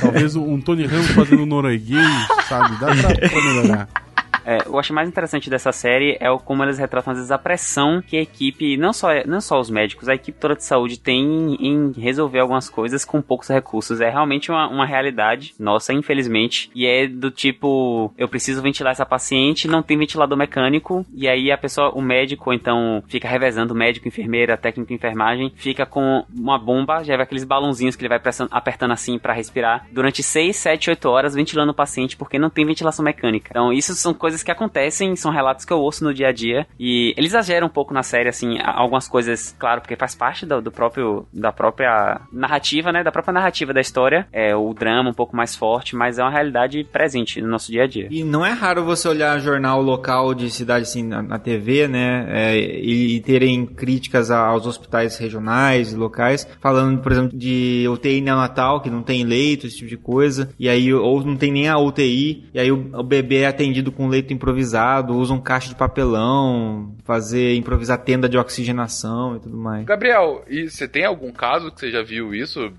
talvez um Tony Ramos fazendo norueguês, sabe? Dá pra, pra melhorar. É, eu acho mais interessante dessa série é o como eles retratam às vezes a pressão que a equipe, não só, não só os médicos, a equipe toda de saúde tem em resolver algumas coisas com poucos recursos. É realmente uma, uma realidade nossa, infelizmente. E é do tipo, eu preciso ventilar essa paciente, não tem ventilador mecânico, e aí a pessoa, o médico, então fica revezando médico, enfermeira, técnico enfermagem, fica com uma bomba, já vai aqueles balãozinhos que ele vai pressando- apertando assim pra respirar, durante 6, 7, 8 horas ventilando o paciente porque não tem ventilação mecânica. Então, isso são coisas coisas que acontecem, são relatos que eu ouço no dia a dia. E eles exageram um pouco na série, assim, algumas coisas, claro, porque faz parte do, do próprio, da própria narrativa, né? Da própria narrativa da história. É o drama um pouco mais forte, mas é uma realidade presente no nosso dia a dia. E não é raro você olhar jornal local de cidade assim na, na TV, né? É, e, e, terem críticas aos hospitais regionais e locais, falando, por exemplo, de UTI neonatal, que não tem leito, esse tipo de coisa. E aí, ou não tem nem a UTI, e aí o, o bebê é atendido com leito improvisado, usam caixa de papelão, fazer improvisar tenda de oxigenação e tudo mais. Gabriel, e você tem algum caso que você já viu isso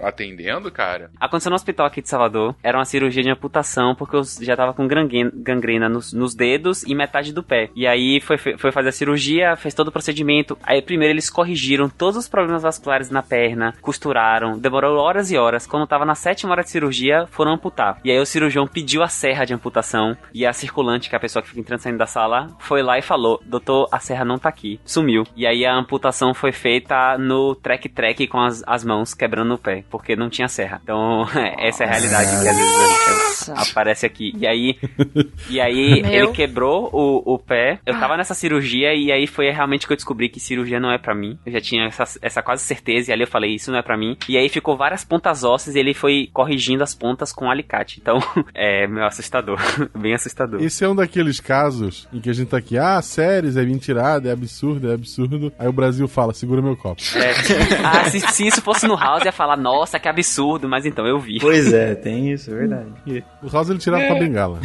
atendendo, cara? Aconteceu no hospital aqui de Salvador. Era uma cirurgia de amputação, porque eu já tava com gangrena, nos, nos, dedos e metade do pé. E aí foi, foi fazer a cirurgia, fez todo o procedimento. Aí primeiro eles corrigiram todos os problemas vasculares na perna, costuraram, demorou horas e horas. Quando tava na sétima hora de cirurgia, foram amputar. E aí o cirurgião pediu a serra de amputação e a circulante, que é a pessoa que fica entrando e saindo da sala, foi lá e falou: Doutor, a serra não tá aqui. Sumiu. E aí a amputação foi feita no trek-trek com as, as mãos quebrando o pé, porque não tinha serra. Então, essa é a realidade que às vezes aparece aqui. E aí, e aí ele quebrou o, o pé. Eu tava nessa cirurgia e aí foi realmente que eu descobri que cirurgia não é para mim. Eu já tinha essa, essa quase certeza e ali eu falei, isso não é para mim. E aí ficou várias pontas ósseas e ele foi corrigindo as pontas com um alicate. Então, é meio assustador. Bem assustador. Esse é um daqueles casos em que a gente tá aqui, ah, séries, é mentirada, é absurdo, é absurdo. Aí o Brasil fala, segura meu copo. É. ah, se, se, isso fosse no House, ia falar, nossa, que absurdo, mas então eu vi. Pois é, tem isso, é verdade. O House ele tirava é. com a bengala.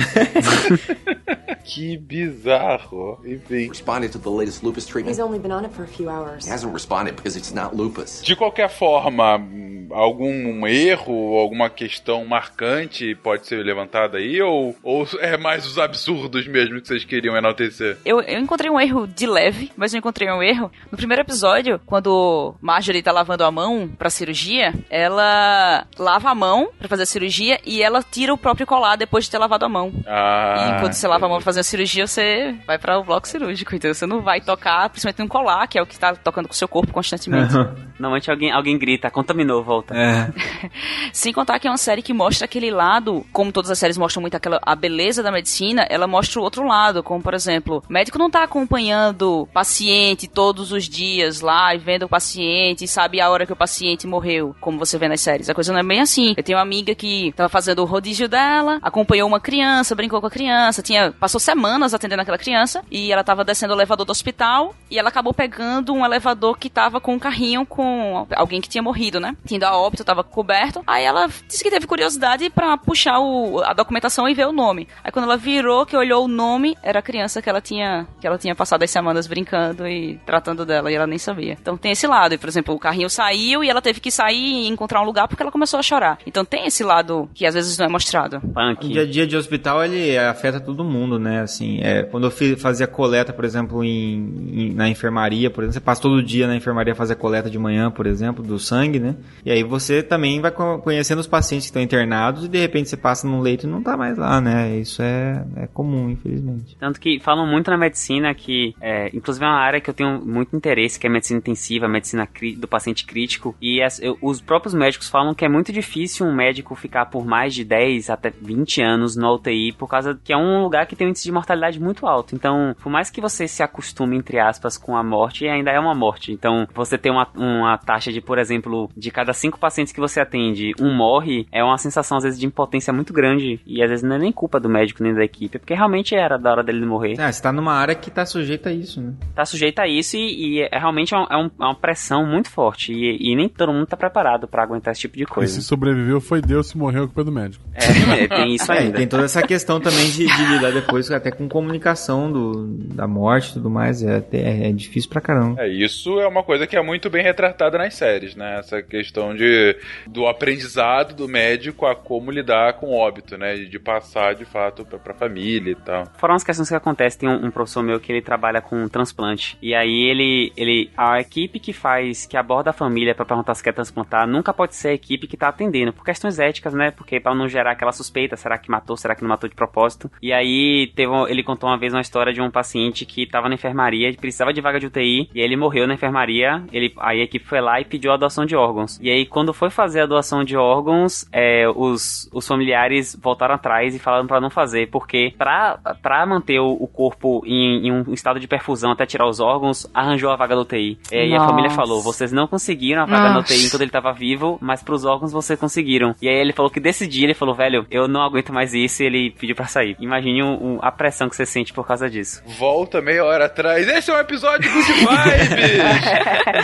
que bizarro. Enfim. Responded to the latest lupus treatment. He's only been on it for a few hours. He hasn't responded because it's not lupus. De qualquer forma, algum erro, alguma questão marcante pode ser levantada aí ou, ou é mais os absurdos mesmo que vocês queriam enaltecer? Eu, eu encontrei um erro de leve, mas eu encontrei um erro. No primeiro episódio, quando Marjorie tá lavando a mão pra cirurgia, ela lava a mão pra fazer a cirurgia e ela tira o próprio colar depois de ter lavado a mão. Ah, e quando você lava a mão pra fazer a cirurgia, você vai para o bloco cirúrgico. Então você não vai tocar, principalmente no colar, que é o que tá tocando com o seu corpo constantemente. Normalmente alguém, alguém grita, contaminou, volta. É. Sem contar que é uma série que mostra aquele lado, como todas as séries mostram muito aquela, a beleza da medicina, ela mostra o outro lado, como por exemplo, o médico não tá acompanhando paciente todos os dias lá e vendo o paciente sabe a hora que o paciente morreu, como você vê nas séries. A coisa não é bem assim. Eu tenho uma amiga que tava fazendo o rodízio dela, acompanhou uma criança, brincou com a criança, tinha passou semanas atendendo aquela criança e ela tava descendo o elevador do hospital e ela acabou pegando um elevador que tava com um carrinho com alguém que tinha morrido, né? Tinha a óbito, tava coberto. Aí ela disse que teve curiosidade para puxar o, a documentação e ver o nome. Aí quando ela virou, que olhou o nome, era a criança que ela tinha que ela tinha passado as semanas brincando e tratando dela e ela nem sabia. Então tem esse lado. E, por exemplo, o carrinho saiu e ela teve que sair e encontrar um lugar porque ela começou a chorar. Então tem esse lado que às vezes não é mostrado. Punk. O dia a dia de hospital ele afeta todo mundo, né? Assim, é, quando eu fiz, fazia coleta, por exemplo, em, em, na enfermaria, por exemplo, você passa todo dia na enfermaria fazer coleta de manhã, por exemplo, do sangue, né? E aí você também vai conhecendo os pacientes que estão internados e de repente você passa num leito e não tá mais lá, né? Isso é, é comum, infelizmente. Tanto que falam muito na medicina que, é, inclusive é uma área que eu tenho muito interesse, que é a medicina intensiva, a medicina do paciente crítico, e as, eu, os próprios médicos falam que é muito difícil um médico ficar por mais de 10 até 20 anos no UTI, por causa que é um lugar que tem um índice de mortalidade muito alto. Então, por mais que você se acostume, entre aspas, com a morte, ainda é uma morte. Então, você ter uma, uma taxa de, por exemplo, de cada cinco pacientes que você atende, um morre, é uma sensação, às vezes, de impotência muito grande. E às vezes não é nem culpa do médico nem da equipe, porque realmente era da hora dele morrer. É, você tá numa área que tá sujeita a isso, né? Tá sujeita a isso e, e é realmente uma, é, um, é uma pressão muito forte. E, e, nem todo mundo tá preparado para aguentar esse tipo de coisa. E se sobreviveu foi Deus, se morreu, a culpa é do médico. É, tem isso ainda. É, tem toda essa questão também de, de lidar depois até com comunicação do, da morte e tudo mais. É, é, é, difícil pra caramba. É, isso é uma coisa que é muito bem retratada nas séries, né? Essa questão de, do aprendizado do médico a como lidar com o óbito, né? De passar, de fato, pra, pra família e tal. Foram umas questões que acontecem. Tem um, um, professor meu que ele trabalha com transplante. E aí ele, ele a equipe que faz, que aborda a família para perguntar se quer transplantar, nunca pode ser a equipe que tá atendendo. Por questões éticas, né? Porque pra não gerar aquela suspeita, será que matou, será que não matou de propósito? E aí teve ele contou uma vez uma história de um paciente que estava na enfermaria, precisava de vaga de UTI, e ele morreu na enfermaria. Ele, aí a equipe foi lá e pediu a doação de órgãos. E aí aí, quando foi fazer a doação de órgãos, é, os, os familiares voltaram atrás e falaram para não fazer, porque pra, pra manter o, o corpo em, em, um estado de perfusão até tirar os órgãos, arranjou a vaga do UTI. É, e a família falou: vocês não conseguiram a vaga no UTI enquanto ele tava vivo, mas pros órgãos vocês conseguiram. E aí ele falou que desse dia ele falou: velho, eu não aguento mais isso e ele pediu pra sair. Imagine um, um, a pressão que você sente por causa disso. Volta meia hora atrás. Esse é um episódio good vibes.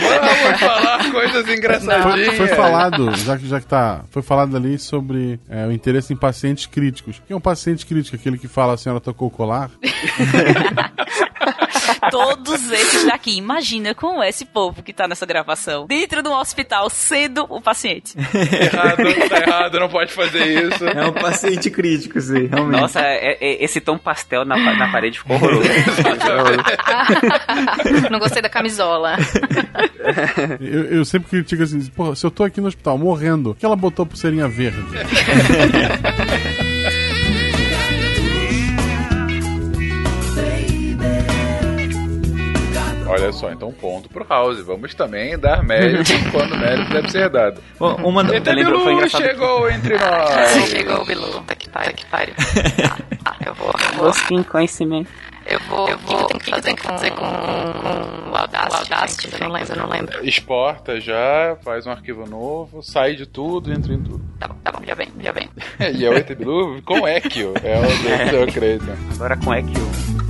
Vamos falar coisas engraçadinhas. Foi, foi falado, já que, já que tá, foi falado ali sobre é, o interesse em pacientes críticos. Quem é um paciente crítico? Aquele que fala a senhora tocou o colar? Todos esses daqui. Imagina com esse povo que tá nessa gravação. Dentro de um hospital, sendo o paciente. errado, tá errado, não pode fazer isso. É um paciente crítico, sim, realmente. Nossa, é, é, esse tom pastel na, na parede ficou horroroso. não gostei da camisola. Eu, eu sempre critico assim, porra, se eu tô aqui no hospital morrendo, que ela botou pulseirinha verde? Olha só, então ponto pro House. Vamos também dar mérito quando mérito deve ser dado. Bom, uma da... Foi Bilu engraçado chegou entre nós. Chegou o Bilu. Tá que pariu, que pariu. Ah, eu vou, eu vou. Busquem conhecimento. Eu vou, eu vou, tem que fazer, com, fazer com, com o Audacity, Audacity, eu não lembro, eu não lembro. Exporta já, faz um arquivo novo, sai de tudo, entra em tudo. Tá bom, tá bom, já vem, já vem. e é o ET Bilu com Equio, é o do seu crédito. Agora com Equio.